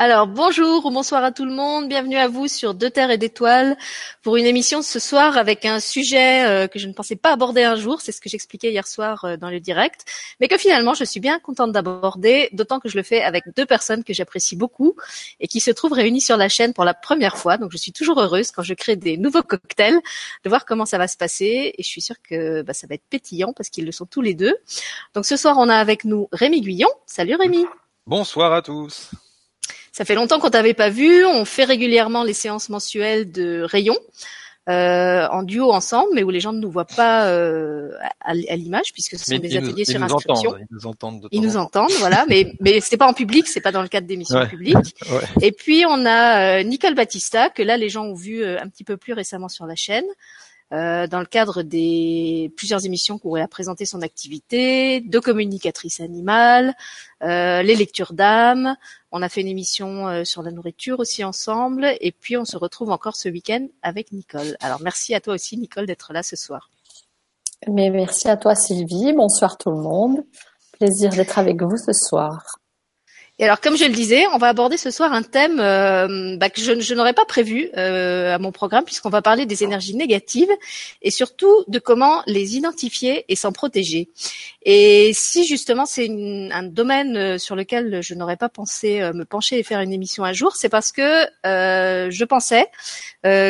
Alors bonjour ou bonsoir à tout le monde, bienvenue à vous sur Deux Terres et d'Étoiles pour une émission ce soir avec un sujet euh, que je ne pensais pas aborder un jour, c'est ce que j'expliquais hier soir euh, dans le direct, mais que finalement je suis bien contente d'aborder, d'autant que je le fais avec deux personnes que j'apprécie beaucoup et qui se trouvent réunies sur la chaîne pour la première fois, donc je suis toujours heureuse quand je crée des nouveaux cocktails de voir comment ça va se passer. Et je suis sûre que bah, ça va être pétillant parce qu'ils le sont tous les deux. Donc ce soir on a avec nous Rémi Guyon, salut Rémi. Bonsoir à tous ça fait longtemps qu'on t'avait pas vu. On fait régulièrement les séances mensuelles de rayons euh, en duo ensemble, mais où les gens ne nous voient pas euh, à, l'image puisque ce sont des ateliers sur inscription. ils nous entendent. ils nous entendent, voilà, mais mais c'est pas en public, c'est pas dans le cadre d'émissions publiques. Et puis on a euh, Nicole Battista que là les gens ont vu euh, un petit peu plus récemment sur la chaîne. Euh, dans le cadre des plusieurs émissions où elle a présenté son activité, de communicatrice animale, euh, les lectures d'âme. On a fait une émission euh, sur la nourriture aussi ensemble, et puis on se retrouve encore ce week-end avec Nicole. Alors merci à toi aussi Nicole d'être là ce soir. Mais merci à toi Sylvie. Bonsoir tout le monde. Plaisir d'être avec vous ce soir. Et alors, comme je le disais, on va aborder ce soir un thème euh, bah, que je, n'aurais pas prévu euh, à mon programme, puisqu'on va parler des énergies négatives et surtout de comment les identifier et s'en protéger. Et si justement c'est un domaine euh, sur lequel je n'aurais pas pensé me pencher et faire une émission un jour, c'est parce que je pensais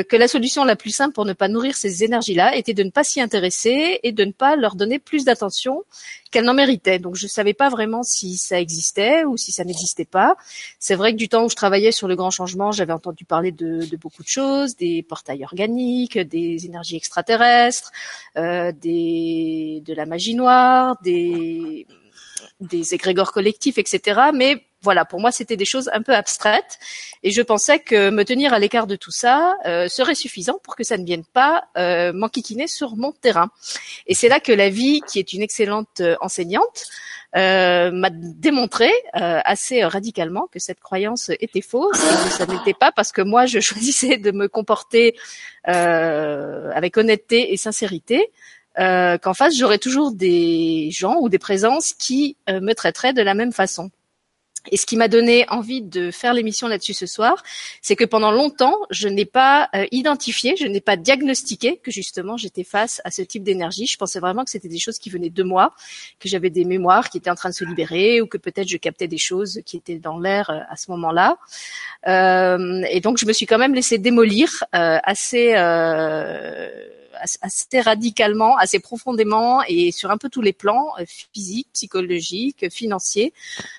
que la solution la plus simple pour ne pas nourrir ces énergies-là était de ne pas s'y intéresser et de ne pas leur donner plus d'attention qu'elles n'en méritaient. Donc je ne savais pas vraiment si ça existait ou si ça n'existait pas. C'est vrai que du temps où je travaillais sur le grand changement, j'avais entendu parler de, de, beaucoup de choses, des portails organiques, des énergies extraterrestres, euh, des, de la magie noire, des des égrégores collectifs, etc. Mais voilà, pour moi, c'était des choses un peu abstraites, et je pensais que me tenir à l'écart de tout ça euh, serait suffisant pour que ça ne vienne pas euh, m'enquiquiner sur mon terrain. Et c'est là que la vie, qui est une excellente euh, enseignante, euh, m'a démontré assez radicalement que cette croyance était fausse et que ça n'était pas parce que moi je choisissais de me comporter avec honnêteté et sincérité qu'en face j'aurais toujours des gens ou des présences qui me traiteraient de la même façon. Et ce qui m'a donné envie de faire l'émission là-dessus ce soir, c'est que pendant longtemps, je n'ai pas euh, identifié, je n'ai pas diagnostiqué que justement j'étais face à ce type d'énergie. Je pensais vraiment que c'était des choses qui venaient de moi, que j'avais des mémoires qui étaient en train de se libérer ou que peut-être je captais des choses qui étaient dans l'air euh, à ce moment-là. Euh, et donc je me suis quand même laissé démolir euh, assez assez radicalement, assez profondément et sur un peu tous les plans, euh, physiques, psychologiques, financiers,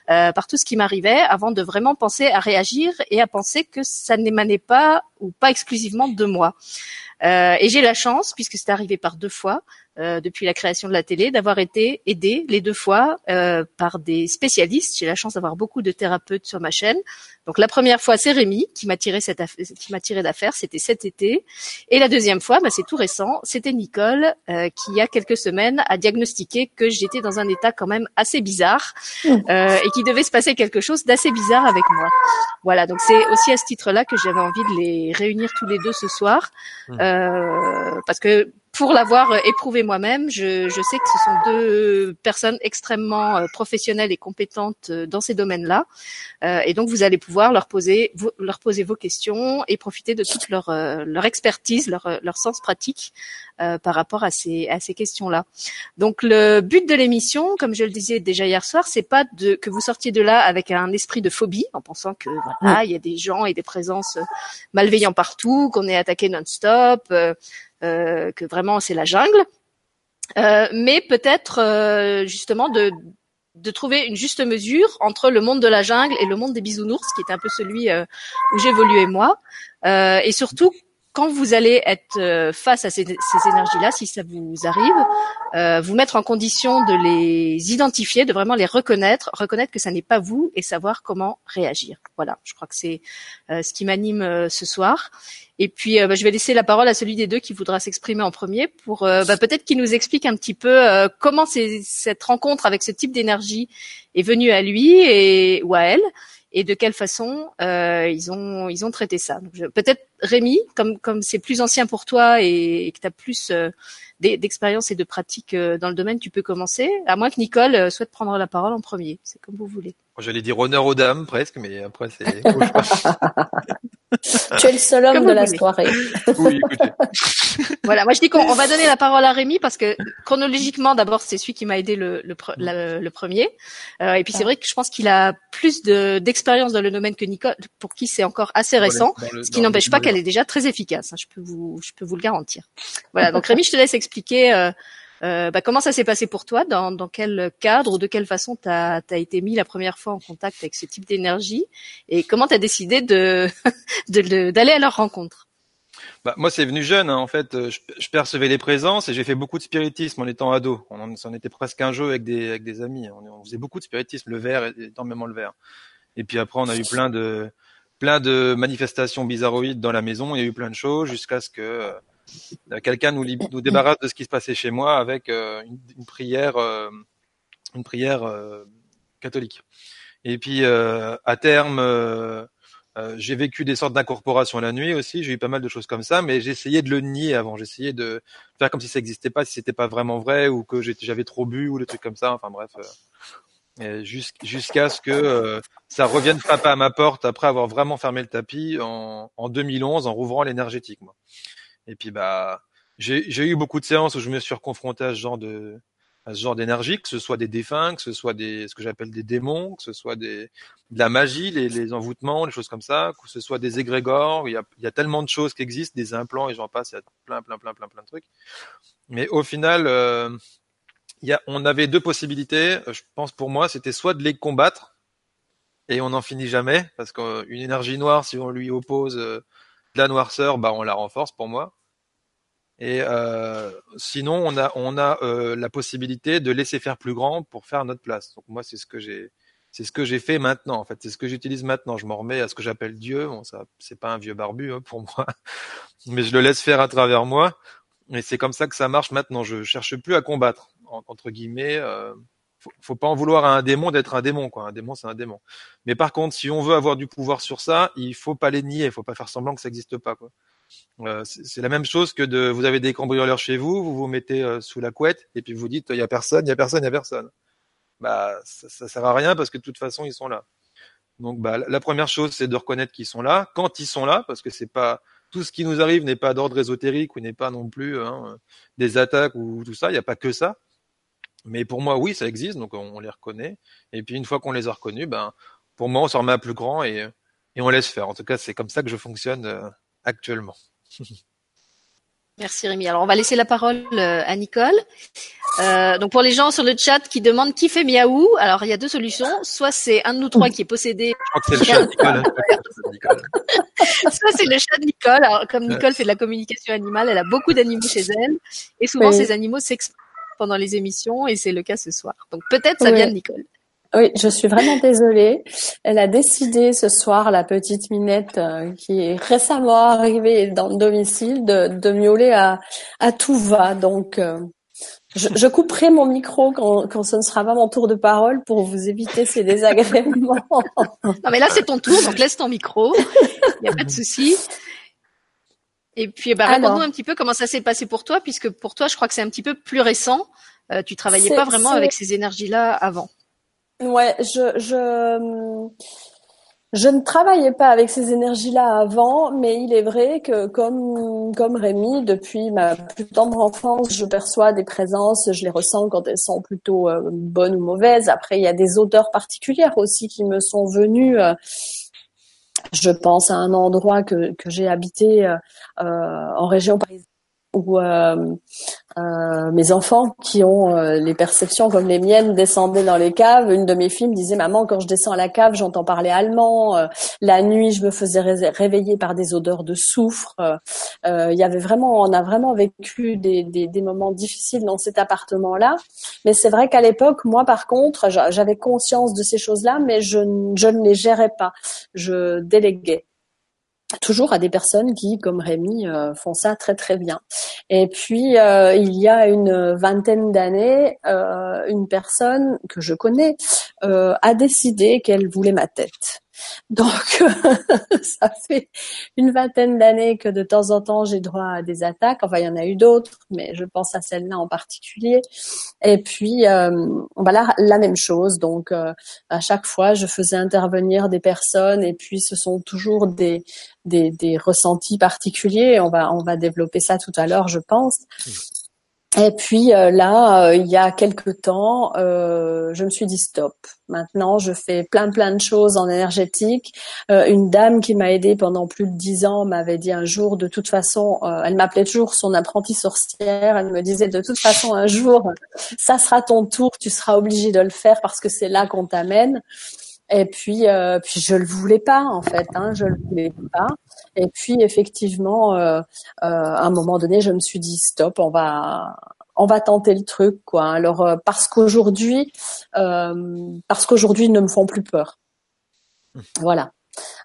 euh, par tout ce qui m'arrivait, avant de vraiment penser à réagir et à penser que ça n'émanait pas ou pas exclusivement de moi. Euh, et j'ai la chance, puisque c'est arrivé par deux fois, euh, depuis la création de la télé, d'avoir été aidée les deux fois euh, par des spécialistes. J'ai la chance d'avoir beaucoup de thérapeutes sur ma chaîne. Donc la première fois, c'est Rémi qui m'a tiré cette qui m'a tiré d'affaire. C'était cet été. Et la deuxième fois, bah, c'est tout récent. C'était Nicole euh, qui, il y a quelques semaines, a diagnostiqué que j'étais dans un état quand même assez bizarre mmh. et qu'il devait se passer quelque chose d'assez bizarre avec moi. Voilà. Donc c'est aussi à ce titre-là que j'avais envie de les réunir tous les deux ce soir, mmh. parce que pour l'avoir euh, éprouvé moi-même, je, je, sais que ce sont deux personnes extrêmement euh, professionnelles et compétentes euh, dans ces domaines-là, euh, et donc vous allez pouvoir leur poser, vous, leur poser vos questions et profiter de toute leur, leur expertise, leur, leur sens pratique euh, par rapport à ces, à ces questions-là. Donc le but de l'émission, comme je le disais déjà hier soir, c'est pas de que vous sortiez de là avec un esprit de phobie, en pensant que voilà, il y a des gens et des présences malveillants partout, qu'on est attaqué non-stop. Euh, euh, que vraiment c'est la jungle, euh, mais peut-être euh, justement de, de trouver une juste mesure entre le monde de la jungle et le monde des bisounours, qui est un peu celui où j'évoluais moi, et surtout quand vous allez être euh, face à ces, ces énergies-là, si ça vous arrive, euh, vous mettre en condition de les identifier, de vraiment les reconnaître, reconnaître que ça n'est pas vous et savoir comment réagir. Voilà, je crois que c'est euh, ce qui m'anime euh, ce soir. Et puis, bah, je vais laisser la parole à celui des deux qui voudra s'exprimer en premier pour bah, peut-être qu'il nous explique un petit peu comment cette rencontre avec ce type d'énergie est venue à lui et ou à elle, et de quelle façon euh, ils ont ils ont traité ça. Peut-être Rémi, comme comme c'est plus ancien pour toi et, que tu as plus euh, d'expérience et de pratique euh, dans le domaine, tu peux commencer. À moins que Nicole euh, souhaite prendre la parole en premier. C'est comme vous voulez. J'allais dire honneur aux dames presque, mais après c'est. tu es le seul homme de la soirée. oui, écoutez. voilà, moi je dis qu'on va donner la parole à Rémi parce que chronologiquement, d'abord c'est celui qui m'a aidé le, le, le, premier, euh, et puis c'est vrai que je pense qu'il a plus d'expérience dans le domaine que Nicole, pour qui c'est encore assez récent, ce qui n'empêche pas qu'elle est déjà très efficace. Hein, je peux vous, je peux vous le garantir. Voilà, donc Rémi, je te laisse expliquer. Euh, euh, bah, comment ça s'est passé pour toi dans, dans, quel cadre ou de quelle façon tu as, été mis la première fois en contact avec ce type d'énergie et comment tu as décidé de d'aller à leur rencontre? Bah, moi, c'est venu jeune. Hein. En fait, euh, je, je, percevais les présences et j'ai fait beaucoup de spiritisme en étant ado. On en, était presque un jeu avec des, avec des amis. On, on faisait beaucoup de spiritisme, le verre, énormément le verre. Et puis après, on a eu plein de, plein de manifestations bizarroïdes dans la maison. Il y a eu plein de choses jusqu'à ce que euh, quelqu'un nous, nous débarrasse de ce qui se passait chez moi avec euh, une, une, prière, une prière catholique. Et puis à terme euh, j'ai vécu des sortes d'incorporation la nuit aussi, j'ai eu pas mal de choses comme ça, mais j'essayais de le nier avant, j'essayais de faire comme si ça n'existait pas, si c'était pas vraiment vrai ou que j'avais trop bu ou des trucs comme ça. Enfin bref, euh, jusqu'à ce que euh, ça revienne frapper à ma porte après avoir vraiment fermé le tapis en, en 2011 en rouvrant l'énergétique. Moi. Et puis bah j'ai eu beaucoup de séances où je me suis confronté à ce genre de à ce genre d'énergie, que ce soit des défunts, que ce soit des ce que j'appelle des démons, que ce soit des de la magie, les, les envoûtements, les choses comme ça, que ce soit des égrégores, il y a, il y a tellement de choses qui existent, des implants et j'en passe, il y a plein plein plein plein plein de trucs. Mais au final, euh, il y a, on avait deux possibilités. Je pense pour moi, c'était soit de les combattre et on n'en finit jamais parce qu'une énergie noire, si on lui oppose euh, de la noirceur, bah on la renforce pour moi. Et euh, sinon, on a, on a euh, la possibilité de laisser faire plus grand pour faire notre place. Donc moi, c'est ce que j'ai, c'est ce que j'ai fait maintenant. En fait, c'est ce que j'utilise maintenant. Je m'en remets à ce que j'appelle Dieu. Bon, ça, c'est pas un vieux barbu hein, pour moi, mais je le laisse faire à travers moi. Et c'est comme ça que ça marche maintenant. Je cherche plus à combattre entre guillemets. Euh, faut, faut pas en vouloir à un démon d'être un démon, quoi. Un démon, c'est un démon. Mais par contre, si on veut avoir du pouvoir sur ça, il faut pas les nier. Il faut pas faire semblant que ça n'existe pas, quoi. Euh, c'est la même chose que de vous avez des cambrioleurs chez vous, vous vous mettez euh, sous la couette et puis vous dites il y a personne, il y a personne, il y a personne. Bah ça, ça, sert à rien parce que de toute façon ils sont là. Donc bah la première chose c'est de reconnaître qu'ils sont là quand ils sont là parce que c'est pas tout ce qui nous arrive n'est pas d'ordre ésotérique ou n'est pas non plus hein, des attaques ou tout ça, il n'y a pas que ça. Mais pour moi oui ça existe donc on, les reconnaît et puis une fois qu'on les a reconnus ben pour moi on s'en remet à plus grand et on laisse faire. En tout cas c'est comme ça que je fonctionne euh, actuellement. Merci Rémi. Alors on va laisser la parole euh, à Nicole. Euh, donc pour les gens sur le chat qui demandent qui fait miaou, alors il y a deux solutions. Soit c'est un de nous trois qui est possédé. Je crois que c'est le chat de Nicole. Soit c'est le chat de Nicole. Alors comme Nicole fait de la communication animale, elle a beaucoup d'animaux chez elle et souvent ces animaux s'expriment pendant les émissions et c'est le cas ce soir. Donc peut-être ça vient de Nicole. Oui, je suis vraiment désolée. Elle a décidé ce soir, la petite Minette euh, qui est récemment arrivée dans le domicile, de, de miauler à, à tout va. Donc, euh, je, je, couperai mon micro quand, quand ce ne sera pas mon tour de parole pour vous éviter ces désagréments. non, mais là, c'est ton tour, donc laisse ton micro. Il n'y a pas de souci. Et puis, bah, raconte-nous un petit peu comment ça s'est passé pour toi, puisque pour toi, je crois que c'est un petit peu plus récent. Euh, tu travaillais pas vraiment avec ces énergies-là avant. Ouais, je, je, je ne travaillais pas avec ces énergies-là avant, mais il est vrai que comme, comme Rémi, depuis ma plus tendre enfance, je perçois des présences, je les ressens quand elles sont plutôt euh, bonnes ou mauvaises. Après, il y a des odeurs particulières aussi qui me sont venues. Euh, je pense à un endroit que, que j'ai habité euh, en région parisienne où euh, euh, mes enfants qui ont euh, les perceptions comme les miennes descendaient dans les caves. Une de mes filles me disait maman quand je descends à la cave j'entends parler allemand. la nuit je me faisais réveiller par des odeurs de soufre. Il y avait vraiment on a vraiment vécu des, des, des moments difficiles dans cet appartement là. Mais c'est vrai qu'à l'époque moi par contre j'avais conscience de ces choses là mais je, je ne les gérais pas. Je déléguais toujours à des personnes qui, comme Rémi, euh, font ça très très bien. Et puis euh, il y a une vingtaine d'années, euh, une personne que je connais a décidé qu'elle voulait ma tête. Donc, ça fait une vingtaine d'années que de temps en temps j'ai droit à des attaques. Enfin, il y en a eu d'autres, mais je pense à celle-là en particulier. Et puis, euh, voilà, la même chose. Donc, euh, à chaque fois, je faisais intervenir des personnes, et puis ce sont toujours des des, des ressentis particuliers. On va on va développer ça tout à l'heure, je pense. Et puis euh, là, euh, il y a quelque temps, euh, je me suis dit stop. Maintenant, je fais plein plein de choses en énergétique. une dame qui m'a aidée pendant plus de dix ans m'avait dit un jour, de toute façon, elle m'appelait toujours son apprentie sorcière. Elle me disait de toute façon un jour, ça sera ton tour, tu seras obligé de le faire parce que c'est là qu'on t'amène. Et puis, puis je le voulais pas en fait, hein, je le voulais pas. Et puis effectivement, euh, euh, à un moment donné, je me suis dit stop, on va on va tenter le truc quoi. Alors euh, parce qu'aujourd'hui, parce qu'aujourd'hui ils ne me font plus peur. Voilà.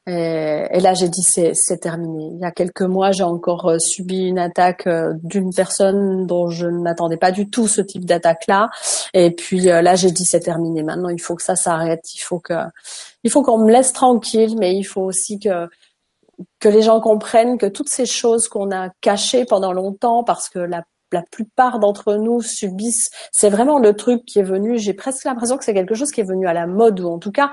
Et, là, j'ai dit c'est c'est terminé. Il y a quelques mois, j'ai encore subi une attaque d'une personne dont je n'attendais pas du tout ce type d'attaque-là. Et puis là, j'ai dit c'est terminé. Maintenant, il faut que ça s'arrête. Il faut que il faut qu'on me laisse tranquille, mais il faut aussi que que les gens comprennent que toutes ces choses qu'on a cachées pendant longtemps parce que la plupart d'entre nous subissent, c'est vraiment le truc qui est venu, j'ai presque l'impression que c'est quelque chose qui est venu à la mode, ou en tout cas,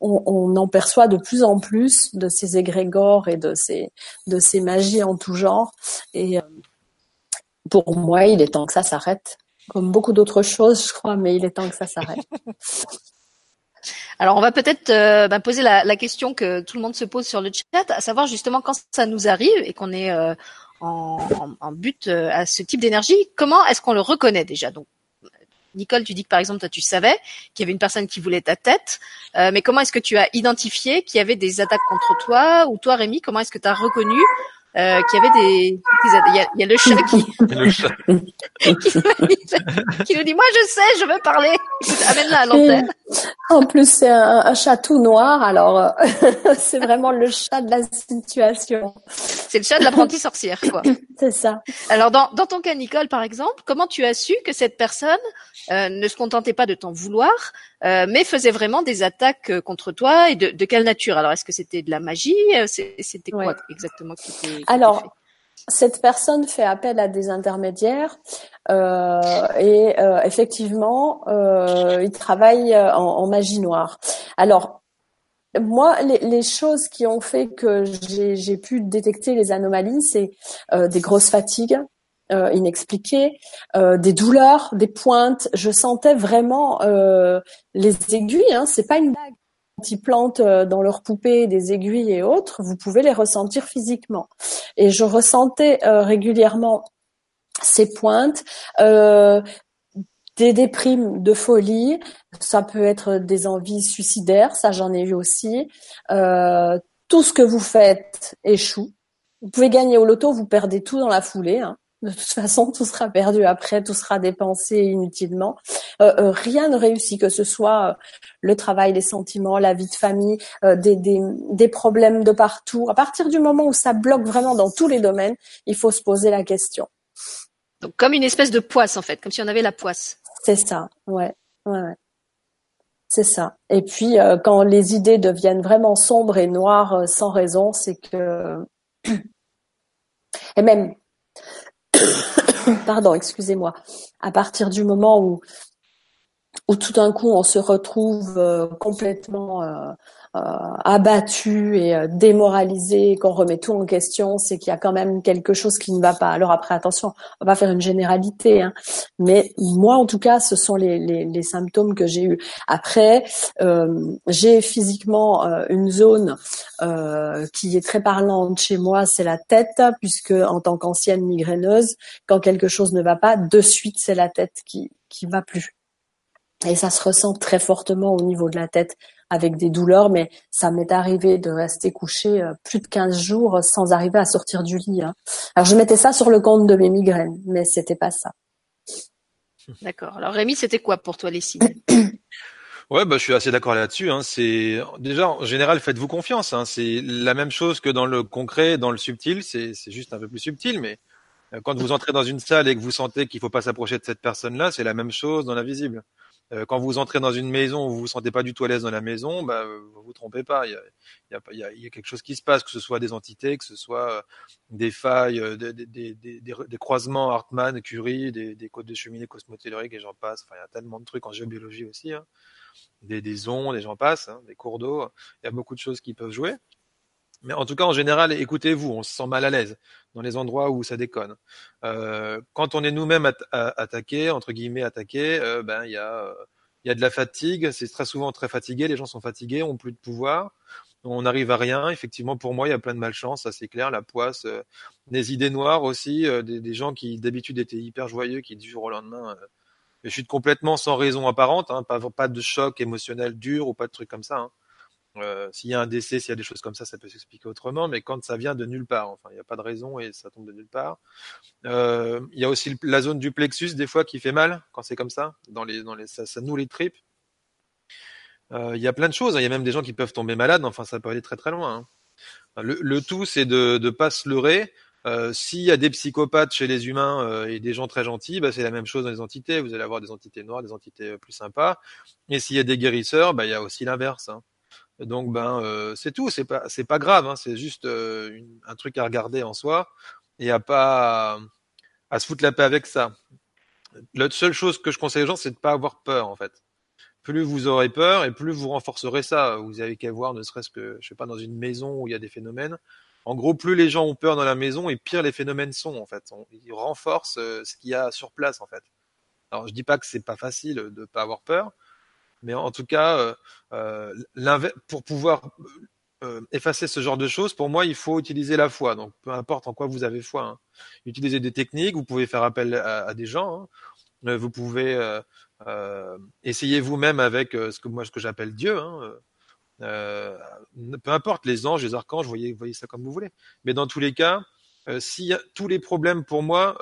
on, en perçoit de plus en plus de ces égrégores et de ces, de ces magies en tout genre. Et euh, pour moi, il est temps que ça s'arrête. Comme beaucoup d'autres choses, je crois, mais il est temps que ça s'arrête. Alors on va peut-être euh, bah, poser la, la, question que tout le monde se pose sur le chat, à savoir justement quand ça nous arrive et qu'on est euh, en, en, but euh, à ce type d'énergie, comment est-ce qu'on le reconnaît déjà? Donc Nicole, tu dis que par exemple toi tu savais qu'il y avait une personne qui voulait ta tête, mais comment est-ce que tu as identifié qu'il y avait des attaques contre toi? Ou toi Rémi, comment est-ce que tu as reconnu euh, qui avait des, il y, a, il y a le chat qui, le chat. qui, nous dit moi je sais, je veux parler. Amène-la à l'antenne. En plus c'est un, un, chat tout noir, alors euh, c'est vraiment le chat de la situation. C'est le chat de l'apprenti sorcière quoi. C'est ça. Alors dans, dans ton cas Nicole par exemple, comment tu as su que cette personne euh, ne se contentait pas de t'en vouloir, euh, mais faisait vraiment des attaques euh, contre toi et de, de quelle nature? Alors, est-ce que c'était de la magie? C'était quoi exactement qui Alors, cette personne fait appel à des intermédiaires euh, et euh, effectivement, euh, il travaille en, en, magie noire. Alors, moi, les, les, choses qui ont fait que j'ai pu détecter les anomalies, c'est des grosses fatigues, euh, inexpliquées, euh, des douleurs, des pointes. Je sentais vraiment euh, les aiguilles. Hein, c'est pas une bague. Quand ils plantent euh, dans leurs poupées des aiguilles et autres, vous pouvez les ressentir physiquement. Et je ressentais euh, régulièrement ces pointes. des déprimes de folie, ça peut être des envies suicidaires, ça j'en ai eu aussi. tout ce que vous faites échoue. Vous pouvez gagner au loto, vous perdez tout dans la foulée. Hein. De toute façon, tout sera perdu après, tout sera dépensé inutilement. Euh, euh, rien ne réussit, que ce soit euh, le travail, les sentiments, la vie de famille, des, des, des, problèmes de partout. À partir du moment où ça bloque vraiment dans tous les domaines, il faut se poser la question. Donc comme une espèce de poisse en fait, comme si on avait la poisse. C'est ça, ouais, ouais, ouais. C'est ça. Et puis quand les idées deviennent vraiment sombres et noires sans raison, c'est que et même pardon, excusez-moi, à partir du moment où où tout d'un coup on se retrouve euh, complètement euh, abattu et euh, démoralisé, qu'on remet tout en question, c'est qu'il y a quand même quelque chose qui ne va pas. Alors après, attention, on va faire une généralité, hein, mais moi, en tout cas, ce sont les, les, les symptômes que j'ai eus. Après, euh, j'ai physiquement euh, une zone euh, qui est très parlante chez moi, c'est la tête, puisque en tant qu'ancienne migraineuse, quand quelque chose ne va pas, de suite, c'est la tête qui qui va plus. Et ça se ressent très fortement au niveau de la tête avec des douleurs, mais ça m'est arrivé de rester couché euh, plus de 15 jours sans arriver à sortir du lit. Hein. Alors je mettais ça sur le compte de mes migraines, mais c'était pas ça. D'accord. Alors Rémi, c'était quoi pour toi les signes? Ouais, bah, je suis assez d'accord là-dessus. Hein. C'est déjà en général, faites-vous confiance. Hein. C'est la même chose que dans le concret, dans le subtil. C'est juste un peu plus subtil, mais euh, quand vous entrez dans une salle et que vous sentez qu'il faut pas s'approcher de cette personne-là, c'est la même chose dans l'invisible. Euh, quand vous entrez dans une maison où vous vous sentez pas du tout à l'aise dans la maison, bah, vous vous trompez pas. Il y a, y, a, y, a, quelque chose qui se passe, que ce soit des entités, que ce soit des failles, des, des, des, des, des croisements Hartmann, Curie, des, des côtes de cheminée cosmotelluriques et j'en passe. Enfin, il y a tellement de trucs en géobiologie aussi. Hein. Des, des ondes et j'en passe, hein, des cours d'eau. Il y a beaucoup de choses qui peuvent jouer. Mais en tout cas, en général, écoutez-vous, on se sent mal à l'aise dans les endroits où ça déconne. Euh, quand on est nous-mêmes attaqués, entre guillemets attaqués, euh, ben il y a il y a de la fatigue. C'est très souvent très fatigué. Les gens sont fatigués, ont plus de pouvoir. On n'arrive à rien. Effectivement, pour moi, il y a plein de malchance, ça c'est clair. La poisse, euh, des idées noires aussi, euh, des, gens qui d'habitude étaient hyper joyeux, qui du jour au lendemain euh, je suis complètement sans raison apparente, hein, pas, pas de choc émotionnel dur ou pas de trucs comme ça. Hein. Euh, s'il y a un décès, s'il y a des choses comme ça, ça peut s'expliquer autrement, mais quand ça vient de nulle part, enfin, il n'y a pas de raison et ça tombe de nulle part. Euh, il y a aussi la zone du plexus des fois qui fait mal quand c'est comme ça, dans les, dans les, ça, ça noue les tripes. Euh, il y a plein de choses. Hein. Il y a même des gens qui peuvent tomber malades. Enfin, ça peut aller très très loin. Hein. Le, tout, c'est de ne pas se leurrer. S'il y a des psychopathes chez les humains et des gens très gentils, bah, c'est la même chose dans les entités. Vous allez avoir des entités noires, des entités plus sympas. Et s'il y a des guérisseurs, bah, il y a aussi l'inverse. Hein. Donc ben euh, c'est tout, c'est pas c'est pas grave, hein, c'est juste euh, une, un truc à regarder en soi et à pas à, se foutre la paix avec ça. La seule chose que je conseille aux gens, c'est de pas avoir peur en fait. Plus vous aurez peur et plus vous renforcerez ça. Vous avez qu'à voir, ne serait-ce que je sais pas dans une maison où il y a des phénomènes. En gros, plus les gens ont peur dans la maison et pire les phénomènes sont en fait. Ils renforcent euh, ce qu'il y a sur place en fait. Alors je dis pas que c'est pas facile de pas avoir peur, mais en tout cas, euh, euh, pour pouvoir euh, effacer ce genre de choses, pour moi, il faut utiliser la foi. Donc, peu importe en quoi vous avez foi. Hein. Utilisez des techniques, vous pouvez faire appel à, des gens. Hein. Vous pouvez essayer vous-même avec ce que moi, ce que j'appelle Dieu. Hein. peu importe les anges, les archanges, voyez, voyez ça comme vous voulez. Mais dans tous les cas, si tous les problèmes pour moi,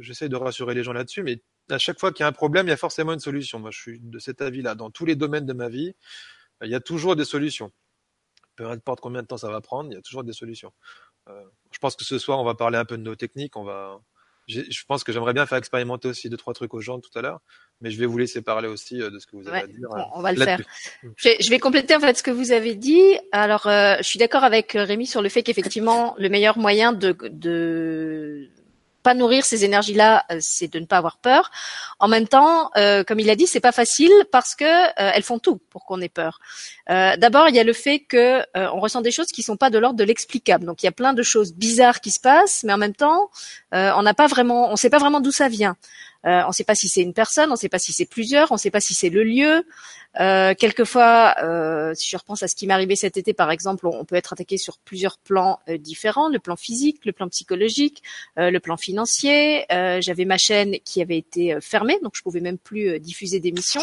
j'essaie de rassurer les gens là-dessus, mais à chaque fois qu'il y a un problème, il y a forcément une solution. Moi, je suis de cet avis-là. Dans tous les domaines de ma vie, il y a toujours des solutions. Peu importe combien de temps ça va prendre, il y a toujours des solutions. Euh, je pense que ce soir, on va parler un peu de nos techniques. On va, je pense que j'aimerais bien faire expérimenter aussi deux trois trucs aux gens tout à l'heure, mais je vais vous laisser parler aussi euh, de ce que vous avez ouais, à dire. On va le faire. Je vais compléter en fait ce que vous avez dit. Alors, euh, je suis d'accord avec Rémi sur le fait qu'effectivement, le meilleur moyen de, de pas nourrir ces énergies-là, euh, c'est de ne pas avoir peur. En même temps, euh, comme il a dit, c'est pas facile parce que euh, elles font tout pour qu'on ait peur. D'abord, il y a le fait que on ressent des choses qui sont pas de l'ordre de l'explicable. Donc il y a plein de choses bizarres qui se passent, mais en même temps, on n'a pas vraiment, on sait pas vraiment d'où ça vient. On ne sait pas si c'est une personne, on ne sait pas si c'est plusieurs, on ne sait pas si c'est le lieu. Euh, quelquefois, euh, si je repense à ce qui m'est arrivé cet été, par exemple, on, peut être attaqué sur plusieurs plans euh, différents, le plan physique, le plan psychologique, le plan financier. J'avais ma chaîne qui avait été fermée, donc je pouvais même plus diffuser d'émissions.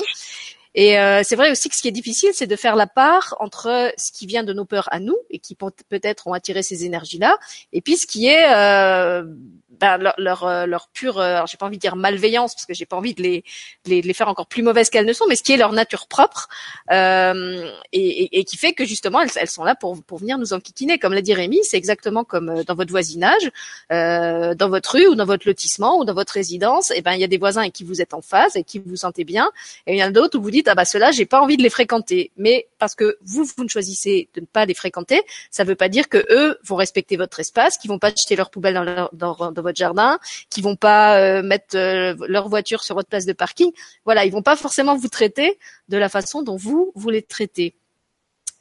Et euh, c'est vrai aussi que ce qui est difficile, c'est de faire la part entre ce qui vient de nos peurs à nous et qui peut-être ont attiré ces énergies-là, et puis ce qui est euh, ben, leur, leur, euh, leur pure, euh, j'ai pas envie de dire malveillance parce que j'ai pas envie de les, les, les, faire encore plus mauvaises qu'elles ne sont, mais ce qui est leur nature propre euh, et, et, et, qui fait que justement elles, elles, sont là pour, pour venir nous enquiquiner. Comme l'a dit Rémi, c'est exactement comme euh, dans votre voisinage, euh, dans votre rue ou dans votre lotissement ou dans votre résidence. Et ben il y a des voisins avec qui vous êtes en phase et qui vous sentez bien, et il y en a d'autres où vous dites ah bah ceux-là j'ai pas envie de les fréquenter. Mais parce que vous vous ne choisissez de ne pas les fréquenter, ça veut pas dire que eux vont respecter votre espace, qu'ils vont pas jeter leur poubelle dans, leur, dans, dans votre jardin, qui vont pas euh, mettre euh, leur voiture sur votre place de parking. Voilà, ils vont pas forcément vous traiter de la façon dont vous les traitez.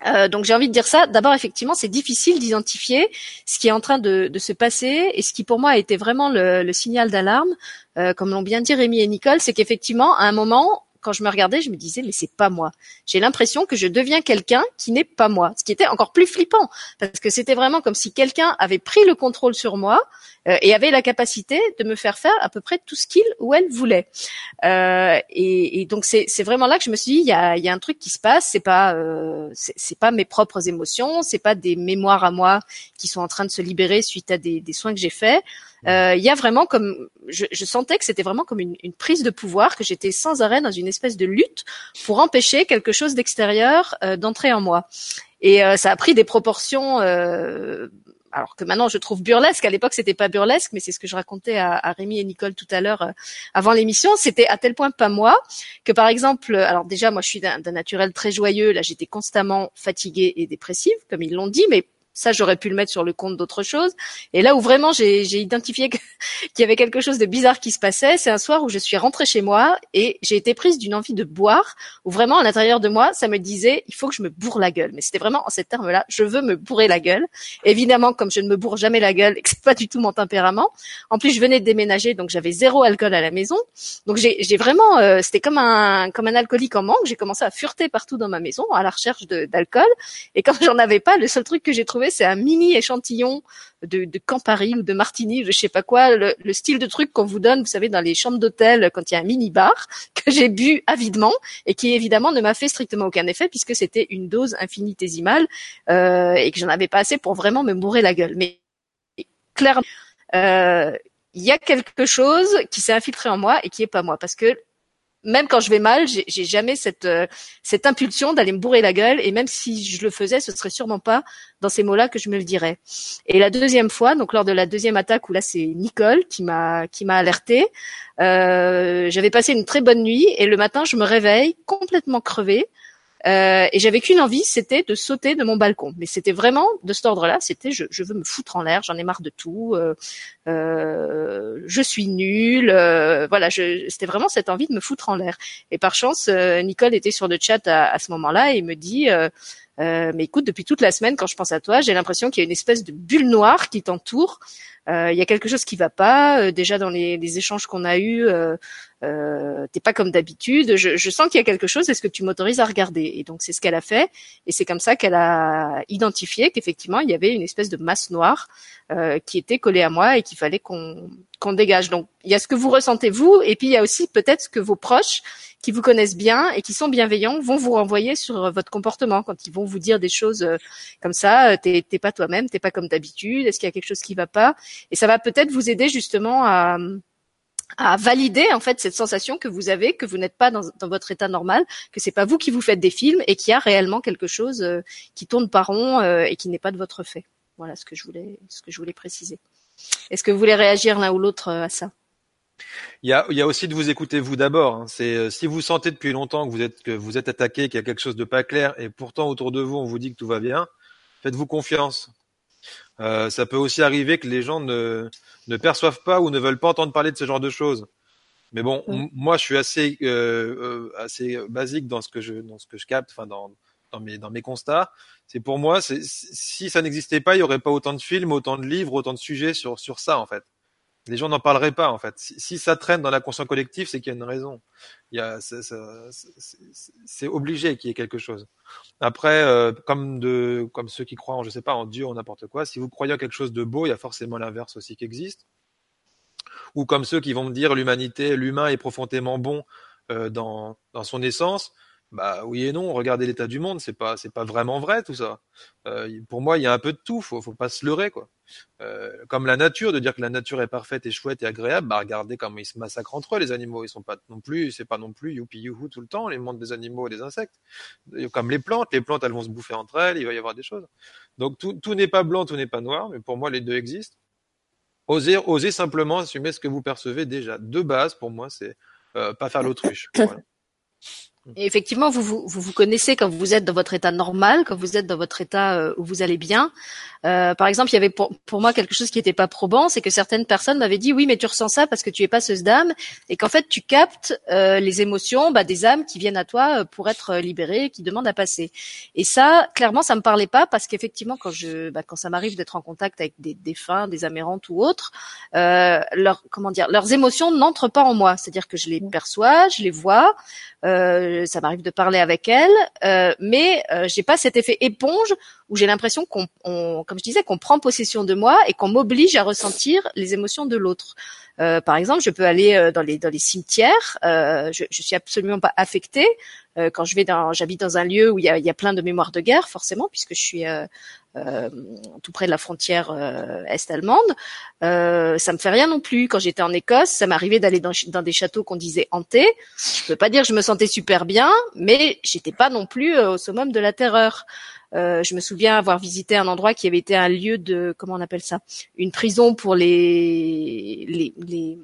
Euh, donc j'ai envie de dire ça. D'abord, effectivement, c'est difficile d'identifier ce qui est en train de, se passer et ce qui pour moi a été vraiment le, le signal d'alarme, euh, comme l'ont bien dit Rémi et Nicole, c'est qu'effectivement, à un moment, quand je me regardais, je me disais mais c'est pas moi. J'ai l'impression que je deviens quelqu'un qui n'est pas moi, ce qui était encore plus flippant parce que c'était vraiment comme si quelqu'un avait pris le contrôle sur moi euh, et avait la capacité de me faire faire à peu près tout ce qu'il ou elle voulait. Euh, et, et, donc c'est vraiment là que je me suis dit il y a, y a, un truc qui se passe, c'est pas euh, c'est pas mes propres émotions, c'est pas des mémoires à moi qui sont en train de se libérer suite à des, des soins que j'ai faits. Euh, il y a vraiment comme je, je sentais que c'était vraiment comme une, une, prise de pouvoir que j'étais sans arrêt dans une espèce de lutte pour empêcher quelque chose d'extérieur euh, d'entrer en moi et euh, ça a pris des proportions alors que maintenant je trouve burlesque. À l'époque, c'était pas burlesque, mais c'est ce que je racontais à, à Rémi et Nicole tout à l'heure euh, avant l'émission. C'était à tel point pas moi que, par exemple, alors déjà moi je suis d'un naturel très joyeux. Là, j'étais constamment fatiguée et dépressive, comme ils l'ont dit, mais ça, j'aurais pu le mettre sur le compte d'autre chose. Et là où vraiment j'ai identifié qu'il y avait quelque chose de bizarre qui se passait, c'est un soir où je suis rentrée chez moi et j'ai été prise d'une envie de boire, où vraiment à l'intérieur de moi, ça me disait, il faut que je me bourre la gueule. Mais c'était vraiment en ces termes-là, je veux me bourrer la gueule. Évidemment, comme je ne me bourre jamais la gueule et que c'est pas du tout mon tempérament. En plus, je venais de déménager, donc j'avais zéro alcool à la maison. Donc j'ai vraiment, euh, c'était comme un comme un alcoolique en manque. J'ai commencé à fureter partout dans ma maison à la recherche d'alcool. Et quand j'en avais pas, le seul truc que j'ai trouvé c'est un mini échantillon de, de Campari ou de Martini, je sais pas quoi, le, style de truc qu'on vous donne, vous savez, dans les chambres d'hôtel quand il y a un mini bar que j'ai bu avidement et qui évidemment ne m'a fait strictement aucun effet puisque c'était une dose infinitésimale euh, et que j'en avais pas assez pour vraiment me bourrer la gueule. Mais clairement, euh, il y a quelque chose qui s'est infiltré en moi et qui est pas moi parce que même quand je vais mal, j'ai jamais cette euh, cette impulsion d'aller me bourrer la gueule. Et même si je le faisais, ce serait sûrement pas dans ces mots-là que je me le dirais. Et la deuxième fois, donc lors de la deuxième attaque où là c'est Nicole qui m'a qui m'a alerté, euh, j'avais passé une très bonne nuit et le matin je me réveille complètement crevée. Euh, et j'avais qu'une envie, c'était de sauter de mon balcon. Mais c'était vraiment de cet ordre-là. C'était je, je, veux me foutre en l'air, j'en ai marre de tout. Euh, euh, je suis nulle. Euh, voilà, c'était vraiment cette envie de me foutre en l'air. Et par chance, euh, Nicole était sur le chat à, à ce moment-là et me dit. Mais écoute, depuis toute la semaine, quand je pense à toi, j'ai l'impression qu'il y a une espèce de bulle noire qui t'entoure. Il y a quelque chose qui va pas. déjà dans les, les échanges qu'on a eus, euh, t'es pas comme d'habitude, je, je, sens qu'il y a quelque chose, est-ce que tu m'autorises à regarder? Et donc c'est ce qu'elle a fait, et c'est comme ça qu'elle a identifié qu'effectivement il y avait une espèce de masse noire euh, qui était collée à moi et qu'il fallait qu'on qu'on dégage. Donc il y a ce que vous ressentez vous, et puis il y a aussi peut-être ce que vos proches qui vous connaissent bien et qui sont bienveillants vont vous renvoyer sur votre comportement quand ils vont vous dire des choses euh, comme ça, euh, t'es pas toi-même, t'es pas comme d'habitude, est-ce qu'il y a quelque chose qui va pas? Et ça va peut-être vous aider justement à à valider en fait cette sensation que vous avez que vous n'êtes pas dans, votre état normal, que c'est pas vous qui vous faites des films et qu'il y a réellement quelque chose euh, qui tourne par rond euh, et qui n'est pas de votre fait. Voilà ce que je voulais ce que je voulais préciser. Est-ce que vous voulez réagir l'un ou l'autre euh, à ça? Il y, a, il y a aussi de vous écouter vous d'abord. Hein. C'est si vous sentez depuis longtemps que vous êtes que vous êtes attaqué, qu'il y a quelque chose de pas clair, et pourtant autour de vous on vous dit que tout va bien, faites-vous confiance. Euh, ça peut aussi arriver que les gens ne, ne perçoivent pas ou ne veulent pas entendre parler de ce genre de choses. Mais bon, mm. moi, je suis assez euh, euh, assez basique dans ce que je dans ce que je capte, enfin dans dans mes constats. C'est pour moi, si ça n'existait pas, il y aurait pas autant de films, autant de livres, autant de sujets sur sur ça en fait les gens n'en parleraient pas en fait. Si, ça traîne dans la conscience collective, c'est qu'il y a une raison. Il y a, c'est obligé qu'il y ait quelque chose. Après, euh, comme de, comme ceux qui croient en, je sais pas, en Dieu, ou n'importe quoi, si vous croyez en quelque chose de beau, il y a forcément l'inverse aussi qui existe. Ou comme ceux qui vont me dire l'humanité, l'humain est profondément bon euh, dans, dans son essence. Bah oui et non. Regardez l'état du monde, c'est pas c'est pas vraiment vrai tout ça. Euh, pour moi, il y a un peu de tout. Faut faut pas se leurrer quoi. Euh, comme la nature, de dire que la nature est parfaite et chouette et agréable, bah regardez comment ils se massacrent entre eux les animaux. Ils sont pas non plus, c'est pas non plus youpi youhou tout le temps les mondes des animaux et des insectes. Comme les plantes, les plantes elles vont se bouffer entre elles. Il va y avoir des choses. Donc tout tout n'est pas blanc, tout n'est pas noir, mais pour moi les deux existent. Osez osez simplement assumer ce que vous percevez déjà. De base, pour moi, c'est euh, pas faire l'autruche. Voilà. Et effectivement, vous, vous, vous connaissez quand vous êtes dans votre état normal, quand vous êtes dans votre état euh, où vous allez bien. Euh, par exemple, il y avait pour, pour moi quelque chose qui n'était pas probant, c'est que certaines personnes m'avaient dit oui, mais tu ressens ça parce que tu es passeuse d'âme et qu'en fait tu captes euh, les émotions bah, des âmes qui viennent à toi pour être libérées, qui demandent à passer. Et ça, clairement, ça me parlait pas parce qu'effectivement, quand je, bah, quand ça m'arrive d'être en contact avec des défunts, des amérantes ou autres, euh, leur, comment dire, leurs émotions n'entrent pas en moi. C'est-à-dire que je les perçois, je les vois. Euh, ça m'arrive de parler avec elle, euh, mais euh, j'ai pas cet effet éponge où j'ai l'impression qu'on, comme je disais, qu'on prend possession de moi et qu'on m'oblige à ressentir les émotions de l'autre. Euh, par exemple, je peux aller euh, dans les dans les cimetières. Euh, je, je suis absolument pas affectée quand je vais dans, j'habite dans un lieu où il y a, y a plein de mémoires de guerre, forcément, puisque je suis tout près de la frontière est allemande. ça me fait rien non plus. Quand j'étais en Écosse, ça m'arrivait d'aller dans, dans, des châteaux qu'on disait hantés. Je peux pas dire que je me sentais super bien, mais j'étais pas non plus au summum de la terreur. Je me souviens avoir visité un endroit qui avait été un lieu de comment on appelle ça, une prison pour les les, les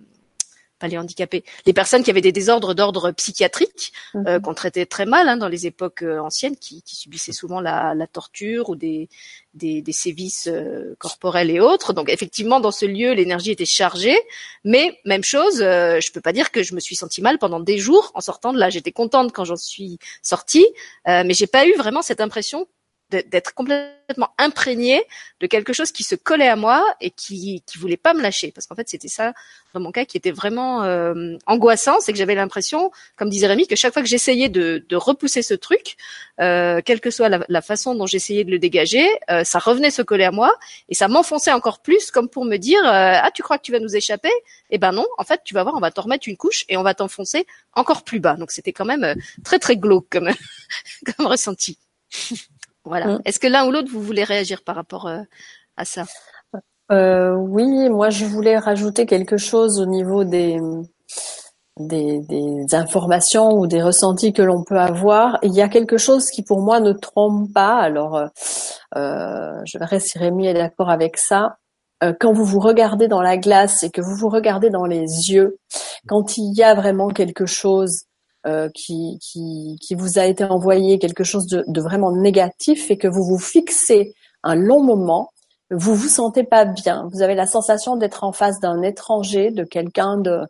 pas les handicapés, les personnes qui avaient des désordres d'ordre psychiatrique, mhm. euh, qu'on traitait très mal hein, dans les époques euh, anciennes, qui, qui, subissaient souvent la, la torture ou des, des, des sévices euh, corporels et autres. Donc effectivement, dans ce lieu, l'énergie était chargée, mais même chose, euh, je peux pas dire que je me suis sentie mal pendant des jours en sortant de là. J'étais contente quand j'en suis sortie, mais j'ai pas eu vraiment cette impression d'être complètement imprégné de quelque chose qui se collait à moi et qui qui voulait pas me lâcher. Parce qu'en fait c'était ça dans mon cas qui était vraiment euh, angoissant. C'est que j'avais l'impression comme disait Rémi que chaque fois que j'essayais de, de repousser ce truc euh, quelle que soit la, la façon dont j'essayais de le dégager euh, ça revenait se coller à moi et ça m'enfonçait encore plus comme pour me dire euh, ah tu crois que tu vas nous échapper? Eh ben non en fait tu vas voir on va t'en remettre une couche et on va t'enfoncer encore plus bas. Donc c'était quand même euh, très très glauque comme comme ressenti voilà. Mm. Est-ce que l'un ou l'autre, vous voulez réagir par rapport euh, à ça? Euh, Oui, moi je voulais rajouter quelque chose au niveau des, des, des informations ou des ressentis que l'on peut avoir. Il y a quelque chose qui pour moi ne trompe pas. Alors, euh, euh je verrai si Rémi est d'accord avec ça. quand vous vous regardez dans la glace et que vous vous regardez dans les yeux, quand il y a vraiment quelque chose euh, qui, qui, qui, vous a été envoyé quelque chose de, de, vraiment négatif et que vous vous fixez un long moment, vous vous sentez pas bien. Vous avez la sensation d'être en face d'un étranger, de quelqu'un de,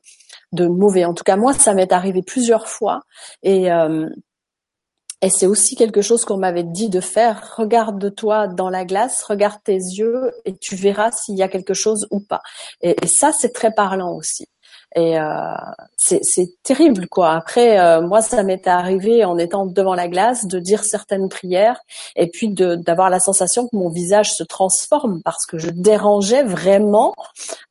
de mauvais. En tout cas, moi, ça m'est arrivé plusieurs fois et euh, et c'est aussi quelque chose qu'on m'avait dit de faire. Regarde-toi dans la glace, regarde tes yeux et tu verras s'il y a quelque chose ou pas. Et, et ça, c'est très parlant aussi. Et euh, c'est terrible, quoi. Après, euh, moi, ça m'est arrivé en étant devant la glace de dire certaines prières et puis d'avoir la sensation que mon visage se transforme parce que je dérangeais vraiment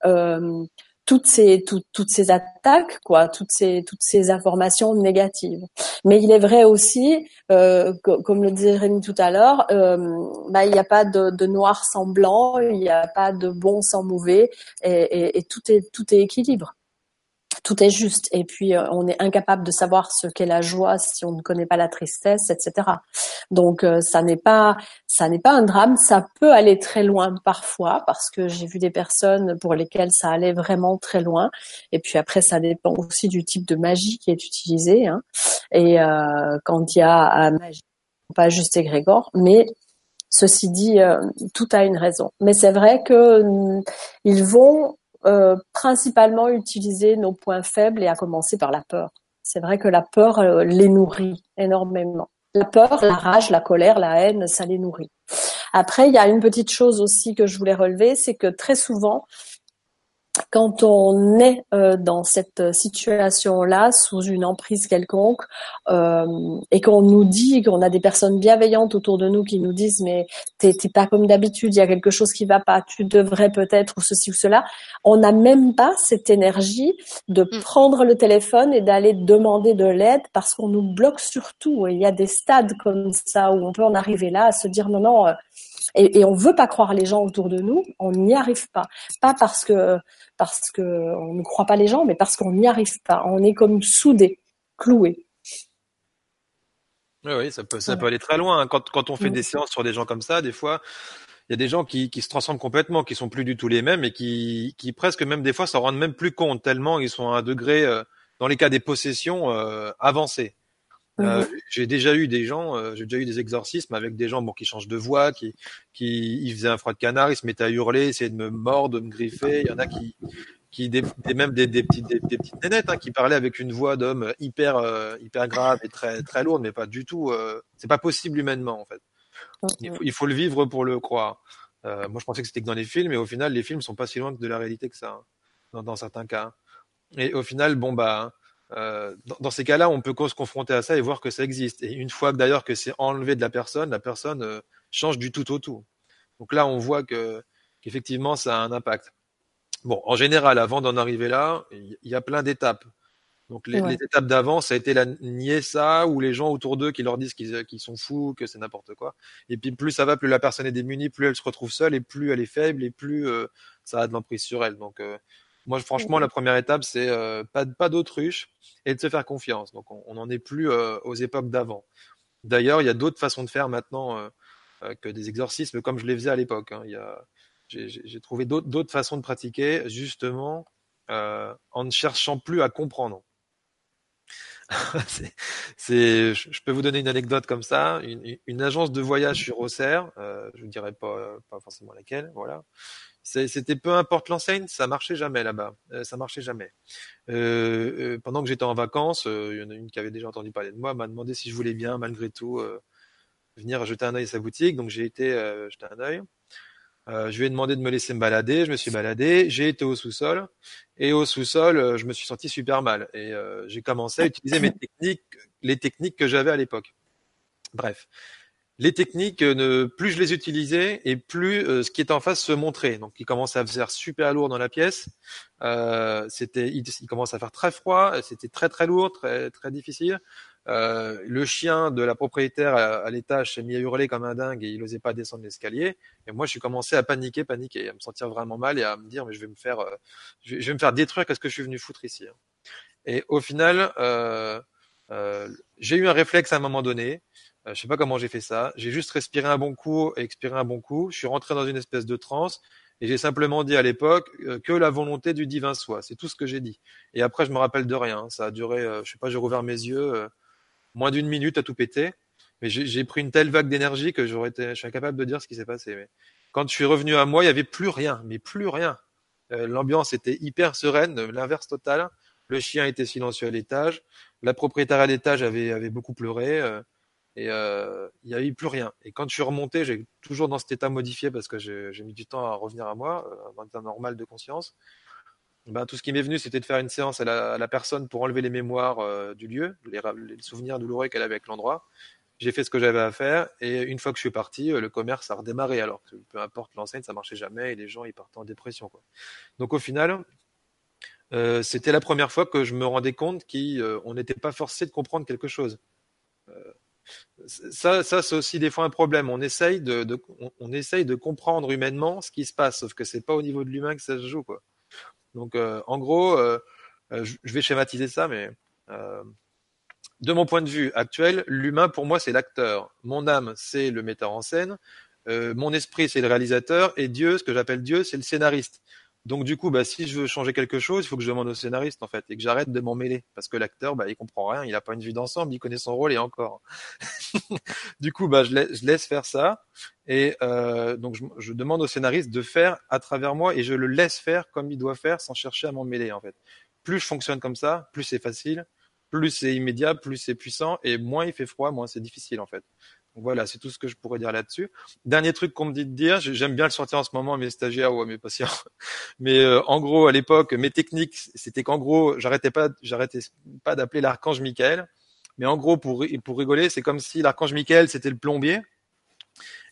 euh, toutes ces toutes, ces attaques, quoi, toutes ces toutes ces informations négatives. Mais il est vrai aussi, euh, comme le disait Rémi tout à l'heure, euh, bah, il n'y a pas de, de, noir sans blanc, il n'y a pas de bon sans mauvais, et, et, et tout est tout est équilibre tout est juste. Et puis, euh, on est incapable de savoir ce qu'est la joie si on ne connaît pas la tristesse, etc. Donc, euh, ça n'est pas, ça n'est pas un drame. Ça peut aller très loin parfois parce que j'ai vu des personnes pour lesquelles ça allait vraiment très loin. Et puis après, ça dépend aussi du type de magie qui est utilisé. Hein. Et euh, quand il y a magie, pas juste égrégore, mais Ceci dit, tout a une raison. Mais c'est vrai que ils vont euh, principalement utiliser nos points faibles et à commencer par la peur. C'est vrai que la peur euh, les nourrit énormément. La peur, la rage, la colère, la haine, ça les nourrit. Après, il y a une petite chose aussi que je voulais relever, c'est que très souvent, quand on est euh, dans cette situation-là, sous une emprise quelconque, euh, et qu'on nous dit qu'on a des personnes bienveillantes autour de nous qui nous disent mais t'es pas comme d'habitude, il y a quelque chose qui va pas, tu devrais peut-être ou ceci ou cela, on n'a même pas cette énergie de mm. prendre le téléphone et d'aller demander de l'aide parce qu'on nous bloque surtout. Il y a des stades comme ça où on peut en arriver là à se dire non non. Et, et on veut pas croire les gens autour de nous, on n'y arrive pas. Pas parce que parce que on ne croit pas les gens, mais parce qu'on n'y arrive pas. On est comme soudés, cloués. Oui, oui, ça peut, ça peut aller très loin. Quand, quand on fait mm. des séances sur des gens comme ça, des fois, il y a des gens qui, qui se transforment complètement, qui sont plus du tout les mêmes et qui, qui presque même des fois s'en rendent même plus compte tellement ils sont à un degré, euh, dans les cas des possessions, euh, Euh, mhm. j'ai déjà eu des gens, euh, j'ai déjà eu des exorcismes avec des gens bon qui changent de voix, qui qui ils faisaient un froid de canard, ils se mettaient à hurler, essayaient de me mordre, de me griffer. Il y en a qui qui des, même des, des petites des, petites nénettes hein, qui parlaient avec une voix d'homme hyper euh, hyper grave et très très lourde, mais pas du tout. c'est pas possible humainement en fait. Il faut, il faut, le vivre pour le croire. moi, je pensais que c'était que dans les films, mais au final, les films sont pas si loin de la réalité que ça, hein, dans, dans certains cas. Et au final, bon bah euh, dans, ces cas-là, on peut se confronter à ça et voir que ça existe. Et une fois que d'ailleurs que c'est enlevé de la personne, la personne euh, change du tout au tout. Donc là, on voit que qu'effectivement, ça a un impact. Bon, en général, avant d'en arriver là, il y a plein d'étapes. Donc les, étapes d'avant, ça a été la nier ça, ou les gens autour d'eux qui leur disent qu'ils sont fous, que c'est n'importe quoi. Et puis plus ça va, plus la personne est démunie, plus elle se retrouve seule, et plus elle est faible, et plus euh, ça a de l'emprise sur elle. Donc moi, franchement, la première étape, c'est euh, pas, pas d'autruche et de se faire confiance. Donc, on n'en est plus euh, aux époques d'avant. D'ailleurs, il y a d'autres façons de faire maintenant. Euh, que des exorcismes comme je les faisais à l'époque. Hein. Il y a, j'ai trouvé d'autres façons de pratiquer, justement, en ne cherchant plus à comprendre. c'est, je peux vous donner une anecdote comme ça. Une, une agence de voyage sur Auxerre, euh, je ne dirais pas, pas forcément laquelle, voilà. C'était peu importe l'enseigne, ça marchait jamais là-bas, euh, ça marchait jamais. Euh, euh pendant que j'étais en vacances, euh, il y en a une qui avait déjà entendu parler de moi, m'a demandé si je voulais bien, malgré tout, venir jeter un œil à sa boutique. Donc j'ai été jeter un œil. Euh, je lui ai demandé de me laisser me balader, je me suis baladé, j'ai été au sous-sol et au sous-sol, euh, je me suis senti super mal et euh, j'ai commencé à utiliser mes techniques, les techniques que j'avais à l'époque. Bref, les techniques, ne, plus je les utilisais et plus ce qui était en face se montrait. Donc, il commençait à faire super lourd dans la pièce. c'était, il, il commence à faire très froid, c'était très très lourd, très très difficile. Euh, le chien de la propriétaire à, l'étage s'est mis à hurler comme un dingue et il n'osait pas descendre l'escalier. Et moi, je suis commencé à paniquer, paniquer, à me sentir vraiment mal et à me dire mais je vais me faire, euh, je, vais, me faire détruire. Qu'est-ce que je suis venu foutre ici hein. Et au final, euh, euh, j'ai eu un réflexe à un moment donné. Euh, je sais pas comment j'ai fait ça. J'ai juste respiré un bon coup et expiré un bon coup. Je suis rentré dans une espèce de transe et j'ai simplement dit à l'époque que la volonté du divin soit. C'est tout ce que j'ai dit. Et après, je me rappelle de rien. Ça a duré, je sais pas, j'ai rouvert mes yeux moins d'une minute à tout péter. Mais j'ai pris une telle vague d'énergie que j'aurais été, je suis incapable de dire ce qui s'est passé. Mais quand je suis revenu à moi, il y avait plus rien, mais plus rien. Euh, L'ambiance était hyper sereine, l'inverse total. Le chien était silencieux à l'étage. La propriétaire à l'étage avait, avait beaucoup pleuré. Euh, et euh, il n'y avait plus rien. Et quand je suis remonté, j'ai toujours dans cet état modifié parce que j'ai mis du temps à revenir à moi, euh, un état normal de conscience ben, tout ce qui m'est venu, c'était de faire une séance à la, personne pour enlever les mémoires euh, du lieu, les, souvenirs douloureux qu'elle avait avec l'endroit. J'ai fait ce que j'avais à faire et une fois que je suis parti, euh, le commerce a redémarré. Alors que peu importe l'enseigne, ça marchait jamais et les gens ils partaient en dépression. Donc au final, euh, c'était la première fois que je me rendais compte qu'on n'était pas forcé de comprendre quelque chose. Ça, ça c'est aussi des fois un problème. On essaye de, on, essaye de comprendre humainement ce qui se passe, sauf que c'est pas au niveau de l'humain que ça se joue, quoi. Donc, euh, en gros, euh, euh, je vais schématiser ça, mais de mon point de vue actuel, l'humain pour moi c'est l'acteur, mon âme c'est le metteur en scène, mon esprit c'est le réalisateur et Dieu, ce que j'appelle Dieu, c'est le scénariste. Donc du coup, bah, si je veux changer quelque chose, il faut que je demande au scénariste en fait et que j'arrête de m'en mêler parce que l'acteur, bah, il comprend rien, il a pas une vue d'ensemble, il connaît son rôle et encore. du coup, bah, je, laisse, faire ça et euh, donc je, demande au scénariste de faire à travers moi et je le laisse faire comme il doit faire sans chercher à m'en mêler en fait. Plus je fonctionne comme ça, plus c'est facile, plus c'est immédiat, plus c'est puissant et moins il fait froid, moins c'est difficile en fait. Voilà, c'est tout ce que je pourrais dire là-dessus. Dernier truc qu'on me dit de dire, j'aime bien le sortir en ce moment à mes stagiaires ou à mes patients. Mais euh, en gros, à l'époque, mes techniques, c'était qu'en gros, j'arrêtais pas, j'arrêtais pas d'appeler l'archange Michael. Mais en gros, pour pour rigoler, c'est comme si l'archange Michael c'était le plombier.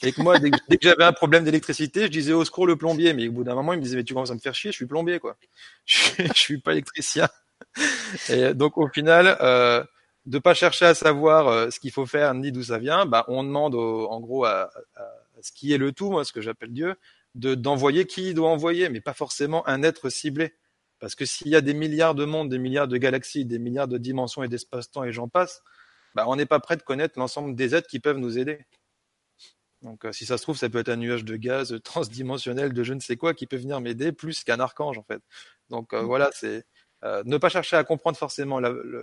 Et que moi, dès que, j'avais un problème d'électricité, je disais au secours le plombier. Mais au bout d'un moment, il me disait mais tu commences à me faire chier, je suis plombier quoi. Je, je suis pas électricien. Et donc au final. Euh, de pas chercher à savoir euh, ce qu'il faut faire ni d'où ça vient, bah, on demande en gros à, ce qui est le tout, moi, ce que j'appelle Dieu, de d'envoyer qui il doit envoyer, mais pas forcément un être ciblé. Parce que s'il y a des milliards de mondes, des milliards de galaxies, des milliards de dimensions et d'espace-temps et j'en passe, bah, on n'est pas prêt de connaître l'ensemble des êtres qui peuvent nous aider. Donc, euh, si ça se trouve, ça peut être un nuage de gaz transdimensionnel de je ne sais quoi qui peut venir m'aider plus qu'un archange, en fait. Donc, euh, mmh. voilà, c'est euh, ne pas chercher à comprendre forcément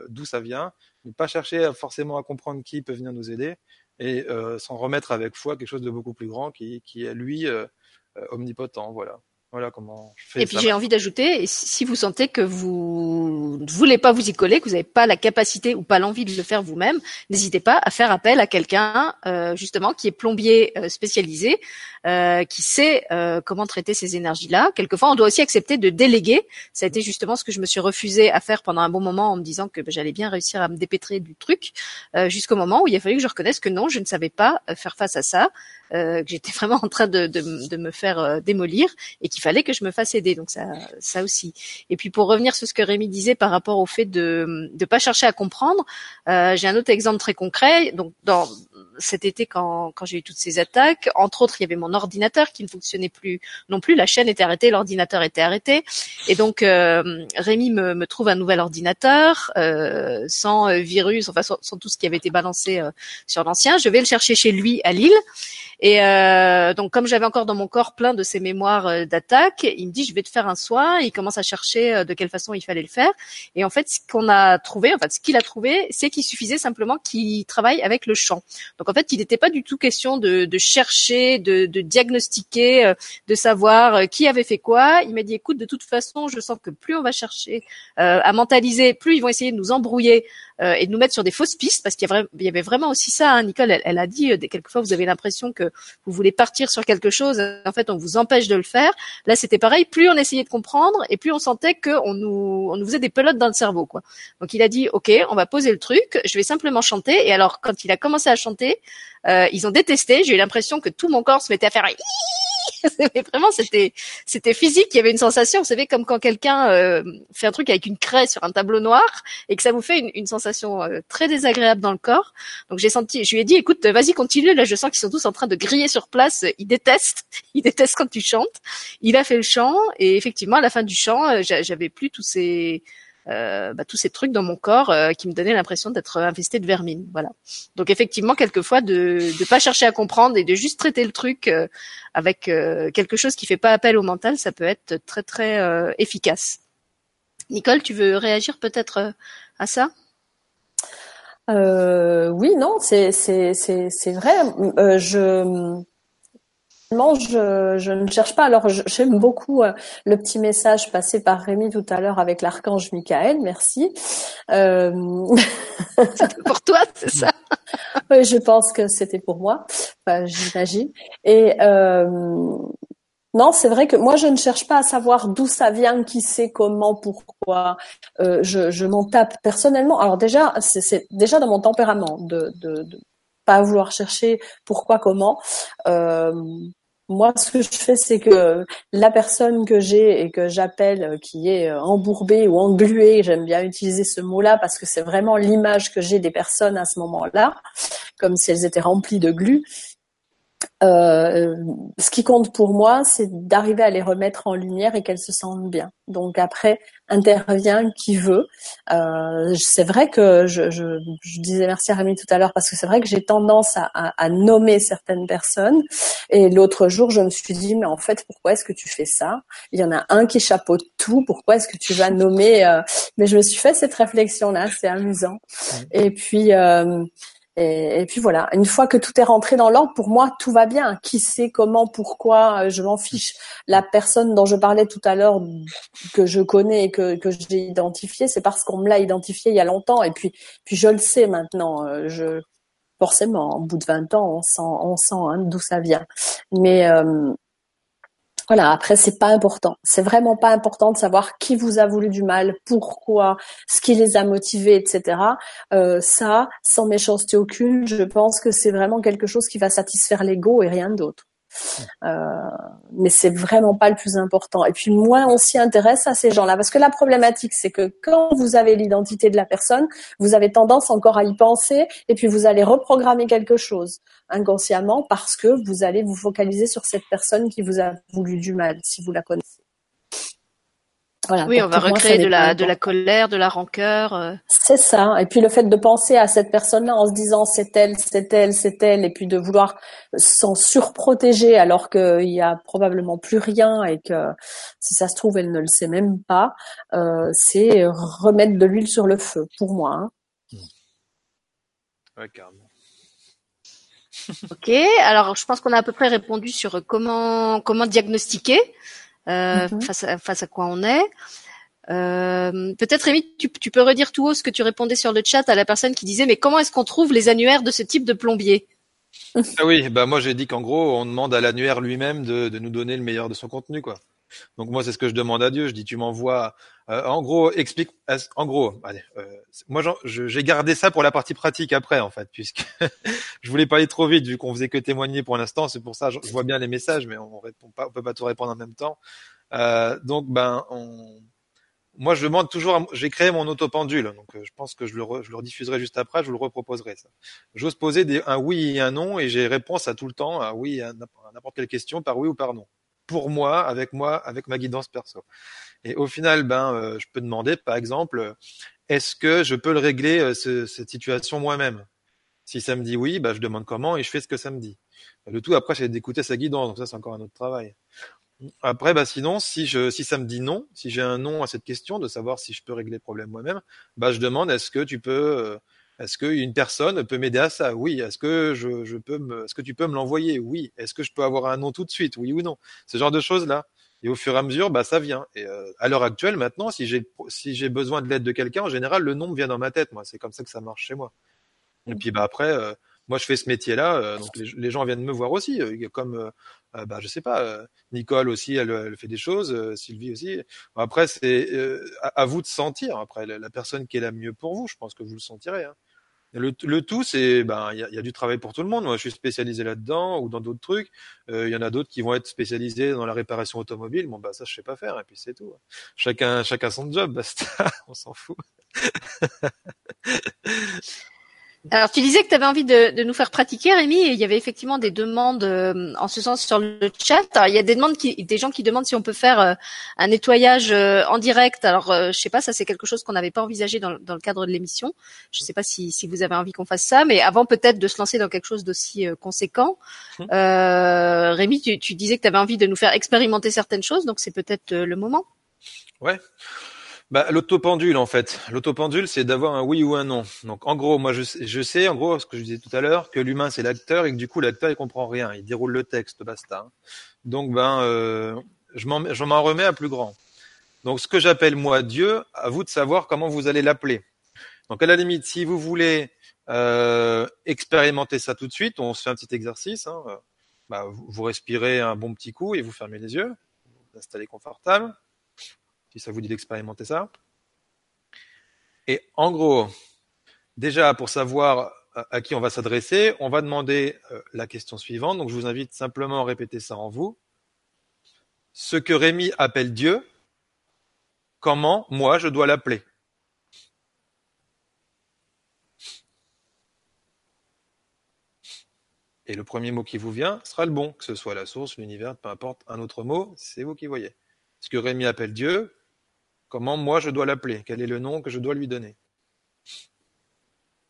d'où ça vient, ne pas chercher forcément à comprendre qui peut venir nous aider, et euh, s'en remettre avec foi quelque chose de beaucoup plus grand qui, est lui euh, omnipotent. Voilà. Voilà comment je fais. Et puis j'ai envie d'ajouter, si vous sentez que vous ne voulez pas vous y coller, que vous n'avez pas la capacité ou pas l'envie de le faire vous-même, n'hésitez pas à faire appel à quelqu'un euh, justement qui est plombier euh, spécialisé, euh, qui sait euh, comment traiter ces énergies-là. Quelquefois, on doit aussi accepter de déléguer. Ça a été justement ce que je me suis refusé à faire pendant un bon moment en me disant que ben, j'allais bien réussir à me dépêtrer du truc, euh, jusqu'au moment où il a fallu que je reconnaisse que non, je ne savais pas faire face à ça, que j'étais vraiment en train de, de, de me faire démolir et qu'il fallait que je me fasse aider. Donc ça, ça aussi. Et puis pour revenir sur ce que Rémi disait par rapport au fait de ne pas chercher à comprendre, euh, j'ai un autre exemple très concret. Donc dans cet été, quand, quand j'ai eu toutes ces attaques, entre autres, il y avait mon ordinateur qui ne fonctionnait plus non plus. La chaîne était arrêtée, l'ordinateur était arrêté. Et donc euh, Rémi me, me, trouve un nouvel ordinateur euh, sans euh, virus, enfin sans, tout ce qui avait été balancé euh, sur l'ancien. Je vais le chercher chez lui à Lille. Et euh, donc, comme j'avais encore dans mon corps plein de ces mémoires euh, d'attaque, il me dit, je vais te faire un soin. Il commence à chercher de quelle façon il fallait le faire. Et en fait, ce qu'on a trouvé, en fait, ce qu'il a trouvé, c'est qu'il suffisait simplement qu'il travaille avec le chant. En fait, il n'était pas du tout question de, de chercher, de, de, diagnostiquer, de savoir qui avait fait quoi. Il m'a dit, écoute, de toute façon, je sens que plus on va chercher à mentaliser, plus ils vont essayer de nous embrouiller euh, et de nous mettre sur des fausses pistes, parce qu'il y, y, avait vraiment aussi ça. Hein. Nicole, elle, elle, a dit euh, quelquefois vous avez l'impression que vous voulez partir sur quelque chose, en fait on vous empêche de le faire. Là c'était pareil, plus on essayait de comprendre et plus on sentait qu'on nous, on nous faisait des pelotes dans le cerveau. quoi. Donc il a dit ok, on va poser le truc, je vais simplement chanter. Et alors quand il a commencé à chanter, euh, ils ont détesté. J'ai eu l'impression que tout mon corps se mettait à faire vraiment c'était c'était physique. Il y avait une sensation, vous savez, comme quand quelqu'un euh, fait un truc avec une craie sur un tableau noir et que ça vous fait une, une sensation euh, très désagréable dans le corps. Donc j'ai senti, je lui ai dit, écoute, vas-y continue. Là, je sens qu'ils sont tous en train de griller sur place. Ils détestent, ils détestent quand tu chantes. Il a fait le chant et effectivement à la fin du chant, euh, j'avais plus tous ces euh, bah, tous ces trucs dans mon corps euh, qui me donnaient l'impression d'être infesté de vermine. Voilà. Donc effectivement, quelquefois, de ne pas chercher à comprendre et de juste traiter le truc euh, avec quelque chose qui fait pas appel au mental, ça peut être très très efficace. Nicole, tu veux réagir peut-être à ça? Oui, non, c'est c'est c'est c'est vrai. je je, je, ne cherche pas. Alors, j'aime beaucoup euh, le petit message passé par Rémi tout à l'heure avec l'archange Michael. Merci. Euh... pour toi, c'est ça Oui, je pense que c'était pour moi. Enfin, J'imagine. Et euh... non, c'est vrai que moi, je ne cherche pas à savoir d'où ça vient, qui sait, comment, pourquoi. Euh, je, je m'en tape personnellement. Alors déjà, c'est déjà dans mon tempérament de, de, de pas vouloir chercher pourquoi, comment. Euh, moi, ce que je fais, c'est que la personne que j'ai et que j'appelle, euh, qui est euh, embourbée ou engluée, j'aime bien utiliser ce mot-là parce que c'est vraiment l'image que j'ai des personnes à ce moment-là, comme si elles étaient remplies de glu. Euh, ce qui compte pour moi, c'est d'arriver à les remettre en lumière et qu'elles se sentent bien. Donc après, intervient qui veut. Euh, c'est vrai que je, je, je, disais merci à Rémi tout à l'heure parce que c'est vrai que j'ai tendance à, à, à, nommer certaines personnes. Et l'autre jour, je me suis dit, mais en fait, pourquoi est-ce que tu fais ça? Il y en a un qui chapeaute tout. Pourquoi est-ce que tu vas nommer euh... Mais je me suis fait cette réflexion-là. C'est amusant. Et puis. Et, puis voilà, une fois que tout est rentré dans l'ordre, pour moi, tout va bien. Qui sait comment, pourquoi, euh, je m'en fiche. La personne dont je parlais tout à l'heure, que je connais et que, que j'ai identifié, c'est parce qu'on me l'a identifié il y a longtemps. Et puis, puis je le sais maintenant. Euh, je, forcément, au bout de 20 ans, on sent, on sent hein, d'où ça vient. Mais euh, voilà, après c'est pas important. C'est vraiment pas important de savoir qui vous a voulu du mal, pourquoi, ce qui les a motivés, etc. Euh, ça, sans méchanceté aucune, je pense que c'est vraiment quelque chose qui va satisfaire l'ego et rien d'autre. Euh, mais c'est vraiment pas le plus important. Et puis moins on s'y intéresse à ces gens-là, parce que la problématique, c'est que quand vous avez l'identité de la personne, vous avez tendance encore à y penser, et puis vous allez reprogrammer quelque chose inconsciemment parce que vous allez vous focaliser sur cette personne qui vous a voulu du mal, si vous la connaissez oui, on va recréer de la, de la colère, de la rancœur. Euh. C'est ça. Et puis le fait de penser à cette personne-là en se disant c'est elle, c'est elle, c'est elle, et puis de vouloir s'en surprotéger alors qu'il y a probablement plus rien et que si ça se trouve elle ne le sait même pas, euh, c'est remettre de l'huile sur le feu pour moi. Hein. Ouais, carrément. ok. Alors je pense qu'on a à peu près répondu sur comment comment diagnostiquer. Euh, face, à, face à quoi on est. Euh, Peut-être Rémi, tu, tu, peux redire tout haut ce que tu répondais sur le chat à la personne qui disait mais comment est-ce qu'on trouve les annuaires de ce type de plombier? Ah oui, bah moi j'ai dit qu'en gros on demande à l'annuaire lui-même de, de, nous donner le meilleur de son contenu quoi. Donc moi c'est ce que je demande à Dieu. Je dis tu m'envoies. Euh, en gros explique. En gros, allez, euh, moi j'ai gardé ça pour la partie pratique après en fait, puisque je voulais pas aller trop vite vu qu'on faisait que témoigner pour l'instant. C'est pour ça je, vois bien les messages, mais on répond pas, on peut pas tout répondre en même temps. Euh, donc ben on... moi je demande toujours. J'ai créé mon autopendule, donc euh, je pense que je le, je le rediffuserai juste après. Je vous le reproposerai. J'ose poser des, un oui et un non et j'ai réponse à tout le temps, un oui à n'importe quelle question par oui ou par non pour moi, avec moi, avec ma guidance perso. Et au final, ben, euh, je peux demander, par exemple, est-ce que je peux le régler euh, ce, cette situation moi-même? Si ça me dit oui, bah, je demande comment et je fais ce que ça me dit. Le tout après, c'est d'écouter sa guidance. Donc ça, c'est encore un autre travail. Après, bah sinon, si je, si ça me dit non, si j'ai un non à cette question de savoir si je peux régler le problème moi-même, bah je demande est-ce que tu peux, euh, est-ce qu'une personne peut m'aider à ça? Oui. Est-ce que je, je peux me, est-ce que tu peux me l'envoyer? Oui. Est-ce que je peux avoir un non tout de suite? Oui ou non? Ce genre de choses là. Et au fur et à mesure, bah ça vient. Et euh, à l'heure actuelle, maintenant, si j'ai si j'ai besoin de l'aide de quelqu'un, en général, le nom me vient dans ma tête. Moi, c'est comme ça que ça marche chez moi. Et puis bah après, euh, moi je fais ce métier-là, euh, donc les, les, gens viennent me voir aussi, euh, comme bah je sais pas, Nicole aussi, elle, elle fait des choses, Sylvie aussi. après c'est à, vous de sentir. Après la, personne qui est la mieux pour vous, je pense que vous le sentirez. Hein. Le, le, tout, c'est ben il y a, y a, du travail pour tout le monde. Moi, je suis spécialisé là-dedans ou dans d'autres trucs. Il y en a d'autres qui vont être spécialisés dans la réparation automobile. Bon bah ça, je sais pas faire. Et puis c'est tout. Chacun, chacun son job. Basta. On s'en fout. Alors, tu disais que tu avais envie de, de, nous faire pratiquer, Rémi, et il y avait effectivement des demandes euh, en ce sens sur le chat. Alors, il y a des demandes qui, des gens qui demandent si on peut faire euh, un nettoyage euh, en direct. Alors, je sais pas, ça c'est quelque chose qu'on n'avait pas envisagé dans, dans, le cadre de l'émission. Je sais pas si, si vous avez envie qu'on fasse ça, mais avant peut-être de se lancer dans quelque chose d'aussi conséquent. Mmh. Rémi, tu, tu disais que tu avais envie de nous faire expérimenter certaines choses, donc c'est peut-être le moment. Ouais. Bah, l'autopendule, en fait. L'autopendule, c'est d'avoir un oui ou un non. Donc, en gros, moi, je, je sais, en gros, ce que je disais tout à l'heure, que l'humain, c'est l'acteur et que du coup, l'acteur, il comprend rien. Il déroule le texte, basta. Donc, ben, euh, je m'en remets à plus grand. Donc, ce que j'appelle, moi, Dieu, à vous de savoir comment vous allez l'appeler. Donc, à la limite, si vous voulez euh, expérimenter ça tout de suite, on se fait un petit exercice. Hein, bah, vous, vous respirez un bon petit coup et vous fermez les yeux. Vous installez confortable si ça vous dit d'expérimenter ça. Et en gros, déjà pour savoir à qui on va s'adresser, on va demander euh, la question suivante. Donc je vous invite simplement à répéter ça en vous. Ce que Rémi appelle Dieu, comment moi je dois l'appeler? Et le premier mot qui vous vient sera le bon, que ce soit la source, l'univers, peu importe, un autre mot, c'est vous qui voyez. Ce que Rémi appelle Dieu, Comment moi je dois l'appeler? Quel est le nom que je dois lui donner?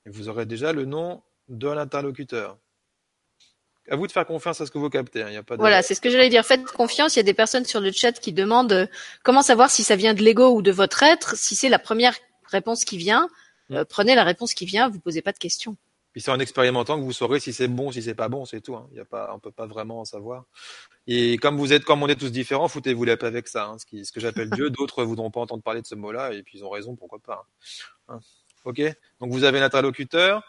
Et vous aurez déjà le nom de l'interlocuteur. À vous de faire confiance à ce que vous captez. Hein. Il y a pas de... Voilà, c'est ce que j'allais dire. Faites confiance. Il y a des personnes sur le chat qui demandent euh, comment savoir si ça vient de l'ego ou de votre être? Si c'est la première réponse qui vient, euh, mm. prenez la réponse qui vient. Vous posez pas de questions. Puis c'est en expérimentant que vous saurez si c'est bon, si c'est pas bon, c'est tout. Hein. Il y a pas, on peut pas vraiment en savoir. Et comme vous êtes, comme on est tous différents, foutez-vous la paix avec ça. Hein, ce, qui, ce que j'appelle Dieu. D'autres voudront pas entendre parler de ce mot-là, et puis ils ont raison, pourquoi pas. Hein. Ok. Donc vous avez l'interlocuteur.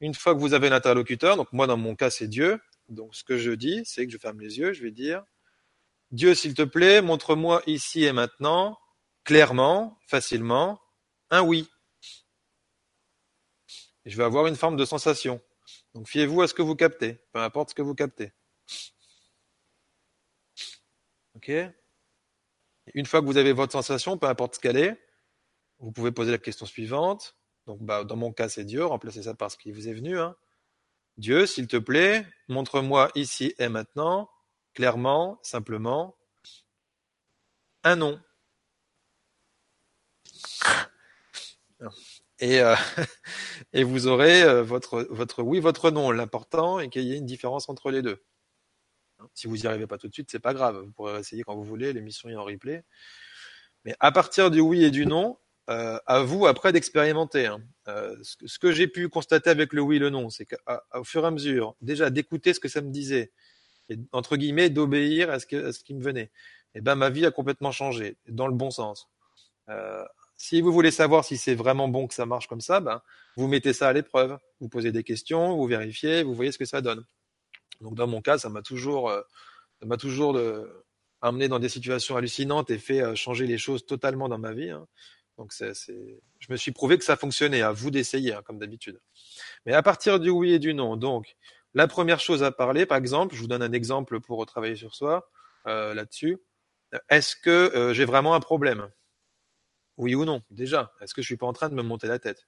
Une fois que vous avez l'interlocuteur, donc moi dans mon cas c'est Dieu. Donc ce que je dis, c'est que je ferme les yeux, je vais dire Dieu, s'il te plaît, montre-moi ici et maintenant, clairement, facilement, un oui. Et je vais avoir une forme de sensation. Donc fiez-vous à ce que vous captez, peu importe ce que vous captez. Ok? Une fois que vous avez votre sensation, peu importe ce qu'elle est, vous pouvez poser la question suivante. Donc, bah, dans mon cas, c'est Dieu. Remplacez ça par ce qui vous est venu. Hein. Dieu, s'il te plaît, montre-moi ici et maintenant, clairement, simplement, un nom. Et, euh, et vous aurez euh, votre, votre oui, votre non. L'important est qu'il y ait une différence entre les deux. Si vous n'y arrivez pas tout de suite, c'est pas grave. Vous pourrez essayer quand vous voulez. L'émission est en replay. Mais à partir du oui et du non, euh, à vous après d'expérimenter. Hein. Euh, ce que, j'ai pu constater avec le oui et le non, c'est qu'au fur et à mesure, déjà d'écouter ce que ça me disait, et entre guillemets d'obéir à, ce qui me venait, et eh ben ma vie a complètement changé dans le bon sens. Euh, si vous voulez savoir si c'est vraiment bon que ça marche comme ça, ben vous mettez ça à l'épreuve, vous posez des questions, vous vérifiez, vous voyez ce que ça donne. Donc dans mon cas, ça m'a toujours, euh, m'a toujours de, amené dans des situations hallucinantes et fait euh, changer les choses totalement dans ma vie. Hein. Donc c'est, je me suis prouvé que ça fonctionnait. À vous d'essayer, hein, comme d'habitude. Mais à partir du oui et du non, donc la première chose à parler, par exemple, je vous donne un exemple pour travailler sur soi euh, là-dessus. Est-ce que j'ai vraiment un problème? Oui ou non Déjà, est-ce que je suis pas en train de me monter la tête?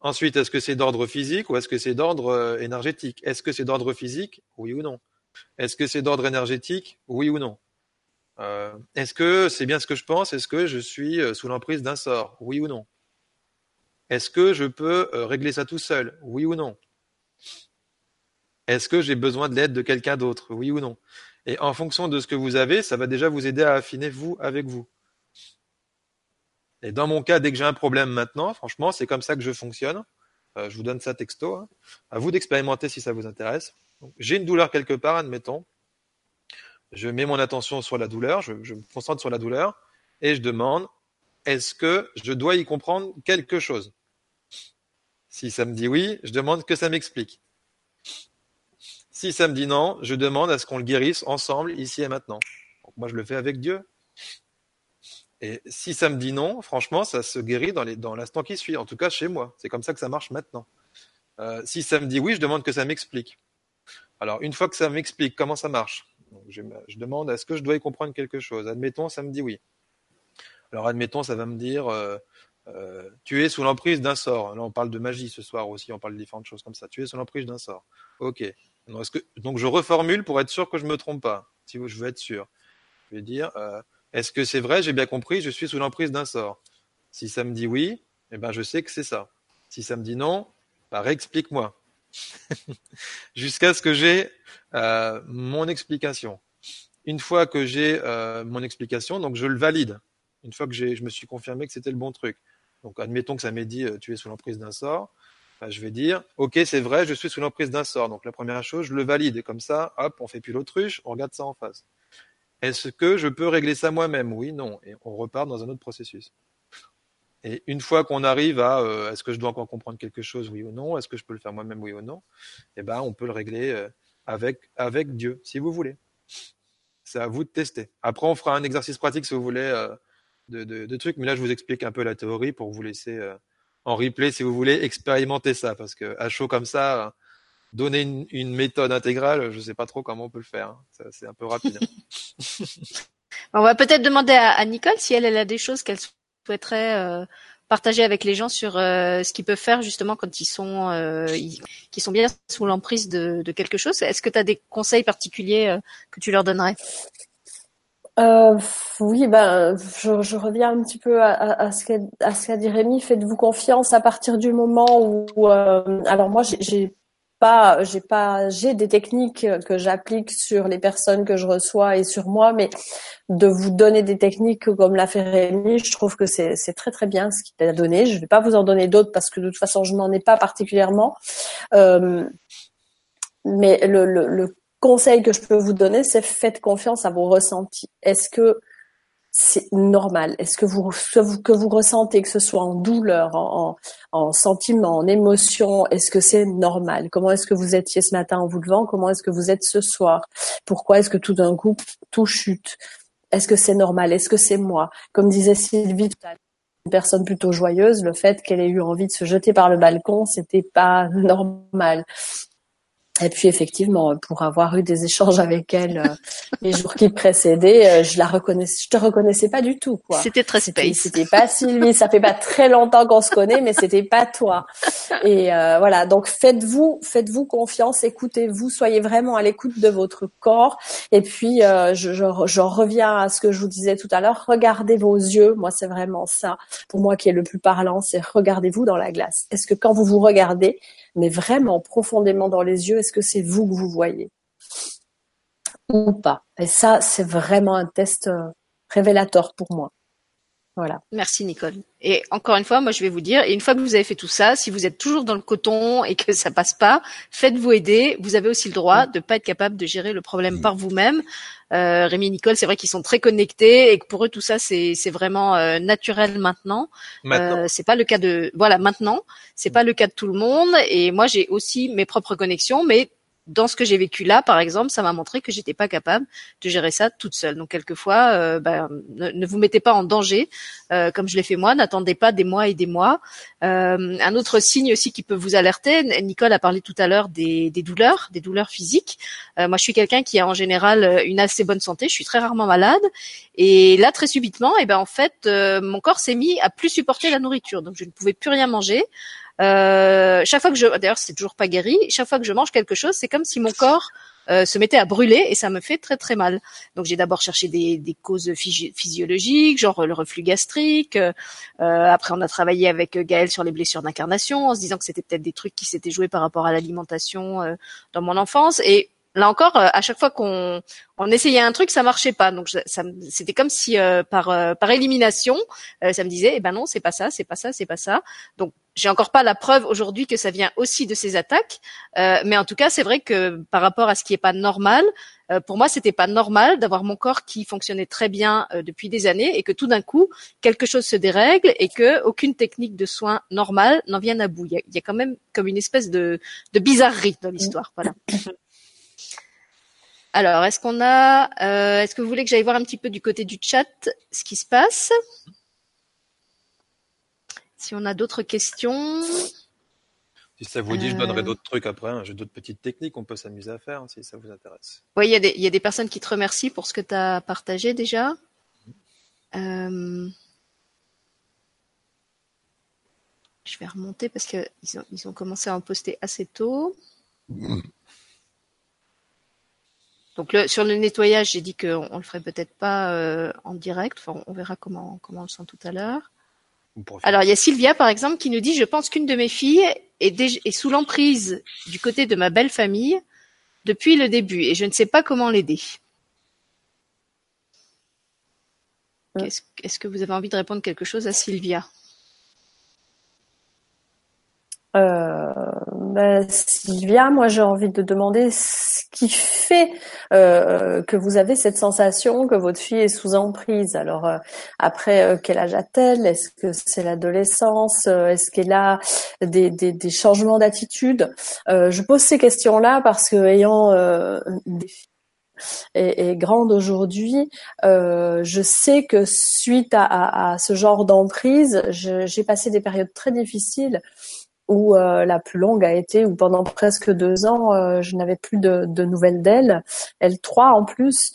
Ensuite, est-ce que c'est d'ordre physique ou est-ce que c'est d'ordre euh, énergétique? Est-ce que c'est d'ordre physique? Oui ou non. Est-ce que c'est d'ordre énergétique? Oui ou non. Euh, Est-ce que c'est bien ce que je pense? Est-ce que je suis euh, sous l'emprise d'un sort? Oui ou non. Est-ce que je peux régler ça tout seul? Oui ou non. Est-ce que j'ai besoin de l'aide de quelqu'un d'autre? Oui ou non. Et en fonction de ce que vous avez, ça va déjà vous aider à affiner vous avec vous. Et dans mon cas, dès que j'ai un problème maintenant, franchement, c'est comme ça que je fonctionne. Euh, je vous donne ça texto. Hein. À vous d'expérimenter si ça vous intéresse. J'ai une douleur quelque part, admettons. Je mets mon attention sur la douleur, je, je me concentre sur la douleur et je demande est-ce que je dois y comprendre quelque chose? Si ça me dit oui, je demande que ça m'explique. Si ça me dit non, je demande à ce qu'on le guérisse ensemble, ici et maintenant. moi, je le fais avec Dieu. Et si ça me dit non, franchement, ça se guérit dans, l'instant qui suit. En tout cas, chez moi. C'est comme ça que ça marche maintenant. Euh, si ça me dit oui, je demande que ça m'explique. Alors, une fois que ça m'explique comment ça marche, je, demande est-ce que je dois y comprendre quelque chose? Admettons, ça me dit oui. Alors, admettons, ça va me dire euh, euh, tu es sous l'emprise d'un sort. Là, on parle de magie ce soir aussi, on parle de différentes choses comme ça. Tu es sous l'emprise d'un sort. Ok. Donc, je reformule pour être sûr que je ne me trompe pas, si je veux être sûr. Je vais dire, euh, est-ce que c'est vrai, j'ai bien compris, je suis sous l'emprise d'un sort Si ça me dit oui, eh ben, je sais que c'est ça. Si ça me dit non, bah, réexplique-moi. Jusqu'à ce que j'ai euh, mon explication. Une fois que j'ai euh, mon explication, donc je le valide. Une fois que je me suis confirmé que c'était le bon truc. Donc admettons que ça m'ait dit tu es sous l'emprise d'un sort. Bah, je vais dire, ok, c'est vrai, je suis sous l'emprise d'un sort. Donc la première chose, je le valide. Et comme ça, hop, on fait plus l'autruche, on regarde ça en face. Est-ce que je peux régler ça moi-même? Oui, non. Et on repart dans un autre processus. Et une fois qu'on arrive à euh, est-ce que je dois encore comprendre quelque chose, oui ou non, est-ce que je peux le faire moi-même, oui ou non, eh ben on peut le régler euh, avec avec Dieu, si vous voulez. C'est à vous de tester. Après, on fera un exercice pratique si vous voulez euh, de, de, de, trucs, mais là je vous explique un peu la théorie pour vous laisser en replay si vous voulez expérimenter ça, parce que à chaud comme ça, donner une, méthode intégrale, je ne sais pas trop comment on peut le faire. Hein. C'est un peu rapide. on va peut-être demander à, Nicole si elle, elle a des choses qu'elle souhaiterait euh, partager avec les gens sur euh, ce qu'ils peuvent faire justement quand ils sont euh, qui sont bien sous l'emprise de, de, quelque chose. Est-ce que tu as des conseils particuliers euh, que tu leur donnerais? Euh, oui, ben, je, je, reviens un petit peu à, à, ce qu'a dit Rémi. Faites-vous confiance à partir du moment où, euh, alors moi, j'ai pas, j'ai pas, j'ai des techniques que j'applique sur les personnes que je reçois et sur moi, mais de vous donner des techniques comme l'a fait Rémi, je trouve que c'est très très bien ce qu'il a donné. Je vais pas vous en donner d'autres parce que de toute façon, je n'en ai pas particulièrement. Euh, mais le, le, le conseil que je peux vous donner, c'est faites confiance à vos ressentis. Est-ce que c'est normal. Est-ce que vous, que vous ressentez, que ce soit en douleur, en, en, sentiment, en émotion, est-ce que c'est normal? Comment est-ce que vous étiez ce matin en vous levant? Comment est-ce que vous êtes ce soir? Pourquoi est-ce que tout d'un coup tout chute? Est-ce que c'est normal? Est-ce que c'est moi? Comme disait Sylvie une personne plutôt joyeuse, le fait qu'elle ait eu envie de se jeter par le balcon, c'était pas normal. Et puis effectivement, pour avoir eu des échanges avec elle euh, les jours qui précédaient, euh, je la reconnaissais, je te reconnaissais pas du tout, quoi. C'était très space. C'était pas Sylvie. Ça fait pas très longtemps qu'on se connaît, mais c'était pas toi. Et euh, voilà. Donc faites-vous, faites-vous confiance, écoutez-vous, soyez vraiment à l'écoute de votre corps. Et puis je, je, je, reviens à ce que je vous disais tout à l'heure. Regardez vos yeux. Moi, c'est vraiment ça. Pour moi, qui est le plus parlant, c'est regardez-vous dans la glace. Est-ce que quand vous vous regardez, mais vraiment profondément dans les yeux, est-ce que c'est vous que vous voyez? Ou pas Et ça, c'est vraiment un test euh, révélateur pour moi. Voilà. Merci Nicole. Et encore une fois, moi je vais vous dire, et une fois que vous avez fait tout ça, si vous êtes toujours dans le coton et que ça passe pas, faites-vous aider. Vous avez aussi le droit de pas être capable de gérer le problème par vous-même. Euh, Rémi et Nicole, c'est vrai qu'ils sont très connectés et que pour eux tout ça c'est c'est vraiment euh, naturel maintenant. maintenant. Euh, c'est pas le cas de voilà maintenant, c'est pas le cas de tout le monde. Et moi j'ai aussi mes propres connexions, mais dans ce que j'ai vécu là, par exemple, ça m'a montré que j'étais pas capable de gérer ça toute seule. Donc quelquefois, euh, ben, ne, vous mettez pas en danger, euh, comme je l'ai fait moi. N'attendez pas des mois et des mois. Euh, un autre signe aussi qui peut vous alerter, Nicole a parlé tout à l'heure des, douleurs, des douleurs physiques. moi, je suis quelqu'un qui a en général une assez bonne santé. Je suis très rarement malade. Et là, très subitement, et eh ben en fait, mon corps s'est mis à plus supporter la nourriture. Donc je ne pouvais plus rien manger. Euh, chaque fois que je, d'ailleurs c'est toujours pas guéri, chaque fois que je mange quelque chose, c'est comme si mon corps se mettait à brûler et ça me fait très très mal. Donc j'ai d'abord cherché des, des causes physiologiques, genre le reflux gastrique. après on a travaillé avec Gaël sur les blessures d'incarnation en se disant que c'était peut-être des trucs qui s'étaient joués par rapport à l'alimentation dans mon enfance et là encore, à chaque fois qu'on on essayait un truc, ça marchait pas. Donc ça, c'était comme si par par élimination, ça me disait, eh ben non, c'est pas ça, c'est pas ça, c'est pas ça. Donc j'ai encore pas la preuve aujourd'hui que ça vient aussi de ces attaques, euh, mais en tout cas, c'est vrai que par rapport à ce qui est pas normal, euh, pour moi, c'était pas normal d'avoir mon corps qui fonctionnait très bien euh, depuis des années et que tout d'un coup, quelque chose se dérègle et que aucune technique de soins normale n'en vienne à bout. Il y, a, quand même comme une espèce de, de bizarrerie dans l'histoire. Voilà. Alors, est-ce qu'on a, est-ce que vous voulez que j'aille voir un petit peu du côté du chat ce qui se passe? Si on a d'autres questions. Si ça vous dit, je donnerai euh. d'autres trucs après. Hein. J'ai d'autres petites techniques, on peut s'amuser à faire hein, si ça vous intéresse. Oui, il y, a des, personnes qui te remercient pour ce que tu as partagé déjà. Euh, je vais remonter parce qu'ils ont, ils ont commencé à en poster assez tôt. Donc le, sur le nettoyage, j'ai dit qu'on ne le ferait peut-être pas euh, en direct. Enfin, on verra comment, comment on le sent tout à l'heure. Alors il y a Sylvia par exemple qui nous dit je pense qu'une de mes filles est, sous l'emprise du côté de ma belle famille depuis le début et je ne sais pas comment l'aider. Est-ce que vous avez envie de répondre quelque chose à Sylvia? Euh, ben, Sylvia, moi j'ai envie de demander ce qui fait euh, que vous avez cette sensation que votre fille est sous emprise. Alors euh, après, euh, quel âge a-t-elle? Est-ce que c'est l'adolescence? Est-ce qu'elle a des, changements d'attitude? Je pose ces questions-là parce que ayant des filles est, grande aujourd'hui, euh, je sais que suite à ce genre d'emprise, j'ai passé des périodes très difficiles où euh, la plus longue a été où pendant presque deux ans, euh, je n'avais plus de, de nouvelles d'elles, elles trois en plus.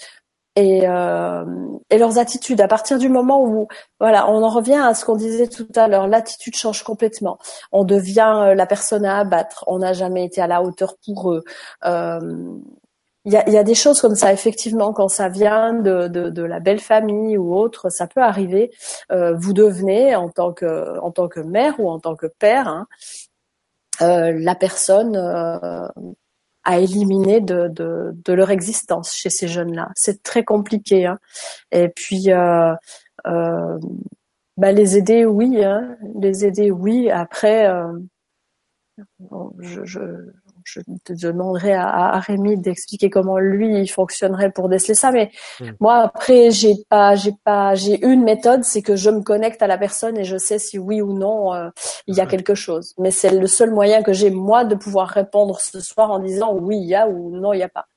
Et, euh, et leurs attitudes, à partir du moment où, voilà, on en revient à ce qu'on disait tout à l'heure, l'attitude change complètement. On devient la personne à abattre. On n'a jamais été à la hauteur pour eux. Il y a, y a, des choses comme ça, effectivement, quand ça vient de, de, de la belle famille ou autre, ça peut arriver. Euh, vous devenez, en tant que en tant que mère ou en tant que père, hein, euh, la personne euh, à éliminer de, de, de, leur existence chez ces jeunes-là. C'est très compliqué. Hein. Et puis euh, euh, bah, les aider, oui, hein, les aider, oui. Après, euh, je, je je te demanderai à, à Rémi d'expliquer comment lui il fonctionnerait pour déceler ça. Mais hmm. moi après j'ai pas j'ai pas j'ai une méthode, c'est que je me connecte à la personne et je sais si oui ou non euh, il y a quelque chose. Mais c'est le seul moyen que j'ai moi de pouvoir répondre ce soir en disant oui il y a ou non il y a pas.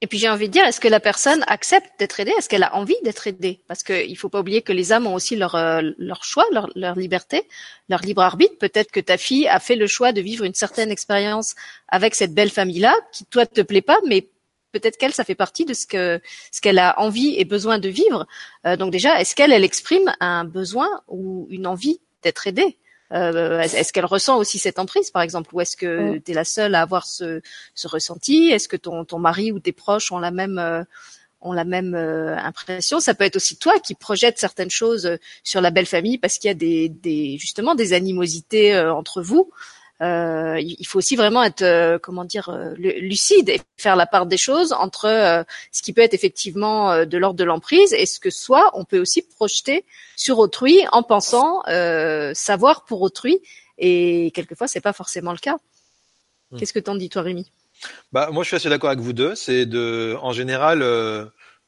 Et puis j'ai envie de dire, est-ce que la personne accepte d'être aidée? Est-ce qu'elle a envie d'être aidée? Parce qu'il faut pas oublier que les âmes ont aussi leur, euh, leur choix, leur, leur liberté, leur libre arbitre. Peut-être que ta fille a fait le choix de vivre une certaine expérience avec cette belle famille-là, qui toi te plaît pas, mais peut-être qu'elle, ça fait partie de ce que ce qu'elle a envie et besoin de vivre. Euh, donc déjà, est-ce qu'elle, elle exprime un besoin ou une envie d'être aidée? Euh, est-ce qu'elle ressent aussi cette emprise, par exemple, ou est-ce que tu es la seule à avoir ce, ce ressenti? Est-ce que ton, ton mari ou tes proches ont la même euh, ont la même euh, impression? Ça peut être aussi toi qui projettes certaines choses sur la belle famille parce qu'il y a des, des, justement des animosités entre vous. Euh, il faut aussi vraiment être, euh, comment dire, euh, lucide et faire la part des choses entre ce qui peut être effectivement de l'ordre de l'emprise et ce que soit on peut aussi projeter sur autrui en pensant savoir pour autrui. Et quelquefois, c'est pas forcément le cas. Hmm. Qu'est-ce que t'en dis, toi, Rémi? Bah, moi, je suis assez d'accord avec vous deux. C'est de, en général.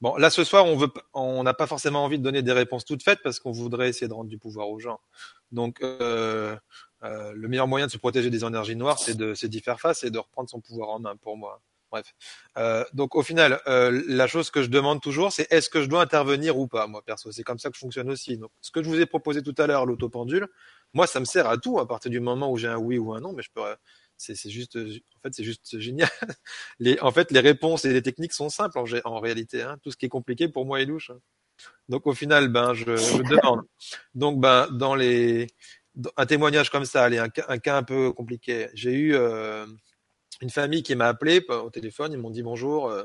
Bon, là ce soir, on veut, on n'a pas forcément envie de donner des réponses toutes faites parce qu'on voudrait essayer de rendre du pouvoir aux gens. Donc, euh, euh, le meilleur moyen de se protéger des énergies noires, c'est de d'y faire face et de reprendre son pouvoir en main, pour moi. Bref. Euh, donc au final, euh, la chose que je demande toujours, c'est est-ce que je dois intervenir ou pas, moi perso? C'est comme ça que je fonctionne aussi. Donc ce que je vous ai proposé tout à l'heure, l'autopendule, moi ça me sert à tout à partir du moment où j'ai un oui ou un non, mais je peux. C'est juste, en fait, c'est juste génial. Les, en fait, les réponses et les techniques sont simples en, en réalité. Hein. Tout ce qui est compliqué pour moi est louche. Hein. Donc au final, ben je, je demande. Donc ben dans les un témoignage comme ça, allez, un, cas un peu compliqué. J'ai eu, euh, une famille qui m'a appelé au téléphone, ils m'ont dit bonjour, euh,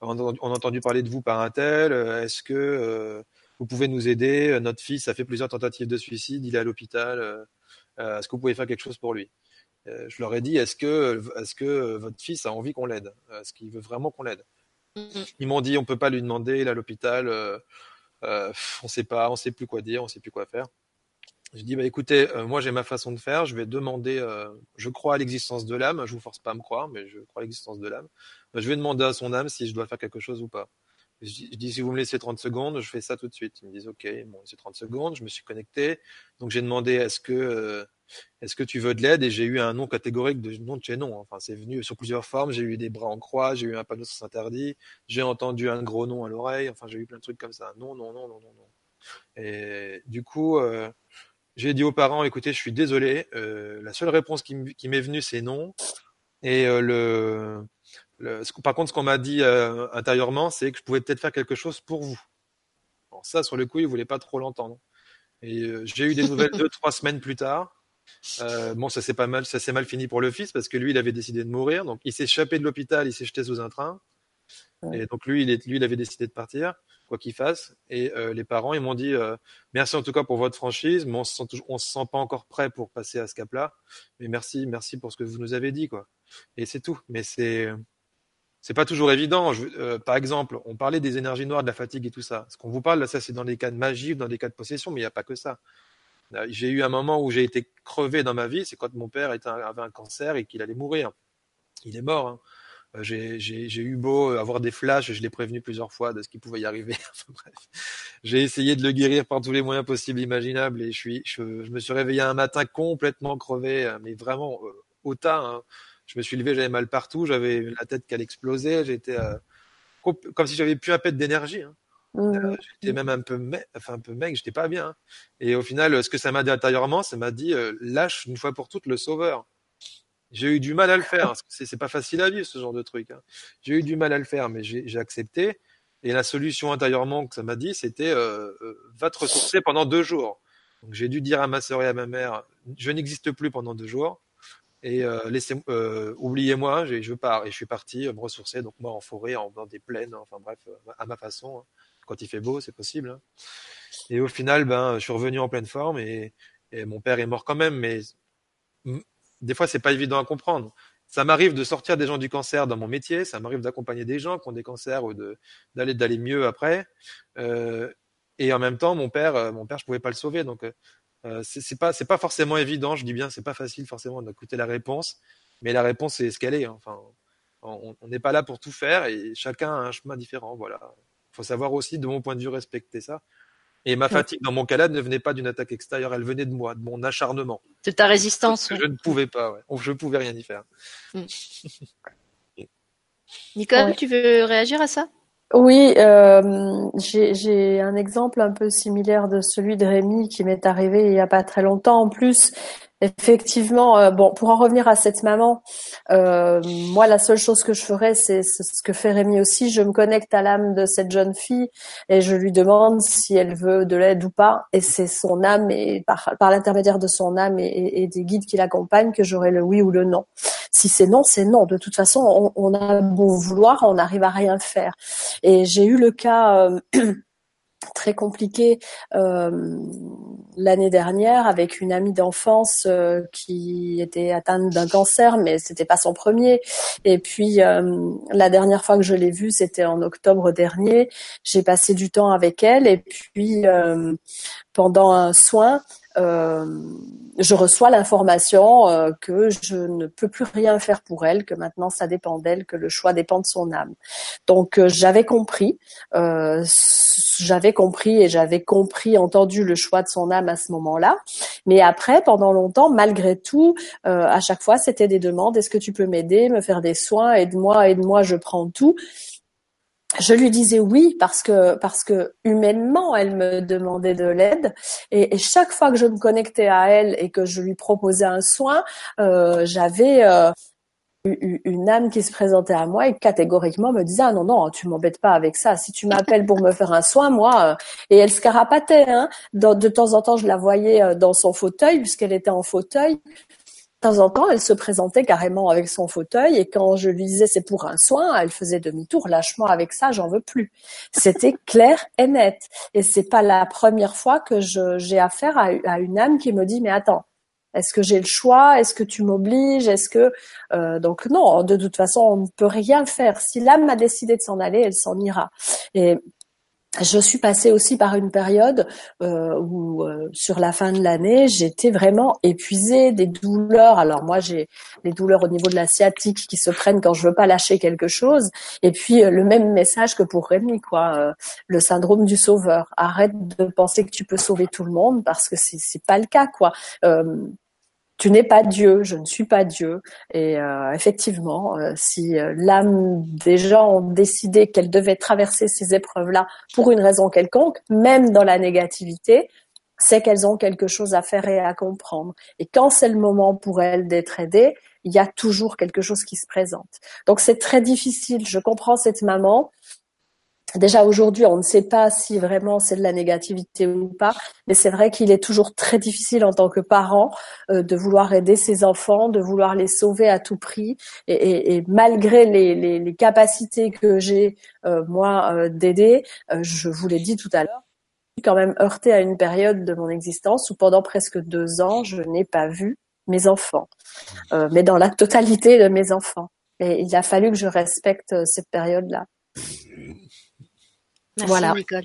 on a entendu parler de vous par un tel, euh, est-ce que euh, vous pouvez nous aider Notre fils a fait plusieurs tentatives de suicide, il est à l'hôpital, est-ce que vous pouvez faire quelque chose pour lui? Je leur ai dit, est-ce que, est-ce que votre fils a envie qu'on l'aide? Est-ce qu'il veut vraiment qu'on l'aide? Mm-hmm. Ils m'ont dit, on peut pas lui demander, il est à l'hôpital, on sait pas, on sait plus quoi dire, on sait plus quoi faire. Je dis bah écoutez, euh, moi j'ai ma façon de faire. Je vais demander. Euh, je crois à l'existence de l'âme. Je vous force pas à me croire, mais je crois à l'existence de l'âme. Bah, je vais demander à son âme si je dois faire quelque chose ou pas. Je dis, si vous me laissez 30 secondes, je fais ça tout de suite. Ils me disent ok, bon c'est 30 secondes. Je me suis connecté. Donc j'ai demandé est-ce que euh, est-ce que tu veux de l'aide? Et j'ai eu un nom catégorique de nom de chez non. Enfin c'est venu sur plusieurs formes. J'ai eu des bras en croix, j'ai eu un panneau sans interdit, j'ai entendu un gros nom à l'oreille. Enfin j'ai eu plein de trucs comme ça. Non non non non non non. Et du coup. Euh, j'ai dit aux parents, écoutez, je suis désolé. Euh, la seule réponse qui m'est venue, c'est non. Et euh, le, le, par contre, ce qu'on m'a dit euh, intérieurement, c'est que je pouvais peut-être faire quelque chose pour vous. Bon, ça, sur le coup, ils voulaient pas trop l'entendre. Et euh, j'ai eu des nouvelles deux, trois semaines plus tard. bon, ça s'est pas mal, ça s'est mal fini pour le fils parce que lui, il avait décidé de mourir. Donc, il s'est échappé de l'hôpital, il s'est jeté sous un train. Et donc lui, il est, lui, il avait décidé de partir quoi qu'il fasse. Et euh, les parents, ils m'ont dit euh, merci en tout cas pour votre franchise, mais on se sent on se sent pas encore prêt pour passer à ce cap-là. Mais merci, merci pour ce que vous nous avez dit, quoi. Et c'est tout. Mais c'est c'est pas toujours évident. Euh, par exemple, on parlait des énergies noires, de la fatigue et tout ça. Ce qu'on vous parle ça c'est dans des cas de magie, dans des cas de possession, mais il n'y a pas que ça. J'ai eu un moment où j'ai été crevé dans ma vie, c'est quand mon père avait un cancer et qu'il allait mourir. Il est mort. Hein. Euh, j'ai eu beau avoir des flashs, je l'ai prévenu plusieurs fois de ce qui pouvait y arriver. bref, j'ai essayé de le guérir par tous les moyens possibles, imaginables, et je suis, je, me suis réveillé un matin complètement crevé, euh, mais vraiment euh, au tas. Hein. Je me suis levé, j'avais mal partout, j'avais la tête qui allait exploser, j'étais comme si j'avais plus un pet d'énergie. Hein. Mmh. j'étais même un peu, mec, enfin un peu mec, j'étais pas bien. Hein. Et au final, ce que ça m'a dit intérieurement, ça m'a dit lâche une fois pour toutes le sauveur. J'ai eu du mal à le faire. C'est pas facile à vivre ce genre de truc. Hein. J'ai eu du mal à le faire, mais j'ai accepté. Et la solution intérieurement que ça m'a dit, c'était euh, euh, va te ressourcer pendant deux jours. Donc j'ai dû dire à ma sœur et à ma mère, je n'existe plus pendant deux jours. Et euh, laissez, euh, oubliez-moi, je pars. Et je suis parti me ressourcer, donc moi en forêt, en, dans des plaines, enfin bref, à ma façon. Hein. Quand il fait beau, c'est possible. Hein. Et au final, ben, je suis revenu en pleine forme et, et mon père est mort quand même, mais des fois, c'est pas évident à comprendre. Ça m'arrive de sortir des gens du cancer dans mon métier, ça m'arrive d'accompagner des gens qui ont des cancers ou d'aller d'aller mieux après. Euh, et en même temps, mon père, euh, mon père, je pouvais pas le sauver, donc euh, c'est pas c'est pas forcément évident. Je dis bien, c'est pas facile forcément d'écouter la réponse, mais la réponse c'est ce qu'elle est. Enfin, on n'est pas là pour tout faire et chacun a un chemin différent. Voilà. Il faut savoir aussi, de mon point de vue, respecter ça. Et ma fatigue, dans mon cas-là, ne venait pas d'une attaque extérieure, elle venait de moi, de mon acharnement. De ta résistance. Je ne pouvais pas, ouais. Je ne pouvais rien y faire. Hmm. Nicole, tu veux réagir à ça? Oui, euh, j'ai un exemple un peu similaire de celui de Rémi qui m'est arrivé il y a pas très longtemps. En plus, Effectivement, euh, bon, pour en revenir à cette maman, euh, moi, la seule chose que je ferais, c'est ce que fait Rémi aussi. Je me connecte à l'âme de cette jeune fille et je lui demande si elle veut de l'aide ou pas. Et c'est son âme et par, l'intermédiaire de son âme et, des guides qui l'accompagnent que j'aurai le oui ou le non. Si c'est non, c'est non. De toute façon, on, on, a beau vouloir, on n'arrive à rien faire. Et j'ai eu le cas. Euh, très compliqué euh, l'année dernière avec une amie d'enfance euh, qui était atteinte d'un cancer, mais c'était pas son premier. Et puis euh, la dernière fois que je l'ai vue, c'était en octobre dernier. J'ai passé du temps avec elle et puis pendant un soin, euh, je reçois l'information euh, que je ne peux plus rien faire pour elle, que maintenant ça dépend d'elle, que le choix dépend de son âme. Donc euh, j'avais compris, j'avais compris et j'avais compris, entendu le choix de son âme à ce moment-là. Mais après, pendant longtemps, malgré tout, à chaque fois, c'était des demandes est-ce que tu peux m'aider, me faire des soins, aide-moi, aide-moi, je prends tout je lui disais oui parce que parce que humainement elle me demandait de l'aide. Et, chaque fois que je me connectais à elle et que je lui proposais un soin, euh, j'avais euh, une âme qui se présentait à moi et catégoriquement me disait ah non non tu m'embêtes pas avec ça. Si tu m'appelles pour me faire un soin moi euh, et elle se carapatait hein. De temps en temps je la voyais dans son fauteuil puisqu'elle était en fauteuil temps en temps, elle se présentait carrément avec son fauteuil et quand je lui disais c'est pour un soin, elle faisait demi-tour, lâche-moi avec ça, j'en veux plus. C'était clair et net. Et c'est pas la première fois que j'ai affaire à, une âme qui me dit mais attends, est-ce que j'ai le choix? Est-ce que tu m'obliges? Est-ce que euh, donc non De toute façon, on ne peut rien faire. Si l'âme a décidé de s'en aller, elle s'en ira. Et je suis passée aussi par une période euh, où, euh, sur la fin de l'année, j'étais vraiment épuisée, des douleurs. Alors moi, j'ai des douleurs au niveau de la sciatique qui se prennent quand je veux pas lâcher quelque chose. Et puis euh, le même message que pour Rémi, quoi, euh, le syndrome du sauveur. Arrête de penser que tu peux sauver tout le monde parce que c'est c'est pas le cas, quoi tu n'es pas Dieu, je ne suis pas Dieu. Et euh, effectivement, euh, si euh, l'âme des gens ont décidé qu'elle devait traverser ces épreuves-là pour une raison quelconque, même dans la négativité, c'est qu'elles ont quelque chose à faire et à comprendre. Et quand c'est le moment pour elles d'être aidées, il y a toujours quelque chose qui se présente. Donc c'est très difficile. Je comprends cette maman Déjà aujourd'hui, on ne sait pas si vraiment c'est de la négativité ou pas, mais c'est vrai qu'il est toujours très difficile en tant que parent euh, de vouloir aider ses enfants, de vouloir les sauver à tout prix. Et, et, et malgré les, les, les, capacités que j'ai euh, moi euh, d'aider, je vous l'ai dit tout à l'heure, je suis quand même heurtée à une période de mon existence où pendant presque deux ans, je n'ai pas vu mes enfants, mais dans la totalité de mes enfants. Et il a fallu que je respecte cette période-là. Merci voilà. Nicole.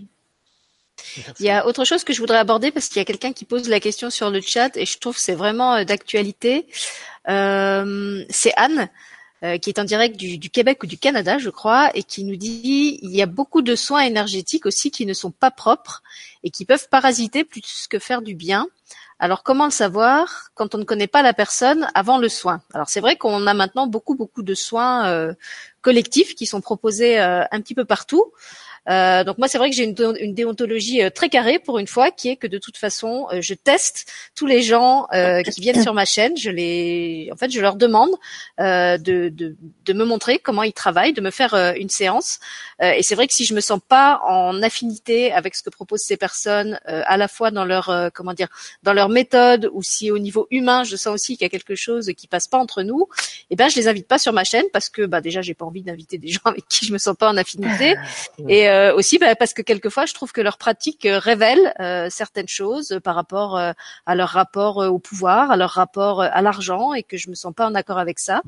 Il y a autre chose que je voudrais aborder parce qu'il y a quelqu'un qui pose la question sur le chat et je trouve que c'est vraiment euh, d'actualité. Euh, c'est Anne euh, qui est en direct du, du, Québec ou du Canada, je crois, et qui nous dit il y a beaucoup de soins énergétiques aussi qui ne sont pas propres et qui peuvent parasiter plus que faire du bien. Alors comment le savoir quand on ne connaît pas la personne avant le soin? Alors c'est vrai qu'on a maintenant beaucoup beaucoup de soins euh, collectifs qui sont proposés euh, un petit peu partout. Euh, donc moi, c'est vrai que j'ai une, une, déontologie euh, très carrée pour une fois, qui est que de toute façon, euh, je teste tous les gens qui viennent sur ma chaîne. Je les, en fait, je leur demande de, de, de, me montrer comment ils travaillent, de me faire une séance. et c'est vrai que si je me sens pas en affinité avec ce que proposent ces personnes, à la fois dans leur, comment dire, dans leur méthode, ou si au niveau humain, je sens aussi qu'il y a quelque chose qui passe pas entre nous, eh ben je les invite pas sur ma chaîne parce que bah déjà j'ai pas envie d'inviter des gens avec qui je me sens pas en affinité. Et euh, aussi bah, parce que quelquefois je trouve que leur pratique euh, révèle euh, certaines choses par rapport à leur rapport au pouvoir, à leur rapport à l'argent et que je me sens pas en accord avec ça.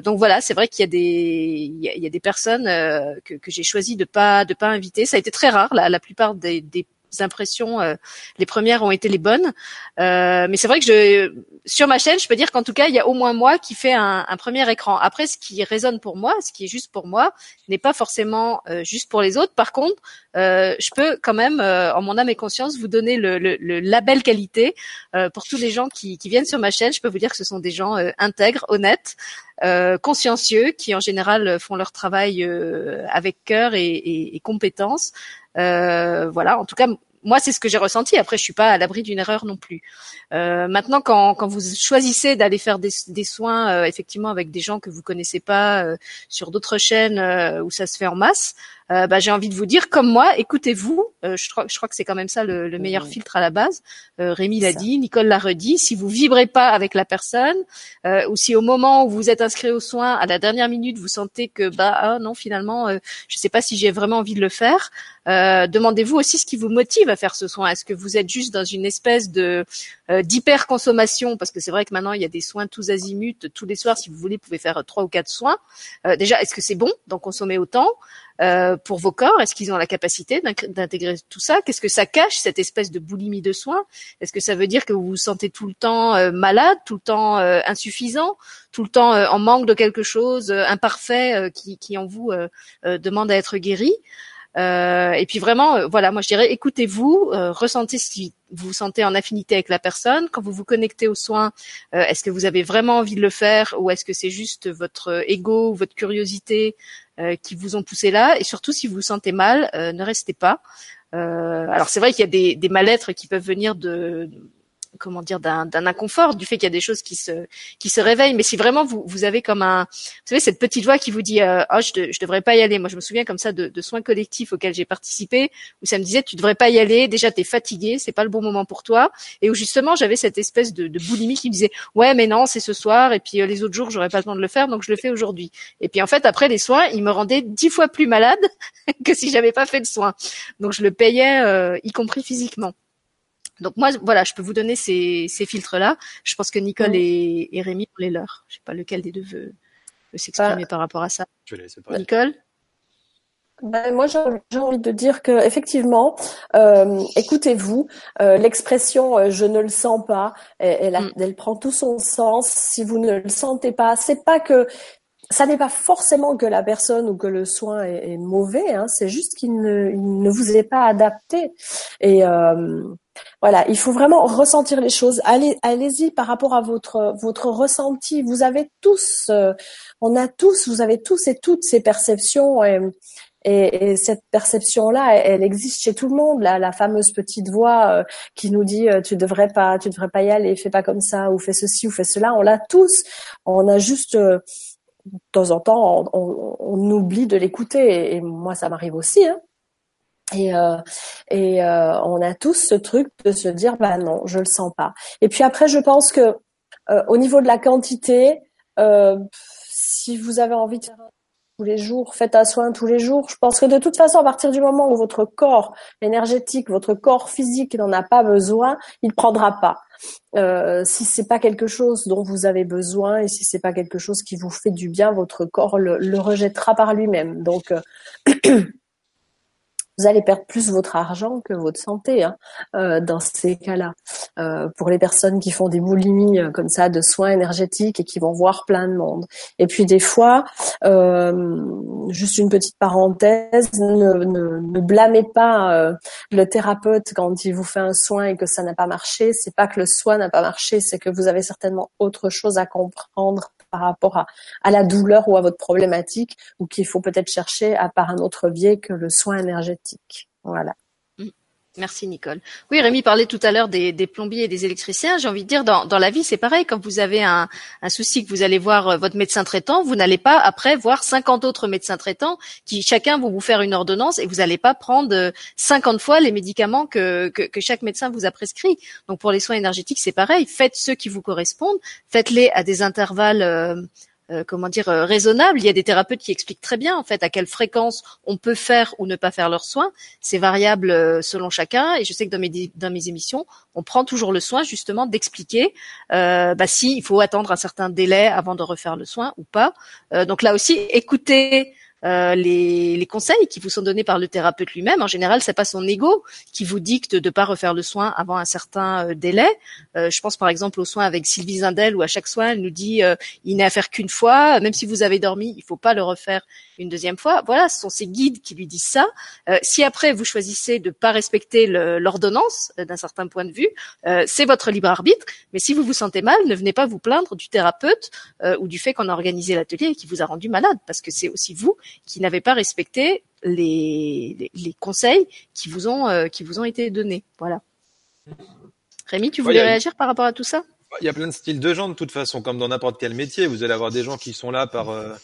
donc voilà, c'est vrai qu'il y a des il y a, des personnes que, que j'ai choisi de pas de pas inviter. Ça a été très rare. La, la plupart des, des impressions, euh, les premières ont été les bonnes. Euh, mais c'est vrai que sur ma chaîne, je peux dire qu'en tout cas, il y a au moins moi qui fait un, premier écran. Après, ce qui résonne pour moi, ce qui est juste pour moi, n'est pas forcément euh, juste pour les autres. Par contre, je peux quand même, en mon âme et conscience, vous donner le, le, label qualité pour tous les gens qui, viennent sur ma chaîne. Je peux vous dire que ce sont des gens intègres, honnêtes. Euh, consciencieux qui en général font leur travail euh, avec cœur et, et, et compétence. Euh, voilà, en tout cas, moi, c'est ce que j'ai ressenti. Après, je suis pas à l'abri d'une erreur non plus. Euh, maintenant, quand, quand, vous choisissez d'aller faire des, soins, euh, effectivement, avec des gens que vous connaissez pas sur d'autres chaînes où ça se fait en masse, bah, j'ai envie de vous dire, comme moi, écoutez-vous. je, crois, je crois que c'est quand même ça le, le meilleur filtre à la base. Rémi l'a dit, Nicole l'a redit. Si vous vibrez pas avec la personne, ou si au moment où vous êtes inscrit aux soins, à la dernière minute, vous sentez que bah ah, non, finalement, je sais pas si j'ai vraiment envie de le faire. demandez-vous aussi ce qui vous motive à faire ce soin. Est-ce que vous êtes juste dans une espèce de euh, d'hyperconsommation, parce que c'est vrai que maintenant il y a des soins tous azimuts, tous les soirs, si vous voulez, vous pouvez faire trois ou quatre soins. Euh, déjà, est-ce que c'est bon d'en consommer autant? Euh, pour vos corps Est-ce qu'ils ont la capacité d'intégrer tout ça? Qu'est-ce que ça cache cette espèce de boulimie de soins? Est-ce que ça veut dire que vous vous sentez tout le temps malade, tout le temps insuffisant, tout le temps en manque de quelque chose, imparfait, qui, qui en vous demande à être guéri? Euh, et puis vraiment, euh, voilà, moi je dirais, écoutez-vous, euh, ressentez si vous vous sentez en affinité avec la personne. Quand vous vous connectez aux soins, est-ce que vous avez vraiment envie de le faire ou est-ce que c'est juste votre ego ou votre curiosité qui vous ont poussé là? Et surtout, si vous vous sentez mal, ne restez pas. alors c'est vrai qu'il y a des, des mal-être qui peuvent venir de comment dire d'un inconfort du fait qu'il y a des choses qui se qui se réveillent. Mais si vraiment vous vous avez comme un vous savez cette petite voix qui vous dit euh, oh je, je devrais pas y aller. Moi je me souviens comme ça de, de soins collectifs auxquels j'ai participé où ça me disait tu devrais pas y aller. Déjà t'es fatigué c'est pas le bon moment pour toi. Et où justement j'avais cette espèce de, de boulimie qui me disait ouais mais non c'est ce soir. Et puis euh, les autres jours j'aurais pas le temps de le faire donc je le fais aujourd'hui. Et puis en fait après les soins ils me rendaient dix fois plus malade que si j'avais pas fait de soins. Donc je le payais euh, y compris physiquement donc moi, voilà, je peux vous donner ces, ces filtres-là. Je pense que Nicole et, et, Rémi ont les leurs. Je sais pas lequel des deux veut, veut s'exprimer par rapport à ça. Je Nicole? Ben, moi, j'ai envie de dire que effectivement, euh, écoutez-vous, euh, l'expression euh, "je ne le sens pas", elle, elle, elle, prend tout son sens. Si vous ne le sentez pas, c'est pas que ça n'est pas forcément que la personne ou que le soin est, est mauvais. Hein, c'est juste qu'il ne, il ne vous est pas adapté. Et euh, voilà, il faut vraiment ressentir les choses. Allez, allez-y par rapport à votre votre ressenti. Vous avez tous, euh, on a tous, vous avez tous et toutes ces perceptions. Et, et, et cette perception-là, elle, existe chez tout le monde. La, la fameuse petite voix euh, qui nous dit euh, tu devrais pas, tu devrais pas y aller, fais pas comme ça, ou fais ceci ou fais cela. On l'a tous. On a juste euh, de temps en temps, on, on, oublie de l'écouter. Et, moi, ça m'arrive aussi. Hein. Et, euh, et euh, on a tous ce truc de se dire bah non, je le sens pas. Et puis après, je pense que euh, au niveau de la quantité, euh, si vous avez envie de faire tous les jours, faites un soin tous les jours. Je pense que de toute façon, à partir du moment où votre corps énergétique, votre corps physique n'en a pas besoin, il prendra pas. Euh, si c'est pas quelque chose dont vous avez besoin et si c'est pas quelque chose qui vous fait du bien, votre corps le, le rejettera par lui-même. Donc euh, vous allez perdre plus votre argent que votre santé hein, euh, dans ces cas-là. Euh, pour les personnes qui font des boulimies euh, comme ça de soins énergétiques et qui vont voir plein de monde. Et puis des fois, euh, juste une petite parenthèse, ne, ne, ne blâmez pas euh, le thérapeute quand il vous fait un soin et que ça n'a pas marché. C'est pas que le soin n'a pas marché, c'est que vous avez certainement autre chose à comprendre par rapport à, à la douleur ou à votre problématique, ou qu'il faut peut-être chercher à par un autre biais que le soin énergétique. Voilà. Merci Nicole. Oui, Rémi parlait tout à l'heure des, plombiers et des électriciens. J'ai envie de dire, dans, dans la vie, c'est pareil. Quand vous avez un, souci, que vous allez voir euh, votre médecin traitant, vous n'allez pas après voir 50 autres médecins traitants qui chacun vont vous faire une ordonnance et vous n'allez pas prendre 50 fois les médicaments que, que, que, chaque médecin vous a prescrits. Donc pour les soins énergétiques, c'est pareil. Faites ceux qui vous correspondent. Faites-les à des intervalles euh, euh, comment dire euh, raisonnable. Il y a des thérapeutes qui expliquent très bien en fait à quelle fréquence on peut faire ou ne pas faire leurs soins. C'est variable euh, selon chacun. Et je sais que dans mes dans mes émissions, on prend toujours le soin justement d'expliquer euh, bah, si il faut attendre un certain délai avant de refaire le soin ou pas. Euh, donc là aussi, écoutez euh, les, les, conseils qui vous sont donnés par le thérapeute lui-même. En général, c'est pas son ego qui vous dicte de pas refaire le soin avant un certain euh, délai. Euh, je pense par exemple aux soins avec Sylvie Zindel où à chaque soin elle nous dit euh, il n'est à faire qu'une fois, même si vous avez dormi, il faut pas le refaire une deuxième fois. Voilà, ce sont ces guides qui lui disent ça. Euh, si après vous choisissez de pas respecter l'ordonnance d'un certain point de vue, c'est votre libre arbitre. Mais si vous vous sentez mal, ne venez pas vous plaindre du thérapeute ou du fait qu'on a organisé l'atelier et qui vous a rendu malade, parce que c'est aussi vous qui n'avaient pas respecté les, les, les, conseils qui vous ont euh, qui vous ont été donnés. Voilà. Rémi, tu voulais ouais, réagir par rapport à tout ça? Il y a plein de styles de gens de toute façon, comme dans n'importe quel métier. Vous allez avoir des gens qui sont là par euh,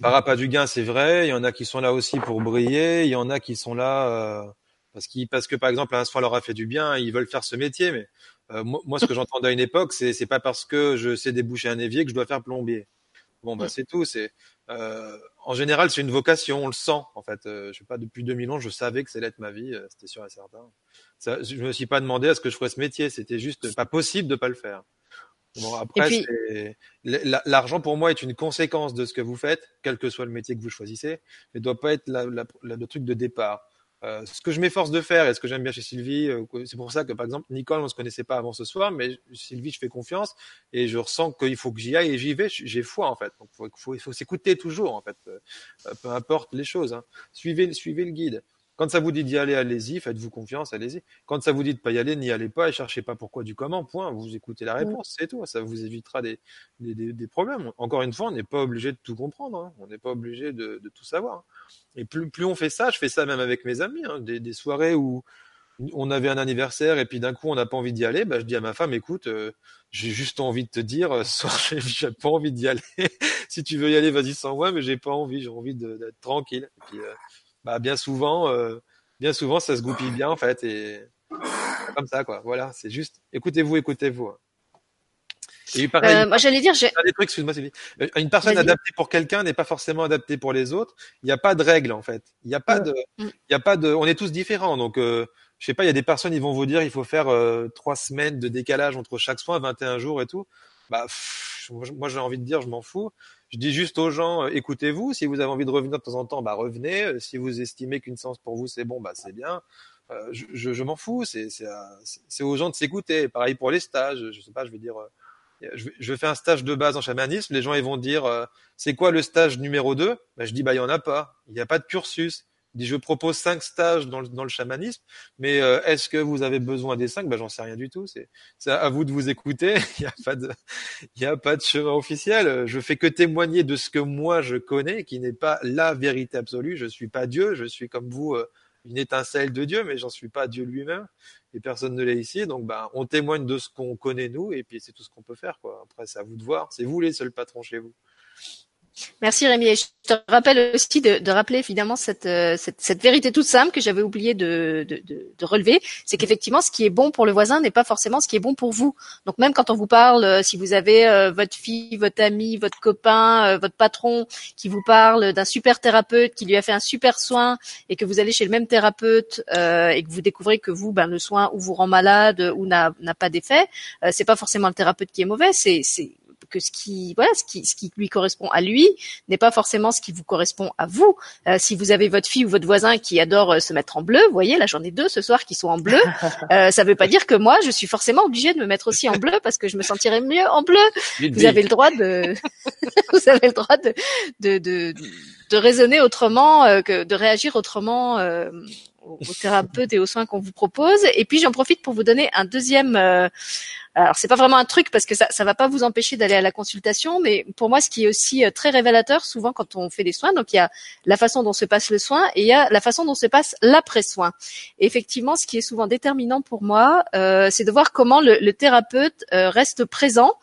par appât du gain, c'est vrai. Il y en a qui sont là aussi pour briller. Il y en a qui sont là euh, parce, qu parce que par exemple un soin leur a fait du bien, ils veulent faire ce métier. Mais euh, moi, ce que j'entendais à une époque, c'est c'est pas parce que je sais déboucher un évier que je dois faire plombier. Bon, bah, c'est tout. C'est euh, en général, c'est une vocation, on le sent. En fait, euh, je sais pas, depuis 2000 ans, je savais que ça allait être ma vie, euh, c'était sûr et certain. Ça, je me suis pas demandé à ce que je ferais ce métier. C'était juste pas possible de pas le faire. Bon, après, puis... l'argent pour moi est une conséquence de ce que vous faites, quel que soit le métier que vous choisissez, mais doit pas être la, la, le truc de départ. Euh, ce que je m'efforce de faire et ce que j'aime bien chez Sylvie, euh, c'est pour ça que par exemple Nicole, on se connaissait pas avant ce soir, mais Sylvie, je fais confiance et je ressens qu'il faut que j'y aille et j'y vais. J'ai foi en fait. Donc faut, faut, faut s'écouter toujours en fait, euh, peu importe les choses. Hein. Suivez, suivez le guide. Quand ça vous dit d'y aller, allez-y, faites-vous confiance, allez-y. Quand ça vous dit de pas y aller, n'y allez pas et cherchez pas pourquoi du comment, point. Vous écoutez la réponse, c'est tout. Ça vous évitera des, des, des, des problèmes. Encore une fois, on n'est pas obligé de tout comprendre, hein. on n'est pas obligé de, de, tout savoir. Et plus, plus on fait ça, je fais ça même avec mes amis, hein. des, des soirées où on avait un anniversaire et puis d'un coup on n'a pas envie d'y aller, bah, je dis à ma femme, écoute, euh, j'ai juste envie de te dire, euh, soir j'ai pas envie d'y aller. si tu veux y aller, vas-y sans moi, mais j'ai pas envie, j'ai envie d'être tranquille. Et puis, euh, bah, bien souvent, bien souvent ça se goupille bien en fait et comme ça quoi. Voilà, c'est juste, écoutez-vous, écoutez-vous. Et pareil, moi j'allais dire, j'ai des trucs, excuse-moi, Une personne adaptée pour quelqu'un n'est pas forcément adaptée pour les autres. Il n'y a pas de règle en fait. Il n'y a pas de, mm. il y a pas de, on est tous différents. Donc je sais pas, il y a des personnes, ils vont vous dire, il faut faire euh, trois semaines de décalage entre chaque soin, 21 jours et tout. Bah, moi, j'ai envie de dire, je m'en fous. Je dis juste aux gens, euh, écoutez-vous. Si vous avez envie de revenir de temps en temps, bah revenez. Euh, si vous estimez qu'une séance pour vous c'est bon, bah c'est bien. je, je, m'en fous. C'est c'est aux gens de s'écouter. Pareil pour les stages. Je sais pas, je veux dire. Je, fais un stage de base en chamanisme, les gens ils vont dire c'est quoi le stage numéro 2 bah, Je dis bah il y en a pas, il n'y a pas de cursus je propose cinq stages dans le, dans le chamanisme, mais euh, est-ce que vous avez besoin des cinq? Ben j'en sais rien du tout. C'est à vous de vous écouter. Il n'y a pas de il y a pas de chemin officiel. Je fais que témoigner de ce que moi je connais, qui n'est pas la vérité absolue. Je suis pas Dieu. Je suis comme vous euh, une étincelle de Dieu, mais j'en suis pas Dieu lui-même. Et personne ne l'est ici. Donc ben on témoigne de ce qu'on connaît nous, et puis c'est tout ce qu'on peut faire quoi. Après c'est à vous de voir. C'est vous les seuls patrons chez vous. Merci Rémi. Et je te rappelle aussi de, de rappeler évidemment cette, euh, cette, cette, vérité toute simple que j'avais oublié de, de, de relever, c'est qu'effectivement ce qui est bon pour le voisin n'est pas forcément ce qui est bon pour vous. Donc même quand on vous parle, euh, si vous avez euh, votre fille, votre ami, votre copain, votre patron qui vous parle d'un super thérapeute qui lui a fait un super soin et que vous allez chez le même thérapeute et que vous découvrez que vous, ben, le soin ou vous rend malade ou n'a pas d'effet, c'est pas forcément le thérapeute qui est mauvais, c'est que ce qui voilà ce qui ce qui lui correspond à lui n'est pas forcément ce qui vous correspond à vous. Euh, si vous avez votre fille ou votre voisin qui adore euh, se mettre en bleu, vous voyez, là j'en ai deux ce soir qui sont en bleu. Euh, ça veut pas dire que moi je suis forcément obligée de me mettre aussi en bleu parce que je me sentirais mieux en bleu. Vous avez le droit de vous avez le droit de de de, de raisonner autrement euh, que de réagir autrement. Euh, aux thérapeutes et aux soins qu'on vous propose. Et puis j'en profite pour vous donner un deuxième euh, alors c'est pas vraiment un truc parce que ça ça va pas vous empêcher d'aller à la consultation, mais pour moi ce qui est aussi euh, très révélateur souvent quand on fait des soins, donc il y a la façon dont se passe le soin et il y a la façon dont se passe l'après-soin. Effectivement, ce qui est souvent déterminant pour moi, euh, c'est de voir comment le, le thérapeute euh, reste présent,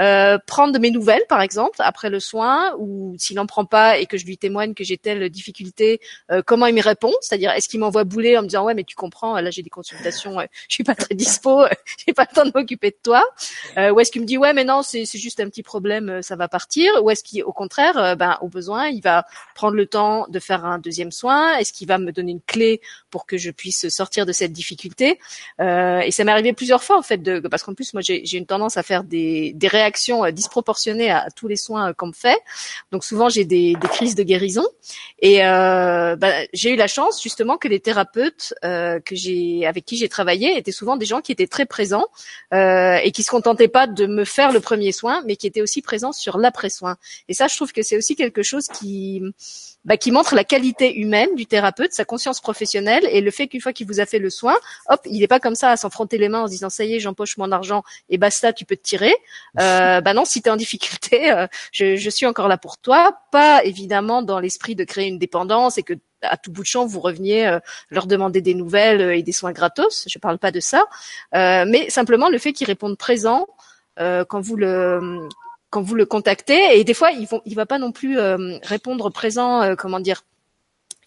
euh, prendre de mes nouvelles par exemple après le soin ou s'il n'en prend pas et que je lui témoigne que j'ai telle difficulté, euh, comment il me répond, c'est-à-dire est-ce qu'il m'envoie bouler en me disant ouais mais tu comprends là j'ai des consultations, je suis pas très dispo, j'ai pas le temps de m'occuper toi euh, Ou est-ce qu'il me dit ouais mais non c'est juste un petit problème, euh, ça va partir Ou est-ce qu'au contraire, euh, ben au besoin, il va prendre le temps de faire un deuxième soin? Est-ce qu'il va me donner une clé pour que je puisse sortir de cette difficulté? Euh, Et ça m'est arrivé plusieurs fois en fait, de, parce qu'en plus moi j'ai une tendance à faire des, des réactions disproportionnées à, tous les soins qu'on me fait. Donc souvent j'ai des, des, crises de guérison. Et ben, j'ai eu la chance justement que les thérapeutes que j'ai avec qui j'ai travaillé étaient souvent des gens qui étaient très présents. Euh, euh, et qui se contentait pas de me faire le premier soin, mais qui était aussi présent sur l'après-soin. Et ça, je trouve que c'est aussi quelque chose qui bah, qui montre la qualité humaine du thérapeute, sa conscience professionnelle et le fait qu'une fois qu'il vous a fait le soin, hop, il n'est pas comme ça à s'enfronter les mains en se disant ça y est, j'empoche mon argent et basta, tu peux te tirer. Euh, bah non, si tu es en difficulté, euh, je, je suis encore là pour toi. Pas évidemment dans l'esprit de créer une dépendance et que à tout bout de champ, vous reveniez euh, leur demander des nouvelles et des soins gratos. Je parle pas de ça, euh, mais simplement le fait qu'ils répondent présent euh, quand vous le quand vous le contactez. Et des fois, il va pas non plus répondre présent, comment dire,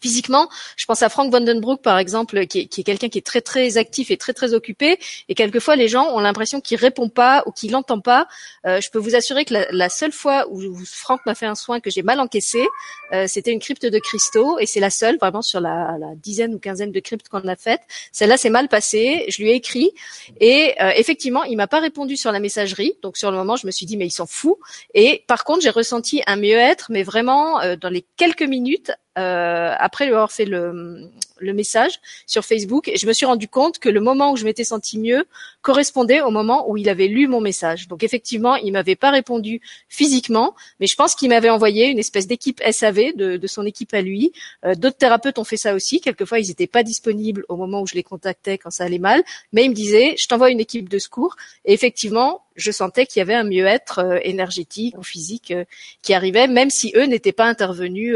physiquement. Je pense à Frank Vandenbroek, par exemple, qui est, qui est quelqu'un qui est très très actif et très très occupé. Et quelquefois, les gens ont l'impression qu'il répond pas ou qu'il n'entend pas. Euh, je peux vous assurer que la, la seule fois où Franck m'a fait un soin que j'ai mal encaissé, euh, c'était une crypte de cristaux, et c'est la seule vraiment sur la, la, dizaine ou quinzaine de cryptes qu'on a faites. Celle-là, c'est mal passé. Je lui ai écrit et euh, effectivement, il m'a pas répondu sur la messagerie. Donc sur le moment, je me suis dit mais il s'en fout. Et par contre, j'ai ressenti un mieux-être, mais vraiment euh, dans les quelques minutes euh, après lui avoir fait le, le message sur Facebook je me suis rendu compte que le moment où je m'étais senti mieux correspondait au moment où il avait lu mon message. Donc effectivement, il m'avait pas répondu physiquement, mais je pense qu'il m'avait envoyé une espèce d'équipe SAV de, de, son équipe à lui. Euh, D'autres thérapeutes ont fait ça aussi. Quelquefois, ils n'étaient pas disponibles au moment où je les contactais quand ça allait mal, mais ils me disaient "Je t'envoie une équipe de secours." Et effectivement, je sentais qu'il y avait un mieux-être euh, énergétique ou physique euh, qui arrivait, même si eux n'étaient pas intervenus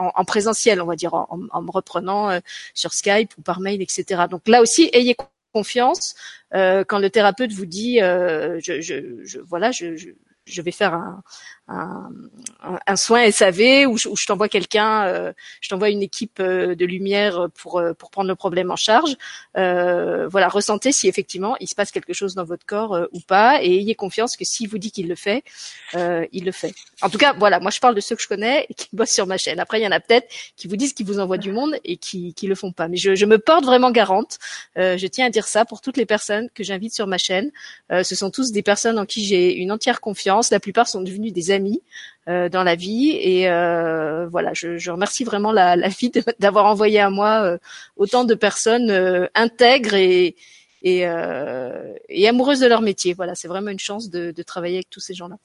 euh, en, présentiel, on va dire, en, me reprenant sur Skype ou par mail, etc. Donc là aussi, ayez confiance quand le thérapeute vous dit, je, je, je, voilà, je, je vais faire un, un, soin SAV où je, je t'envoie quelqu'un, euh, je t'envoie une équipe euh, de lumière pour euh, pour prendre le problème en charge. Euh, voilà, ressentez si effectivement il se passe quelque chose dans votre corps ou pas, et ayez confiance que s'il vous dit qu'il le fait, il le fait. En tout cas, voilà, moi je parle de ceux que je connais et qui bossent sur ma chaîne. Après, il y en a peut-être qui vous disent qu'ils vous envoient du monde et qui qui le font pas. Mais je, je me porte vraiment garante. je tiens à dire ça pour toutes les personnes que j'invite sur ma chaîne. ce sont tous des personnes en qui j'ai une entière confiance. La plupart sont devenus des amis euh, dans la vie. Et euh, voilà, je, remercie vraiment la, vie d'avoir envoyé à moi euh, autant de personnes intègres et, amoureuses de leur métier. Voilà, c'est vraiment une chance de, travailler avec tous ces gens-là.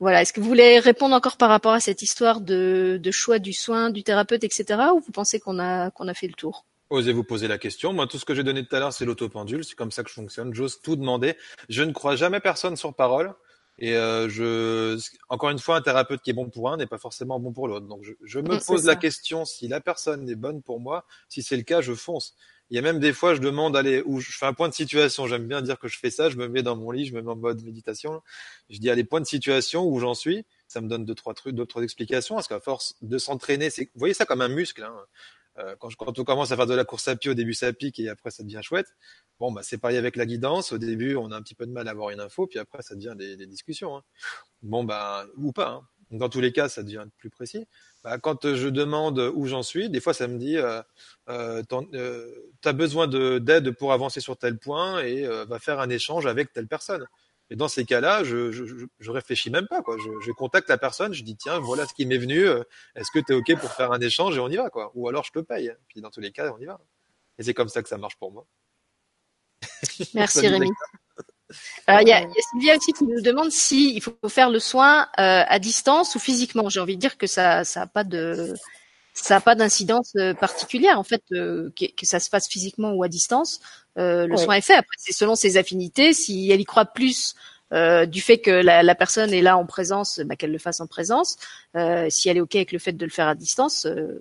Voilà. Est-ce que vous voulez répondre encore par rapport à cette histoire de, de choix du soin, du thérapeute, etc. Ou vous pensez qu'on a qu'on a fait le tour? Osez vous poser la question. Moi, tout ce que j'ai donné tout à l'heure, c'est l'autopendule. C'est comme ça que je fonctionne. J'ose tout demander. Je ne crois jamais personne sur parole. Et euh, je, encore une fois, un thérapeute qui est bon pour un n'est pas forcément bon pour l'autre. Donc, je, je me pose la question si la personne est bonne pour moi. Si c'est le cas, je fonce. Il y a même des fois, je demande allez, où je fais un point de situation. J'aime bien dire que je fais ça. Je me mets dans mon lit, je me mets en mode méditation. Je dis allez, point de situation où j'en suis. Ça me donne deux trois trucs, d'autres explications. Parce qu'à force de s'entraîner, c'est, vous voyez ça comme un muscle. Hein. Euh, quand, quand, on commence à faire de la course à pied, au début ça pique et après ça devient chouette. Bon, bah, c'est pareil avec la guidance. Au début, on a un petit peu de mal à avoir une info, puis après ça devient des, des discussions. Hein. Bon, bah, ou pas. Hein. Dans tous les cas, ça devient plus précis. Bah, quand je demande où j'en suis, des fois ça me dit euh, euh, euh as besoin d'aide pour avancer sur tel point et euh, va faire un échange avec telle personne. Et dans ces cas-là, je, je, je, réfléchis même pas. Quoi. Je, je, contacte la personne, je dis tiens, voilà ce qui m'est venu. Euh, est-ce que tu es ok pour faire un échange et on y va quoi Ou alors je te paye. Puis dans tous les cas, on y va. Et c'est comme ça que ça marche pour moi. Merci Rémi. Alors il y a, y a Sylvia aussi qui nous demande si il faut faire le soin euh, à distance ou physiquement. J'ai envie de dire que ça, ça a pas de, ça a pas d'incidence euh, particulière en fait que, que, ça se fasse physiquement ou à distance. Euh, le soin est fait. Après, c'est selon ses affinités. Si elle y croit plus euh, du fait que la, la, personne est là en présence, bah, qu'elle le fasse en présence. Euh, si elle est ok avec le fait de le faire à distance, euh,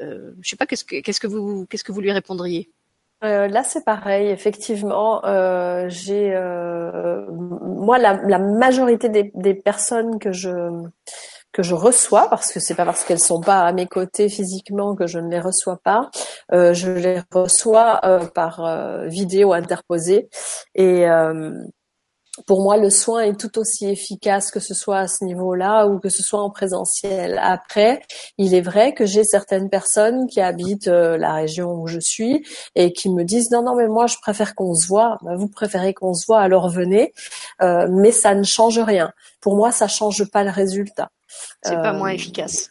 euh je sais pas qu'est-ce que qu'est-ce que vous qu'est-ce que vous lui répondriez? Là, c'est pareil. Effectivement, j'ai moi la, la majorité des, des, personnes que je que je reçois parce que c'est pas parce qu'elles sont pas à mes côtés physiquement que je ne les reçois pas. Euh, je les reçois euh, par euh, vidéo interposée et pour moi, le soin est tout aussi efficace que ce soit à ce niveau-là ou que ce soit en présentiel. Après, il est vrai que j'ai certaines personnes qui habitent la région où je suis et qui me disent non, non, mais moi, je préfère qu'on se voit. Ben, vous préférez qu'on se voit, alors venez. mais ça ne change rien. Pour moi, ça change pas le résultat. C'est pas moins euh, efficace.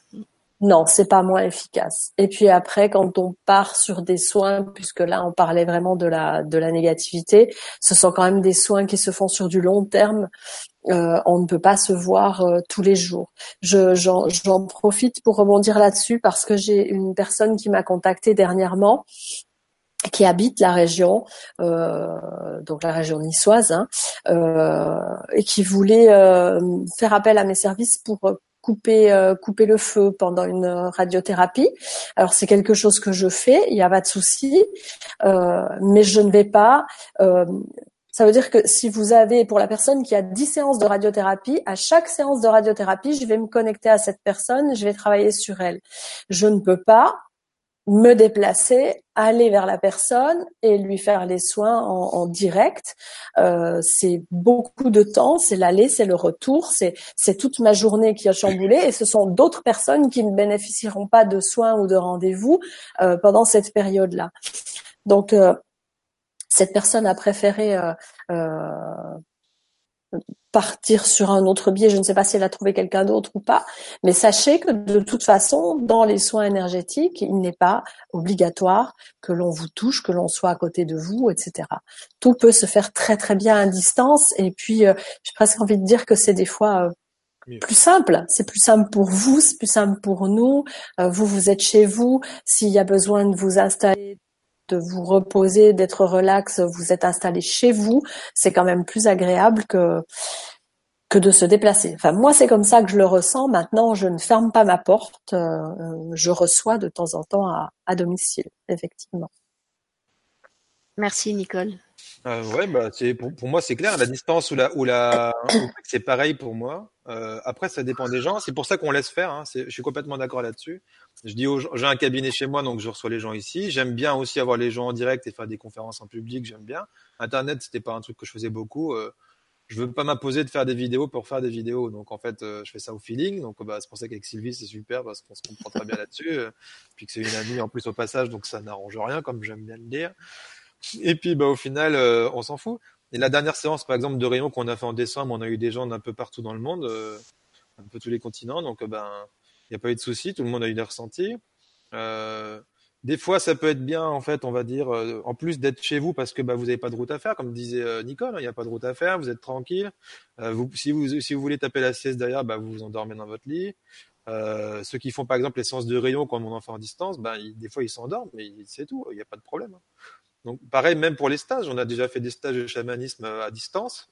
Non, c'est pas moins efficace. Et puis après, quand on part sur des soins, puisque là on parlait vraiment de la de la négativité, ce sont quand même des soins qui se font sur du long terme. Euh, on ne peut pas se voir euh, tous les jours. Je, j'en, j'en profite pour rebondir là-dessus parce que j'ai une personne qui m'a contacté dernièrement qui habite la région, euh, donc la région niçoise, hein, euh, et qui voulait euh, faire appel à mes services pour couper euh, couper le feu pendant une radiothérapie. Alors c'est quelque chose que je fais, il n'y a pas de souci, euh, mais je ne vais pas. Euh, ça veut dire que si vous avez, pour la personne qui a 10 séances de radiothérapie, à chaque séance de radiothérapie, je vais me connecter à cette personne, je vais travailler sur elle. Je ne peux pas me déplacer, aller vers la personne et lui faire les soins en, direct. Euh, c'est beaucoup de temps, c'est l'aller, c'est le retour, c'est c'est toute ma journée qui a chamboulé et ce sont d'autres personnes qui ne bénéficieront pas de soins ou de rendez-vous euh, pendant cette période-là. Donc euh, cette personne a préféré euh, euh, partir sur un autre biais. Je ne sais pas si elle a trouvé quelqu'un d'autre ou pas, mais sachez que de toute façon, dans les soins énergétiques, il n'est pas obligatoire que l'on vous touche, que l'on soit à côté de vous, etc. Tout peut se faire très très bien à distance. Et puis, euh, j'ai presque envie de dire que c'est des fois euh, plus simple. C'est plus simple pour vous, c'est plus simple pour nous. Euh, vous, vous êtes chez vous. S'il y a besoin de vous installer de vous reposer, d'être relax, vous êtes installé chez vous, c'est quand même plus agréable que de se déplacer. Moi, c'est comme ça que je le ressens. Maintenant, je ne ferme pas ma porte. Euh, je reçois de temps en temps à domicile, effectivement. Merci, Nicole. Euh, ouais, bah, c'est pour, pour moi c'est clair. La distance ou la ou la c'est pareil pour moi. Euh, après, ça dépend des gens. C'est pour ça qu'on laisse faire. Hein. Je suis complètement d'accord là-dessus. Je dis, j'ai un cabinet chez moi, donc je reçois les gens ici. J'aime bien aussi avoir les gens en direct et faire des conférences en public. J'aime bien. Internet, c'était pas un truc que je faisais beaucoup. Euh, je veux pas m'imposer de faire des vidéos pour faire des vidéos. Donc en fait, euh, je fais ça au feeling. Donc bah, c'est pour ça qu'avec Sylvie, c'est super parce qu'on se comprend très bien là-dessus. Euh, puis que c'est une amie en plus au passage, donc ça n'arrange rien, comme j'aime bien le dire. Et puis, bah, au final, euh, on s'en fout. Et la dernière séance, par exemple, de Rayon qu'on a fait en décembre, on a eu des gens d'un peu partout dans le monde, euh, un peu tous les continents. Donc, euh, ben, il n'y a pas eu de souci. Tout le monde a eu des ressentis. des fois, ça peut être bien, en fait, on va dire, en plus d'être chez vous parce que bah, vous n'avez pas de route à faire, comme disait Nicole, hein, il n'y a pas de route à faire, vous êtes tranquille. vous, si, vous, si vous voulez taper la sieste derrière, bah, vous vous endormez dans votre lit. Euh, ceux qui font par exemple les séances de rayon quand on en fait en distance, ben, des fois ils s'endorment, mais c'est tout, il n'y a pas de problème. Hein. Donc pareil, même pour les stages, on a déjà fait des stages de chamanisme à distance.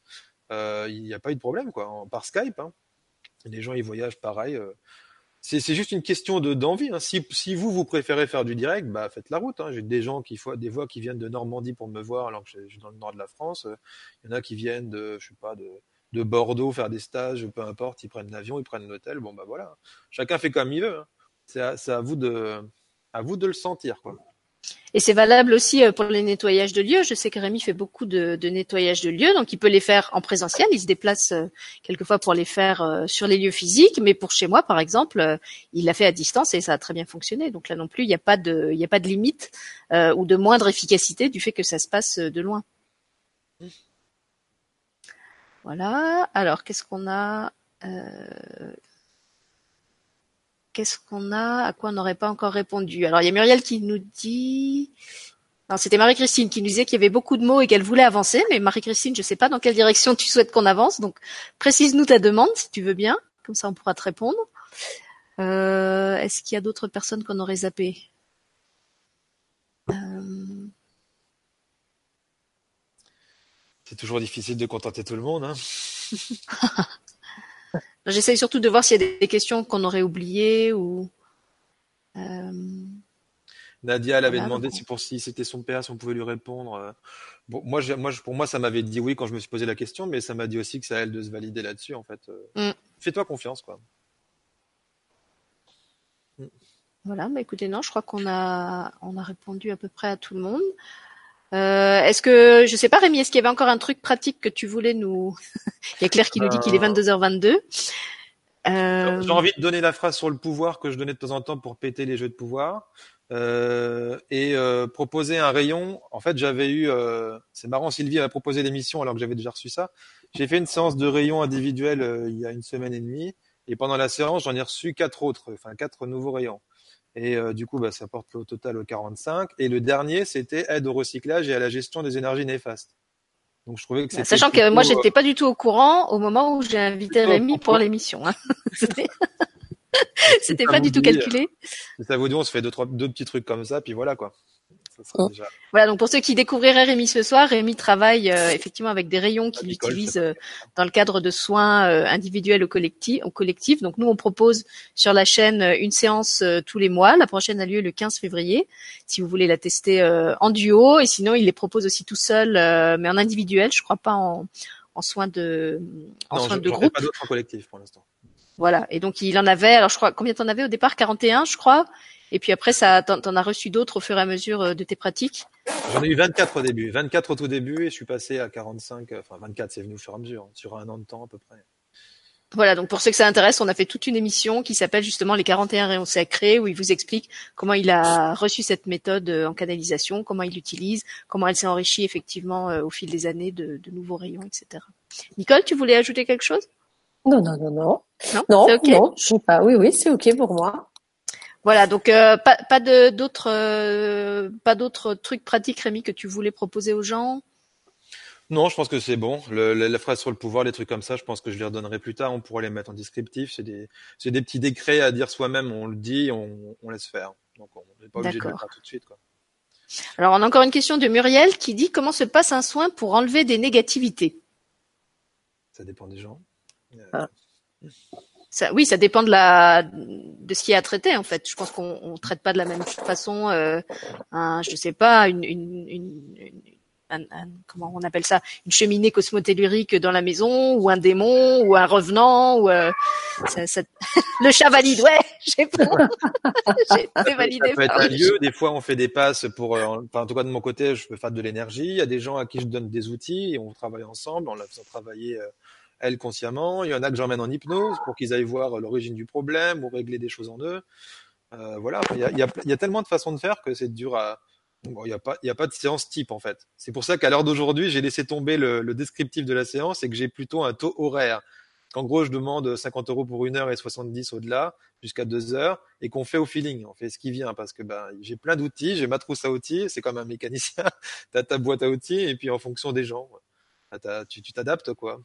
Euh, il n'y a pas eu de problème quoi, par Skype. Hein. Les gens ils voyagent pareil. Euh. C'est, juste une question de d'envie. Hein. Si, si vous vous préférez faire du direct, bah faites la route. Hein. J'ai des gens qui des voix qui viennent de Normandie pour me voir alors que je suis dans le nord de la France. Il y en a qui viennent de je sais pas de de Bordeaux faire des stages, peu importe, ils prennent l'avion, ils prennent l'hôtel. Bon bah voilà. Chacun fait comme il veut. Hein. C'est à, à vous de à vous de le sentir quoi. Et c'est valable aussi euh, pour les nettoyages de lieux. Je sais que Rémi fait beaucoup de, de nettoyages de lieux, donc il peut les faire en présentiel. Il se déplace euh, quelquefois pour les faire euh, sur les lieux physiques, mais pour chez moi, par exemple, il l'a fait à distance et ça a très bien fonctionné. Donc là non plus, il n'y a pas de, il n'y a pas de limite ou de moindre efficacité du fait que ça se passe de loin. Voilà. Alors qu'est-ce qu'on a Qu'est-ce qu'on a? À quoi on n'aurait pas encore répondu? Alors, il y a Muriel qui nous dit... Non, c'était Marie-Christine qui nous disait qu'il y avait beaucoup de mots et qu'elle voulait avancer. Mais Marie-Christine, je ne sais pas dans quelle direction tu souhaites qu'on avance. Donc, précise-nous ta demande si tu veux bien. Comme ça, on pourra te répondre. Euh, est-ce qu'il y a d'autres personnes qu'on aurait zappées? Euh... C'est toujours difficile de contenter tout le monde. Hein J'essaye surtout de voir s'il y a des questions qu'on aurait oubliées ou. Euh... Nadia, elle avait demandé si pour si c'était son père, si on pouvait lui répondre. Bon, moi, moi, pour moi, ça m'avait dit oui quand je me suis posé la question, mais ça m'a dit aussi que c'est à elle de se valider là-dessus, en fait. Mm. Fais-toi confiance, quoi. Mm. Voilà, bah écoutez, non, je crois qu'on a, on a répondu à peu près à tout le monde. Euh, est-ce que, je sais pas Rémi, est-ce qu'il y avait encore un truc pratique que tu voulais nous... Il y a Claire qui nous dit qu'il est 22h22. Euh, euh... J'ai envie de donner la phrase sur le pouvoir que je donnais de temps en temps pour péter les jeux de pouvoir. Euh, et euh, proposer un rayon. En fait, j'avais eu, euh, c'est marrant, Sylvie a proposé l'émission alors que j'avais déjà reçu ça. J'ai fait une séance de rayon individuel il y a une semaine et demie, et pendant la séance, j'en ai reçu quatre autres, enfin quatre nouveaux rayons. Et euh, du coup, bah, ça porte au total au 45. Et le dernier, c'était aide au recyclage et à la gestion des énergies néfastes. Donc je trouvais que bah, Sachant que moi, j'étais pas du tout au courant au moment où j'ai invité Rémi pour l'émission. Hein. C'était pas du tout calculé. Ça vous dit, on se fait deux, trois, deux petits trucs comme ça, puis voilà quoi. Oh. Voilà, donc pour ceux qui découvriraient Rémi ce soir, Rémi travaille euh, effectivement avec des rayons qu'il utilise euh, dans le cadre de soins euh, individuels au collectif, au collectif. Donc nous, on propose sur la chaîne une séance tous les mois. La prochaine a lieu le 15 février, si vous voulez la tester en duo. Et sinon, il les propose aussi tout seul, mais en individuel. Je crois pas en, en soins de, en soins de groupe. Pas d'autres en collectif pour l'instant. Voilà. Et donc il en avait. Alors je crois combien t'en avais au départ? 41, je crois. Et puis après, ça, t'en as reçu d'autres au fur et à mesure euh, de tes pratiques? J'en ai eu 24 au début, 24 au tout début, et je suis passé à 45. Enfin, 24, c'est venu au fur et à mesure, sur un an de temps à peu près. Voilà, donc pour ceux que ça intéresse, on a fait toute une émission qui s'appelle justement les 41 rayons sacrés, où il vous explique comment il a reçu cette méthode euh, en canalisation, comment il l'utilise, comment elle s'est enrichie effectivement euh, au fil des années de, de, nouveaux rayons, etc. Nicole, tu voulais ajouter quelque chose? Non, non, non, non. Non, non, non je sais pas. Oui, oui, c'est ok pour moi. Voilà, donc euh, pas, pas de d'autres euh, pas d'autres trucs pratiques, Rémi, que tu voulais proposer aux gens? Non, je pense que c'est bon. Le, la phrase sur le pouvoir, les trucs comme ça, je pense que je les redonnerai plus tard. On pourra les mettre en descriptif. C'est des, c'est des petits décrets à dire soi-même. On le dit, on, on laisse faire. Donc on n'est pas obligé de le faire tout de suite. Quoi. Alors on a encore une question de Muriel qui dit comment se passe un soin pour enlever des négativités? Ça dépend des gens. Ça, oui, ça dépend de la de ce qui est à traiter en fait. Je pense qu'on on traite pas de la même façon, euh, un, je sais pas, une, une, une, un, comment on appelle ça, une cheminée cosmotellurique dans la maison, ou un démon, ou un revenant, ou euh, ça, ça... le chat valide. Ouais, j'ai j'ai validé. Ça peut être un lieu. Des fois, on fait des passes pour. Euh, enfin, en tout cas, de mon côté, je peux faire de l'énergie. Il y a des gens à qui je donne des outils et on travaille ensemble. On la faisant travailler. Euh, elle consciemment. Il y en a que j'emmène en hypnose pour qu'ils aillent voir l'origine du problème ou régler des choses en eux. Euh, voilà, il y a, y, a, y a, tellement de façons de faire que c'est dur à, Bon, il n'y a, pas, y a pas de séance type en fait. C'est pour ça qu'à l'heure d'aujourd'hui, j'ai laissé tomber le, le, descriptif de la séance et que j'ai plutôt un taux horaire. En gros, je demande 50 euros pour une heure et 70 au-delà, jusqu'à deux heures, et qu'on fait au feeling. On fait ce qui vient parce que ben, j'ai plein d'outils, j'ai ma trousse à outils, c'est comme un mécanicien. tu as ta boîte à outils et puis en fonction des gens, tu t'adaptes quoi.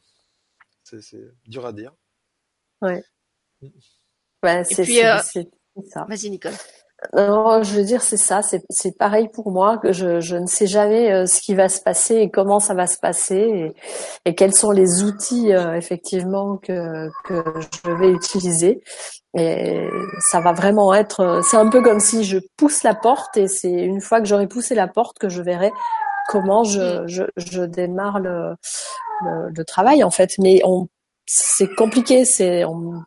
C'est dur à dire. Ouais. Mm. Ouais, c'est euh, ça. Vas-y, Nicole. Non, je veux dire, c'est ça, c'est pareil pour moi, que je, je, ne sais jamais euh, ce qui va se passer et comment ça va se passer et, et quels sont les outils euh, effectivement que, que je vais utiliser. Et ça va vraiment être, c'est un peu comme si je pousse la porte et c'est une fois que j'aurai poussé la porte que je verrai comment je, mm. je, je démarre le, le, le, travail en fait. Mais on, c'est compliqué, c'est on,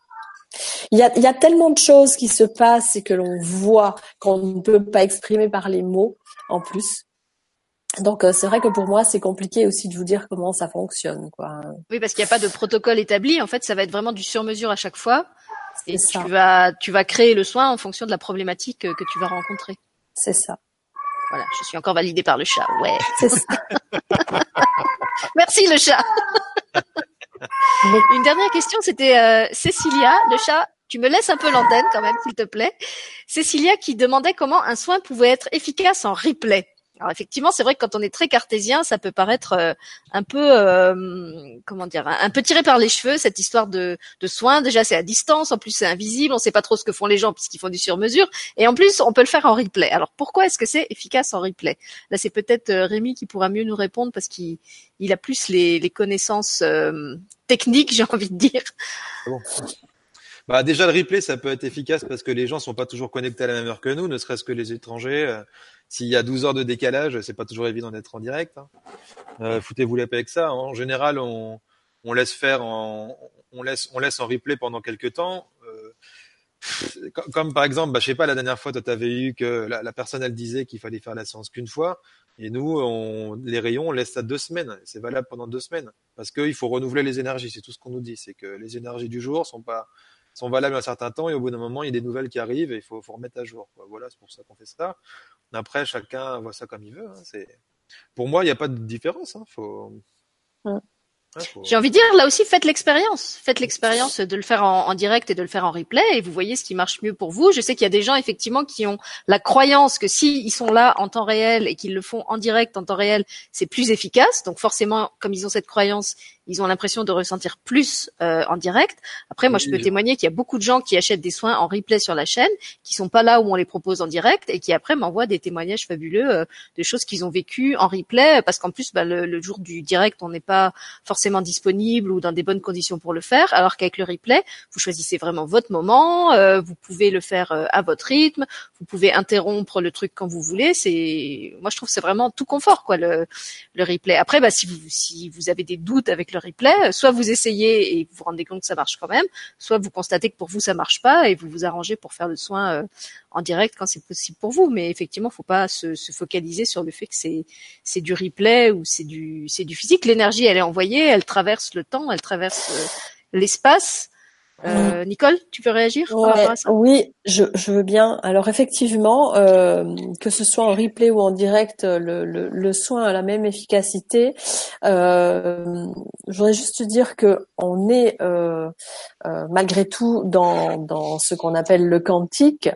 il y a, il y a tellement de choses qui se passent et que l'on voit qu'on ne peut pas exprimer par les mots en plus. Donc euh, c'est vrai que pour moi c'est compliqué aussi de vous dire comment ça fonctionne quoi. Oui parce qu'il n'y a pas de protocole établi. En fait ça va être vraiment du sur-mesure à chaque fois. Et tu vas tu vas créer le soin en fonction de la problématique que tu vas rencontrer. C'est ça. Voilà, je suis encore validée par le chat. Ouais. C'est ça. Merci le chat. Une dernière question, c'était euh, Cécilia, le chat. Tu me laisses un peu l'antenne quand même, s'il te plaît. Cécilia qui demandait comment un soin pouvait être efficace en replay. Alors effectivement, c'est vrai que quand on est très cartésien, ça peut paraître euh, un peu, euh, comment dire, un, peu tiré par les cheveux cette histoire de, de soins. Déjà, c'est à distance, en plus c'est invisible, on ne sait pas trop ce que font les gens puisqu'ils font du sur-mesure, et en plus on peut le faire en replay. Alors pourquoi est-ce que c'est efficace en replay? Là, c'est peut-être euh, Rémi qui pourra mieux nous répondre parce qu'il il a plus les, les connaissances techniques, j'ai envie de dire. Bon? Bah déjà le replay ça peut être efficace parce que les gens sont pas toujours connectés à la même heure que nous, ne serait-ce que les étrangers. S'il y a 12 heures de décalage, c'est pas toujours évident d'être en direct. Hein. Euh, Foutez-vous la paix avec ça. Hein. En général, on, on laisse faire, en, on laisse, on laisse en replay pendant quelques temps. Euh, comme, par exemple, bah, je sais pas, la dernière fois, tu avais eu que la, la, personne elle disait qu'il fallait faire la séance qu'une fois, et nous, on, les rayons, on laisse ça deux semaines. C'est valable pendant deux semaines parce qu'il faut renouveler les énergies. C'est tout ce qu'on nous dit, c'est que les énergies du jour sont pas sont valables un certain temps et au bout d'un moment, il y a des nouvelles qui arrivent et il faut, faut remettre à jour. Voilà, c'est pour ça qu'on fait ça. Après, chacun voit ça comme il veut. Hein. C'est pour moi, il n'y a pas de différence. Hein. Faut... J'ai envie de dire, là aussi, faites l'expérience. Faites l'expérience de le faire en, en, direct et de le faire en replay et vous voyez ce qui marche mieux pour vous. Je sais qu'il y a des gens, effectivement, qui ont la croyance que s'ils ils sont là en temps réel et qu'ils le font en direct en temps réel, c'est plus efficace. Donc forcément, comme ils ont cette croyance, ils ont l'impression de ressentir plus euh, en direct. Après, moi, je peux témoigner qu'il y a beaucoup de gens qui achètent des soins en replay sur la chaîne, qui sont pas là où on les propose en direct et qui après m'envoient des témoignages fabuleux euh, de choses qu'ils ont vécues en replay, parce qu'en plus, bah, le, le, jour du direct, on n'est pas forcément disponible ou dans des bonnes conditions pour le faire, alors qu'avec le replay, vous choisissez vraiment votre moment, euh, vous pouvez le faire euh, à votre rythme, vous pouvez interrompre le truc quand vous voulez. C'est, moi, je trouve c'est vraiment tout confort, quoi, le, le replay. Après, bah, si vous si vous avez des doutes avec le replay. Soit vous essayez et vous vous rendez compte que ça marche quand même, soit vous constatez que pour vous ça marche pas et vous vous arrangez pour faire le soin euh, en direct quand c'est possible pour vous. Mais effectivement, faut pas se, se focaliser sur le fait que c'est c'est du replay ou c'est du c'est du physique. L'énergie, elle est envoyée, elle traverse le temps, elle traverse euh, l'espace. Euh, Nicole, tu peux réagir Oui, je, je, veux bien. Alors effectivement, euh, que ce soit en replay ou en direct, le, le, le soin a la même efficacité. Euh, je voudrais juste dire que on est euh, euh, malgré tout dans, dans ce qu'on appelle le quantique.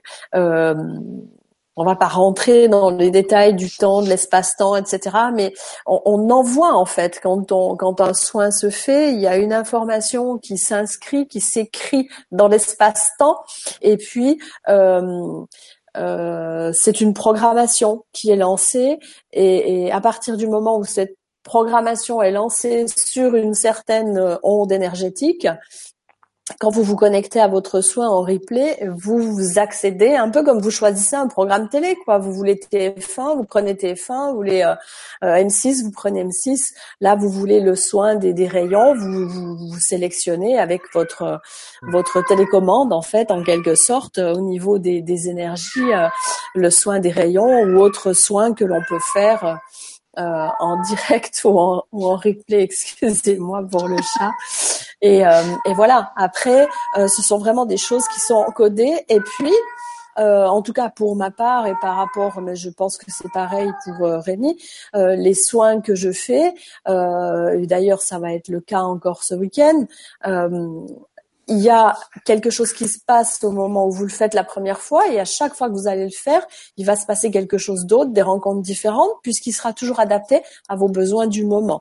On va pas rentrer dans les détails du temps, de l'espace-temps, etc. Mais on, en voit en fait quand on, quand un soin se fait, il y a une information qui s'inscrit, qui s'écrit dans l'espace-temps, et puis euh, euh, c'est une programmation qui est lancée, et, à partir du moment où cette programmation est lancée sur une certaine onde énergétique, quand vous vous connectez à votre soin en replay, vous, vous accédez un peu comme vous choisissez un programme télé, quoi. Vous voulez TF1, vous prenez TF1, vous voulez euh, euh, M6, vous prenez M6. Là, vous voulez le soin des, des rayons, vous, vous, sélectionnez avec votre votre télécommande, en fait, en quelque sorte, au niveau des, des énergies, euh, le soin des rayons ou autre soin que l'on peut faire euh, en direct ou en, ou en replay, excusez-moi pour le chat. Et, euh, et voilà, après, euh, ce sont vraiment des choses qui sont encodées. Et puis, en tout cas pour ma part et par rapport, mais je pense que c'est pareil pour Rémi, les soins que je fais, d'ailleurs ça va être le cas encore ce week-end, il y a quelque chose qui se passe au moment où vous le faites la première fois et à chaque fois que vous allez le faire, il va se passer quelque chose d'autre, des rencontres différentes, puisqu'il sera toujours adapté à vos besoins du moment.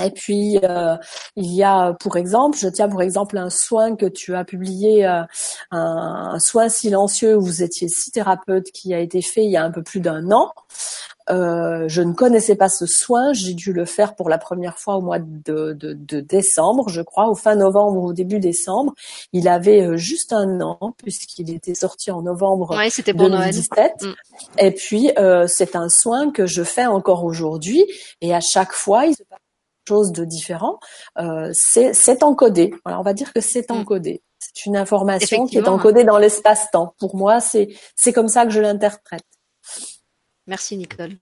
Et puis euh, il y a, pour exemple, je tiens pour exemple un soin que tu as publié, euh, un, soin silencieux où vous étiez six thérapeutes qui a été fait il y a un peu plus d'un an. Euh, je ne connaissais pas ce soin, j'ai dû le faire pour la première fois au mois de, de, décembre, je crois, au fin novembre ou au début décembre. Il avait juste un an puisqu'il était sorti en novembre ouais, 2017. Mm. Et puis c'est un soin que je fais encore aujourd'hui et à chaque fois il se passe chose de différent, euh, c'est encodé. Voilà, on va dire que c'est mm. encodé. C'est une information qui est encodée dans l'espace-temps. Pour moi, c'est c'est comme ça que je l'interprète. Merci Nicole.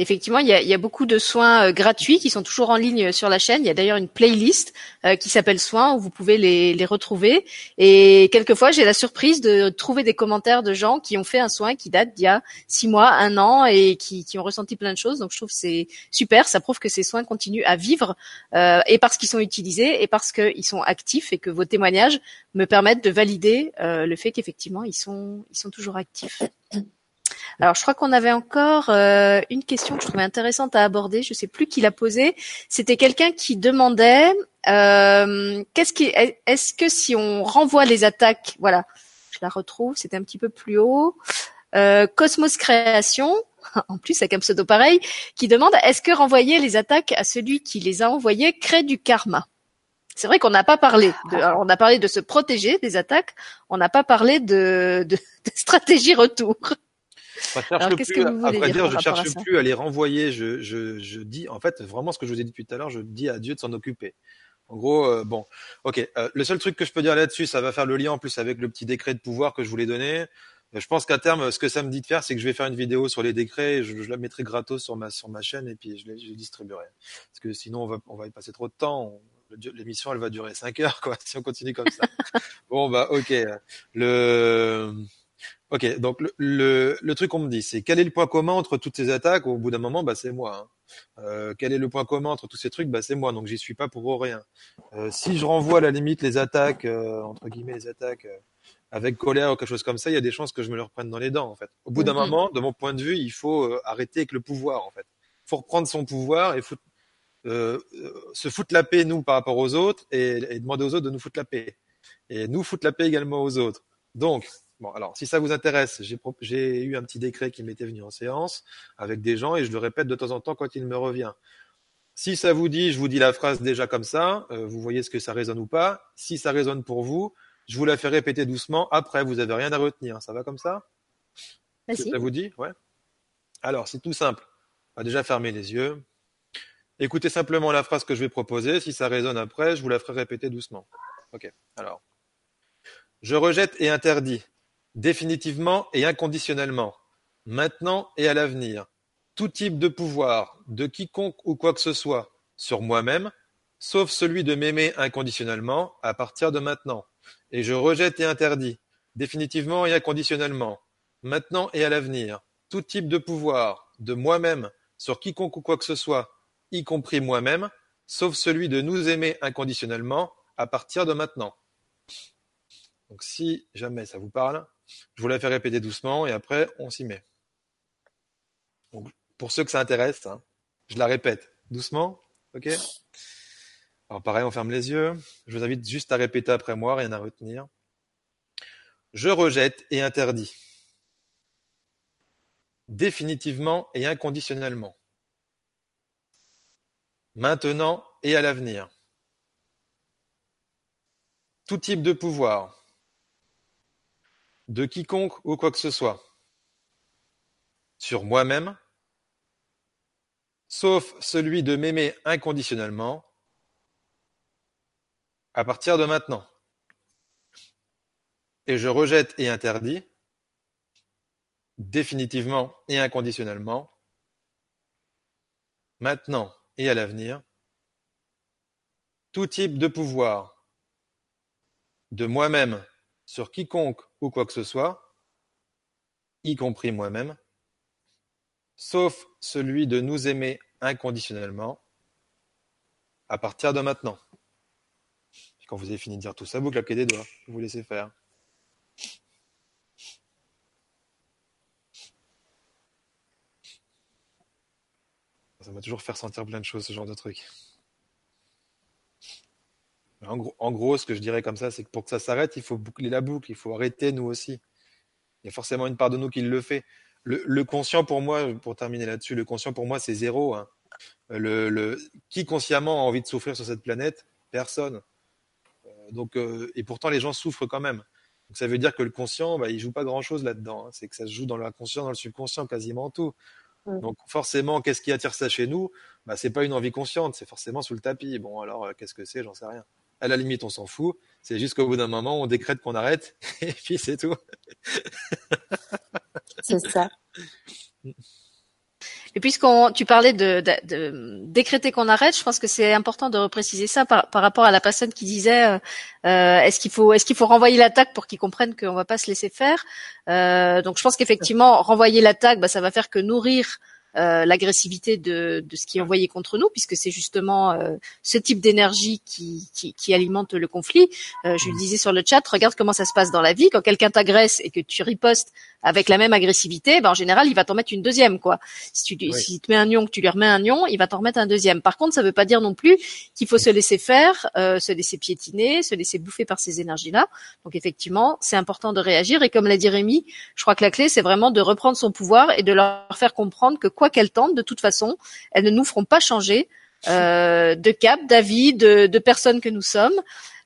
Effectivement, il y a, beaucoup de soins euh, gratuits qui sont toujours en ligne sur la chaîne. Il y a d'ailleurs une playlist euh, qui s'appelle Soins où vous pouvez les, retrouver. Et quelquefois, j'ai la surprise de trouver des commentaires de gens qui ont fait un soin qui date d'il y a six mois, un an et qui, ont ressenti plein de choses. Donc, je trouve que c'est super. Ça prouve que ces soins continuent à vivre euh, et parce qu'ils sont utilisés et parce qu'ils sont actifs et que vos témoignages me permettent de valider le fait qu'effectivement, ils sont, ils sont toujours actifs. Alors, je crois qu'on avait encore euh, une question que je trouvais intéressante à aborder. Je ne sais plus qui l'a posée. C'était quelqu'un qui demandait euh, qu'est-ce qui, est-ce que si on renvoie les attaques, voilà, je la retrouve. C'était un petit peu plus haut. Euh, Cosmos Création, en plus avec un pseudo pareil, qui demande est-ce que renvoyer les attaques à celui qui les a envoyées crée du karma? C'est vrai qu'on n'a pas parlé. De, on a parlé de se protéger des attaques. On n'a pas parlé de, de, de stratégie retour. Je cherche plus, à vrai dire, je cherche plus à les renvoyer. Je, je, je dis, en fait, vraiment ce que je vous ai dit depuis tout à l'heure, je dis à Dieu de s'en occuper. En gros, euh, bon, ok. Euh, le seul truc que je peux dire là-dessus, ça va faire le lien en plus avec le petit décret de pouvoir que je voulais donner. Euh, je pense qu'à terme, ce que ça me dit de faire, c'est que je vais faire une vidéo sur les décrets, et je, la mettrai gratos sur ma sur ma chaîne et puis je les, distribuerai. Parce que sinon, on va on va y passer trop de temps. L'émission, elle va durer 5 heures, quoi, si on continue comme ça. bon, bah, ok. Le Ok, donc le, le, truc qu'on me dit, c'est quel est le point commun entre toutes ces attaques Au bout d'un moment, bah c'est moi. Hein. Euh, quel est le point commun entre tous ces trucs Bah c'est moi, donc j'y suis pas pour rien. Euh, si je renvoie à la limite les attaques euh, entre guillemets les attaques euh, avec colère ou quelque chose comme ça, il y a des chances que je me le reprenne dans les dents en fait. Au bout d'un mm-hmm. moment, de mon point de vue, il faut euh, arrêter avec le pouvoir en fait. Il faut reprendre son pouvoir et se foutre la paix nous par rapport aux autres et, et demander aux autres de nous foutre la paix et nous foutre la paix également aux autres. Donc Bon, alors si ça vous intéresse, j'ai eu un petit décret qui m'était venu en séance avec des gens et je le répète de temps en temps quand il me revient. Si ça vous dit, je vous dis la phrase déjà comme ça, euh, vous voyez ce que ça résonne ou pas. Si ça résonne pour vous, je vous la fais répéter doucement. Après, vous avez rien à retenir. Ça va comme ça? Ça vous dit? Ouais. Alors, c'est tout simple. On va déjà fermer les yeux. Écoutez simplement la phrase que je vais proposer. Si ça résonne après, je vous la ferai répéter doucement. Ok. Alors, je rejette et interdis définitivement et inconditionnellement, maintenant et à l'avenir, tout type de pouvoir, de quiconque ou quoi que ce soit, sur moi-même, sauf celui de m'aimer inconditionnellement à partir de maintenant. Et je rejette et interdis, définitivement et inconditionnellement, maintenant et à l'avenir, tout type de pouvoir, de moi-même, sur quiconque ou quoi que ce soit, y compris moi-même, sauf celui de nous aimer inconditionnellement à partir de maintenant. Donc si jamais ça vous parle, je vous la fais répéter doucement et après, on s'y met. Pour ceux que ça intéresse, hein, je la répète doucement. OK? Alors pareil, on ferme les yeux. Je vous invite juste à répéter après moi, rien à retenir. Je rejette et interdis. Définitivement et inconditionnellement. maintenant et à l'avenir. Tout type de pouvoir, de quiconque ou quoi que ce soit, sur moi-même, sauf celui de m'aimer inconditionnellement, à partir de maintenant. Et je rejette et interdis, définitivement et inconditionnellement, maintenant et à l'avenir, tout type de pouvoir, de moi-même sur quiconque ou quoi que ce soit, y compris moi-même, sauf celui de nous aimer inconditionnellement, à partir de maintenant. quand vous avez fini de dire tout ça, vous claquez des doigts, vous laissez faire. Ça va toujours faire sentir plein de choses, ce genre de truc. En gros, en gros, ce que je dirais comme ça, c'est que pour que ça s'arrête, il faut boucler la boucle, il faut arrêter nous aussi. Il y a forcément une part de nous qui le fait. Le, conscient pour moi, pour terminer là-dessus, le conscient pour moi, c'est zéro. Hein. Le, qui consciemment a envie de souffrir sur cette planète? Personne. Euh, donc, euh, et pourtant, les gens souffrent quand même. Donc, ça veut dire que le conscient, bah, il joue pas grand-chose là-dedans. Hein. C'est que ça se joue dans la conscience, dans le subconscient, quasiment tout. Donc forcément, qu'est-ce qui attire ça chez nous? Bah, C'est pas une envie consciente, c'est forcément sous le tapis. Bon, alors euh, qu'est-ce que c'est? J'en sais rien. À la limite, on s'en fout. C'est juste qu'au bout d'un moment, on décrète qu'on arrête, et puis c'est tout. c'est ça. Et puisqu'on, tu parlais de, de, décréter qu'on arrête, je pense que c'est important de repréciser ça par, par, rapport à la personne qui disait euh, euh est-ce qu'il faut est-ce qu'il faut renvoyer l'attaque pour qu'ils comprennent qu'on va pas se laisser faire? Euh, donc je pense qu'effectivement renvoyer l'attaque, bah, ça va faire que nourrir euh, l'agressivité de, de, ce qui est envoyé contre nous, puisque c'est justement euh, ce type d'énergie qui, qui, qui, alimente le conflit. Euh, je le disais sur le chat, regarde comment ça se passe dans la vie. Quand quelqu'un t'agresse et que tu ripostes avec la même agressivité, ben, en général, il va t'en mettre une deuxième. quoi. Si tu si te mets un nion, que tu lui remets un nion, il va t'en remettre un deuxième. Par contre, ça ne veut pas dire non plus qu'il faut se laisser faire, se laisser piétiner, se laisser bouffer par ces énergies-là. Donc effectivement, c'est important de réagir. Et comme l'a dit Rémi, je crois que la clé, c'est vraiment de reprendre son pouvoir et de leur faire comprendre que quoi qu'elles tentent, de toute façon, elles ne nous feront pas changer euh, de cap, d'avis, de, de personnes que nous sommes.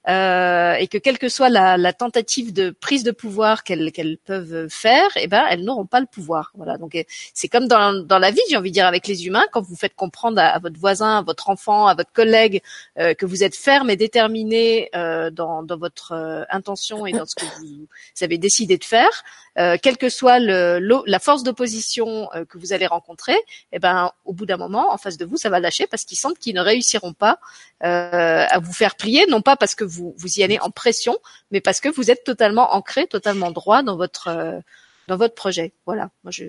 Euh, et que quelle que soit la, la tentative de prise de pouvoir qu'elles qu'elles peuvent faire, eh ben elles n'auront pas le pouvoir. Voilà. Donc c'est comme dans, dans la vie, j'ai envie de dire avec les humains, quand vous faites comprendre à, votre voisin, à votre enfant, à votre collègue euh, que vous êtes ferme et déterminé euh, dans, dans votre euh, intention et dans ce que vous, avez décidé de faire, euh, quelle que soit le, la force d'opposition que vous allez rencontrer, eh ben au bout d'un moment, en face de vous, ça va lâcher parce qu'ils sentent qu'ils ne réussiront pas à vous faire plier, non pas parce que vous, vous y allez en pression, mais parce que vous êtes totalement ancré, totalement droit dans votre euh, dans votre projet. Voilà, moi je,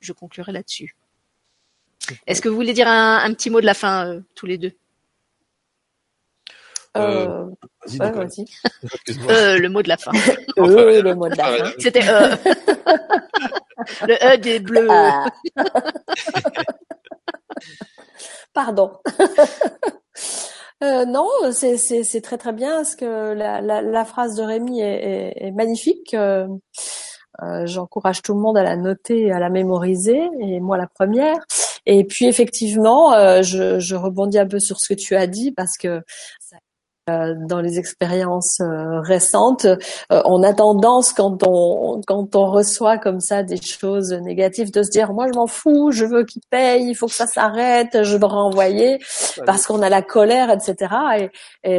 je conclurai là-dessus. Est-ce que vous voulez dire un, un petit mot de la fin, euh, tous les deux? Euh, vas-y, euh, le mot de la fin. euh, le mot de la fin. C'était euh. le E des bleus. Ah. Pardon. Euh, non, c'est très très bien parce que la, la, phrase de Rémi est, magnifique. Euh, euh, J'encourage tout le monde à la noter à la mémoriser, et moi la première. Et puis effectivement, je, rebondis un peu sur ce que tu as dit parce que dans les expériences euh, récentes, euh, on a tendance quand on quand on reçoit comme ça des choses négatives de se dire moi je m'en fous, je veux qu'il paye, il faut que ça s'arrête, je veux renvoyer parce qu'on a la colère, etc. Et,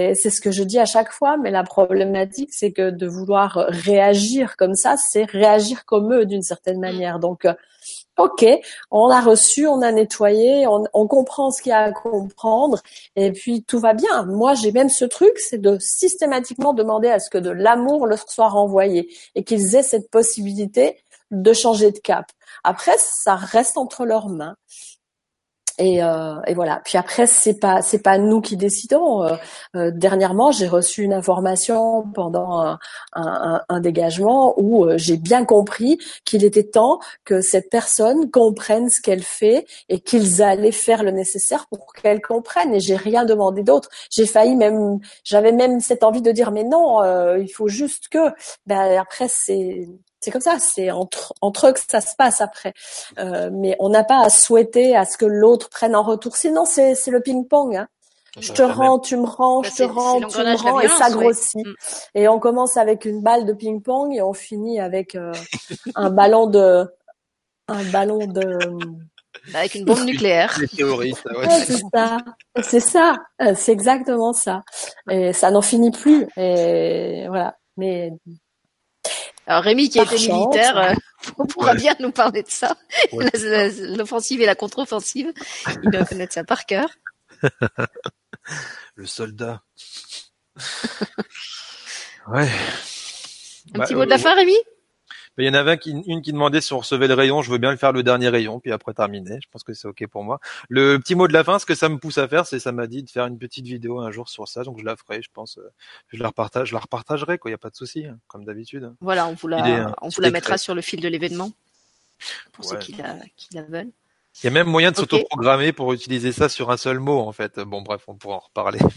et c'est ce que je dis à chaque fois. Mais la problématique, c'est que de vouloir réagir comme ça, c'est réagir comme eux d'une certaine mm. manière. Donc Ok, on a reçu, on a nettoyé, on, comprend ce qu'il y a à comprendre, et puis tout va bien. Moi, j'ai même ce truc, c'est de systématiquement demander à ce que de l'amour leur soit renvoyé et qu'ils aient cette possibilité de changer de cap. Après, ça reste entre leurs mains. Et, euh, et, voilà. Puis après, c'est pas c'est pas nous qui décidons. Euh, euh, dernièrement, j'ai reçu une information pendant un, un, un dégagement où euh, j'ai bien compris qu'il était temps que cette personne comprenne ce qu'elle fait et qu'ils allaient faire le nécessaire pour qu'elle comprenne. Et j'ai rien demandé d'autre. J'ai failli même, j'avais même cette envie de dire mais non, euh, il faut juste que. Ben après, c'est c'est comme ça, c'est entre entre eux que ça se passe après. Euh, mais on n'a pas à souhaiter à ce que l'autre prenne en retour. Sinon, c'est c'est le ping-pong. Hein. Je te rends, tu me rends, Bah, je te rends, tu me rends, et ça ouais. grossit. Mm. Et on commence avec une balle de ping-pong et on finit avec euh, un ballon de un ballon de Avec une bombe nucléaire. Ouais. Ouais, c'est ça. C'est ça. Euh, C'est exactement ça. Et ça n'en finit plus. Et voilà. Mais Alors Rémi, qui a Par été chance. militaire, euh, pourra Ouais. bien nous parler de ça. Ouais. L'offensive et la contre-offensive. Il doit connaître ça par cœur. Le soldat. ouais. Un Bah, petit mot de la euh, fin, Rémi? Il y en avait qui, une qui demandait si on recevait le rayon. Je veux bien le faire le dernier rayon, puis après terminer. Je pense que c'est ok pour moi. Le petit mot de la fin, ce que ça me pousse à faire, c'est ça m'a dit de faire une petite vidéo un jour sur ça, donc je la ferai. Je pense, euh, je la repartage, je la repartagerai quoi. Il y a pas de souci, hein, comme d'habitude. Voilà, on vous la, euh, on vous la mettra sur le fil de l'événement. Pour ceux qui la, qui la veulent. Il y a même moyen de s'autoprogrammer pour utiliser ça sur un seul mot en fait. Bon bref, on pourra en reparler.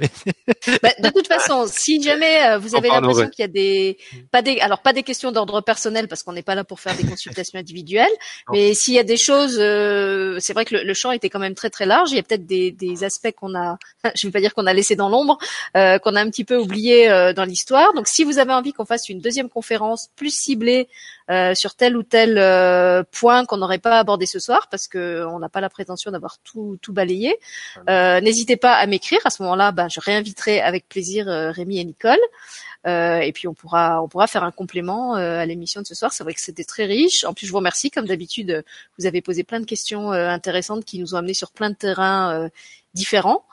Bah, de toute façon, si jamais euh, vous avez l'impression qu'il y a des pas des alors pas des questions d'ordre personnel parce qu'on n'est pas là pour faire des consultations individuelles, Non. mais s'il y a des choses, euh, c'est vrai que le, le champ était quand même très très large. Il y a peut-être des, des aspects qu'on a, je vais pas dire qu'on a laissé dans l'ombre, euh, qu'on a un petit peu oublié euh, dans l'histoire. Donc si vous avez envie qu'on fasse une deuxième conférence plus ciblée euh, sur tel ou tel euh, point qu'on n'aurait pas abordé ce soir parce que on n'a pas la prétention d'avoir tout tout balayé. Euh, N'hésitez pas à m'écrire. À ce moment-là, ben, je réinviterai avec plaisir Rémi et Nicole. Euh, et puis on pourra on pourra faire un complément euh, à l'émission de ce soir. C'est vrai que c'était très riche. En plus, je vous remercie. Comme d'habitude, vous avez posé plein de questions euh, intéressantes qui nous ont amenés sur plein de terrains euh, différents.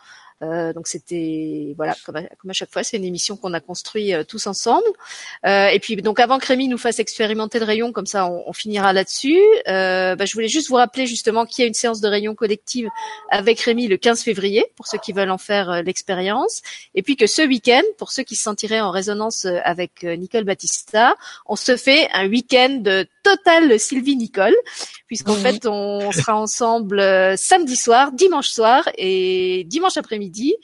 Euh, donc c'était voilà comme à, comme à chaque fois c'est une émission qu'on a construit euh, tous ensemble. Euh, et puis donc avant que Rémi nous fasse expérimenter le rayon comme ça on, on finira là-dessus. Euh, bah, je voulais juste vous rappeler justement qu'il y a une séance de rayon collective avec Rémi le 15 février pour ceux qui veulent en faire euh, l'expérience. Et puis que ce week-end pour ceux qui se sentiraient en résonance avec Nicole Battista on se fait un week-end total Sylvie Nicole puisqu'en fait on sera ensemble euh, samedi soir dimanche soir et dimanche après-midi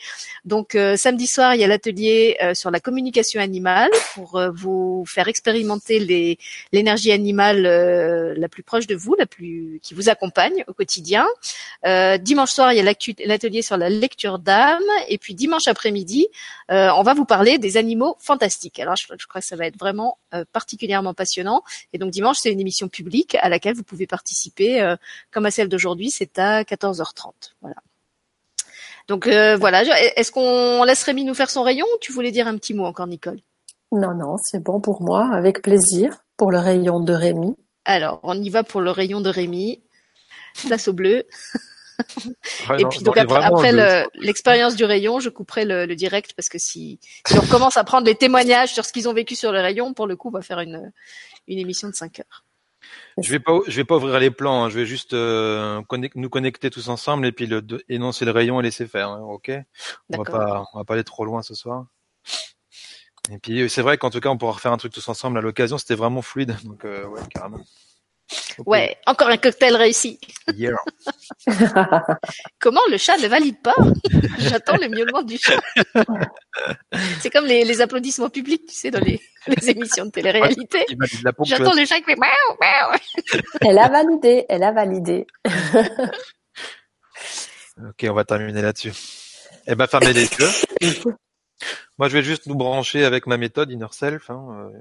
donc euh, samedi soir il y a l'atelier euh, sur la communication animale pour euh, vous faire expérimenter les l'énergie animale euh, la plus proche de vous la plus qui vous accompagne au quotidien euh, dimanche soir, il y a l'atelier sur la lecture d'âme. Et puis dimanche après-midi, euh, on va vous parler des animaux fantastiques. Alors, je, je crois que ça va être vraiment euh, particulièrement passionnant. Et donc dimanche, c'est une émission publique à laquelle vous pouvez participer, euh, comme à celle d'aujourd'hui, c'est à 14h30. Voilà. Donc euh, voilà, est-ce qu'on laisse Rémi nous faire son rayon ou tu voulais dire un petit mot encore, Nicole? Non, non, c'est bon pour moi, avec plaisir, pour le rayon de Rémi. Alors, on y va pour le rayon de Rémi. Place au bleu. Ouais, Et non, puis donc après, le- l'expérience du rayon, je couperai le, le direct parce que si, si on commence à prendre les témoignages sur ce qu'ils ont vécu sur le rayon, pour le coup, on va faire une, une émission de 5 heures. Je vais pas, je vais pas ouvrir les plans. hein. Je vais juste euh, connect- nous connecter tous ensemble et puis le, de- énoncer le rayon et laisser faire. hein, ok? On va pas, on va pas aller trop loin ce soir. Et puis euh, c'est vrai qu'en tout cas on pourra refaire un truc tous ensemble à l'occasion. C'était vraiment fluide. Donc euh, ouais, carrément. Ouais, encore un cocktail réussi. Yeah. Comment le chat ne valide pas? J'attends le miaulement du chat. C'est comme les, les applaudissements publics, tu sais, dans les, les émissions de télé-réalité. J'attends le chat qui fait miaou, miaou. Elle a validé, elle a validé. Ok, on va terminer là-dessus. Eh ben, fermez les yeux. Moi, je vais juste nous brancher avec ma méthode Inner Self, hein, euh,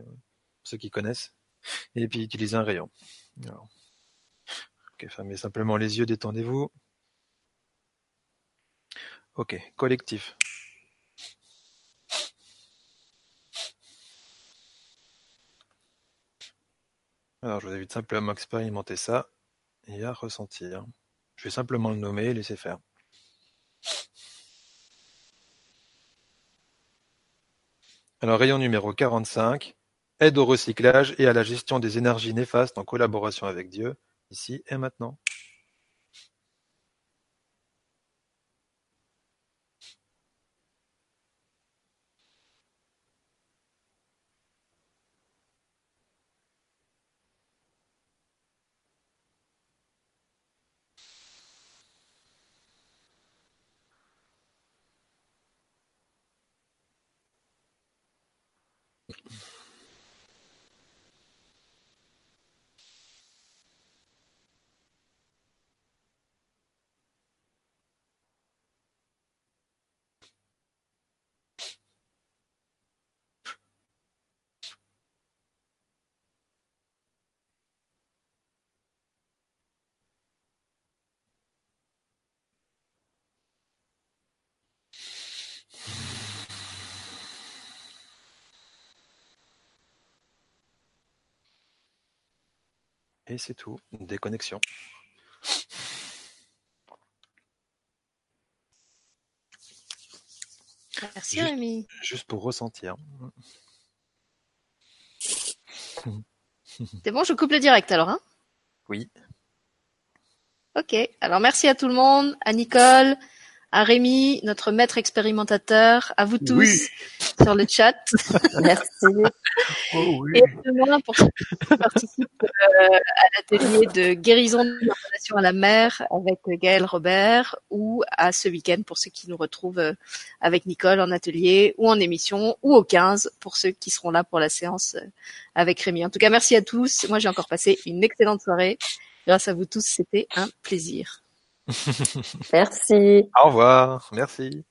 ceux qui connaissent, et puis utiliser un rayon. Alors. Ok, fermez simplement les yeux, détendez-vous. Ok, collectif. Alors, je vous invite simplement à expérimenter ça et à ressentir. Je vais simplement le nommer et laisser faire. Alors, rayon numéro 45, aide au recyclage et à la gestion des énergies néfastes en collaboration avec Dieu, ici et maintenant. Et c'est tout. Déconnexion. Merci Rémi. Juste pour ressentir. C'est bon, je coupe le direct alors. Hein? Oui. Ok. Alors merci à tout le monde, à Nicole, à Rémi, notre maître expérimentateur, à vous tous sur le chat. Merci. Oh, oui. Et demain pour ceux qui participent euh, à l'atelier de guérison de la relation à la mer avec Gaël Robert ou à ce week-end pour ceux qui nous retrouvent euh, avec Nicole en atelier ou en émission ou au 15 pour ceux qui seront là pour la séance euh, avec Rémi. En tout cas, merci à tous. Moi, j'ai encore passé une excellente soirée. Grâce à vous tous, c'était un plaisir. Merci. Au revoir. Merci.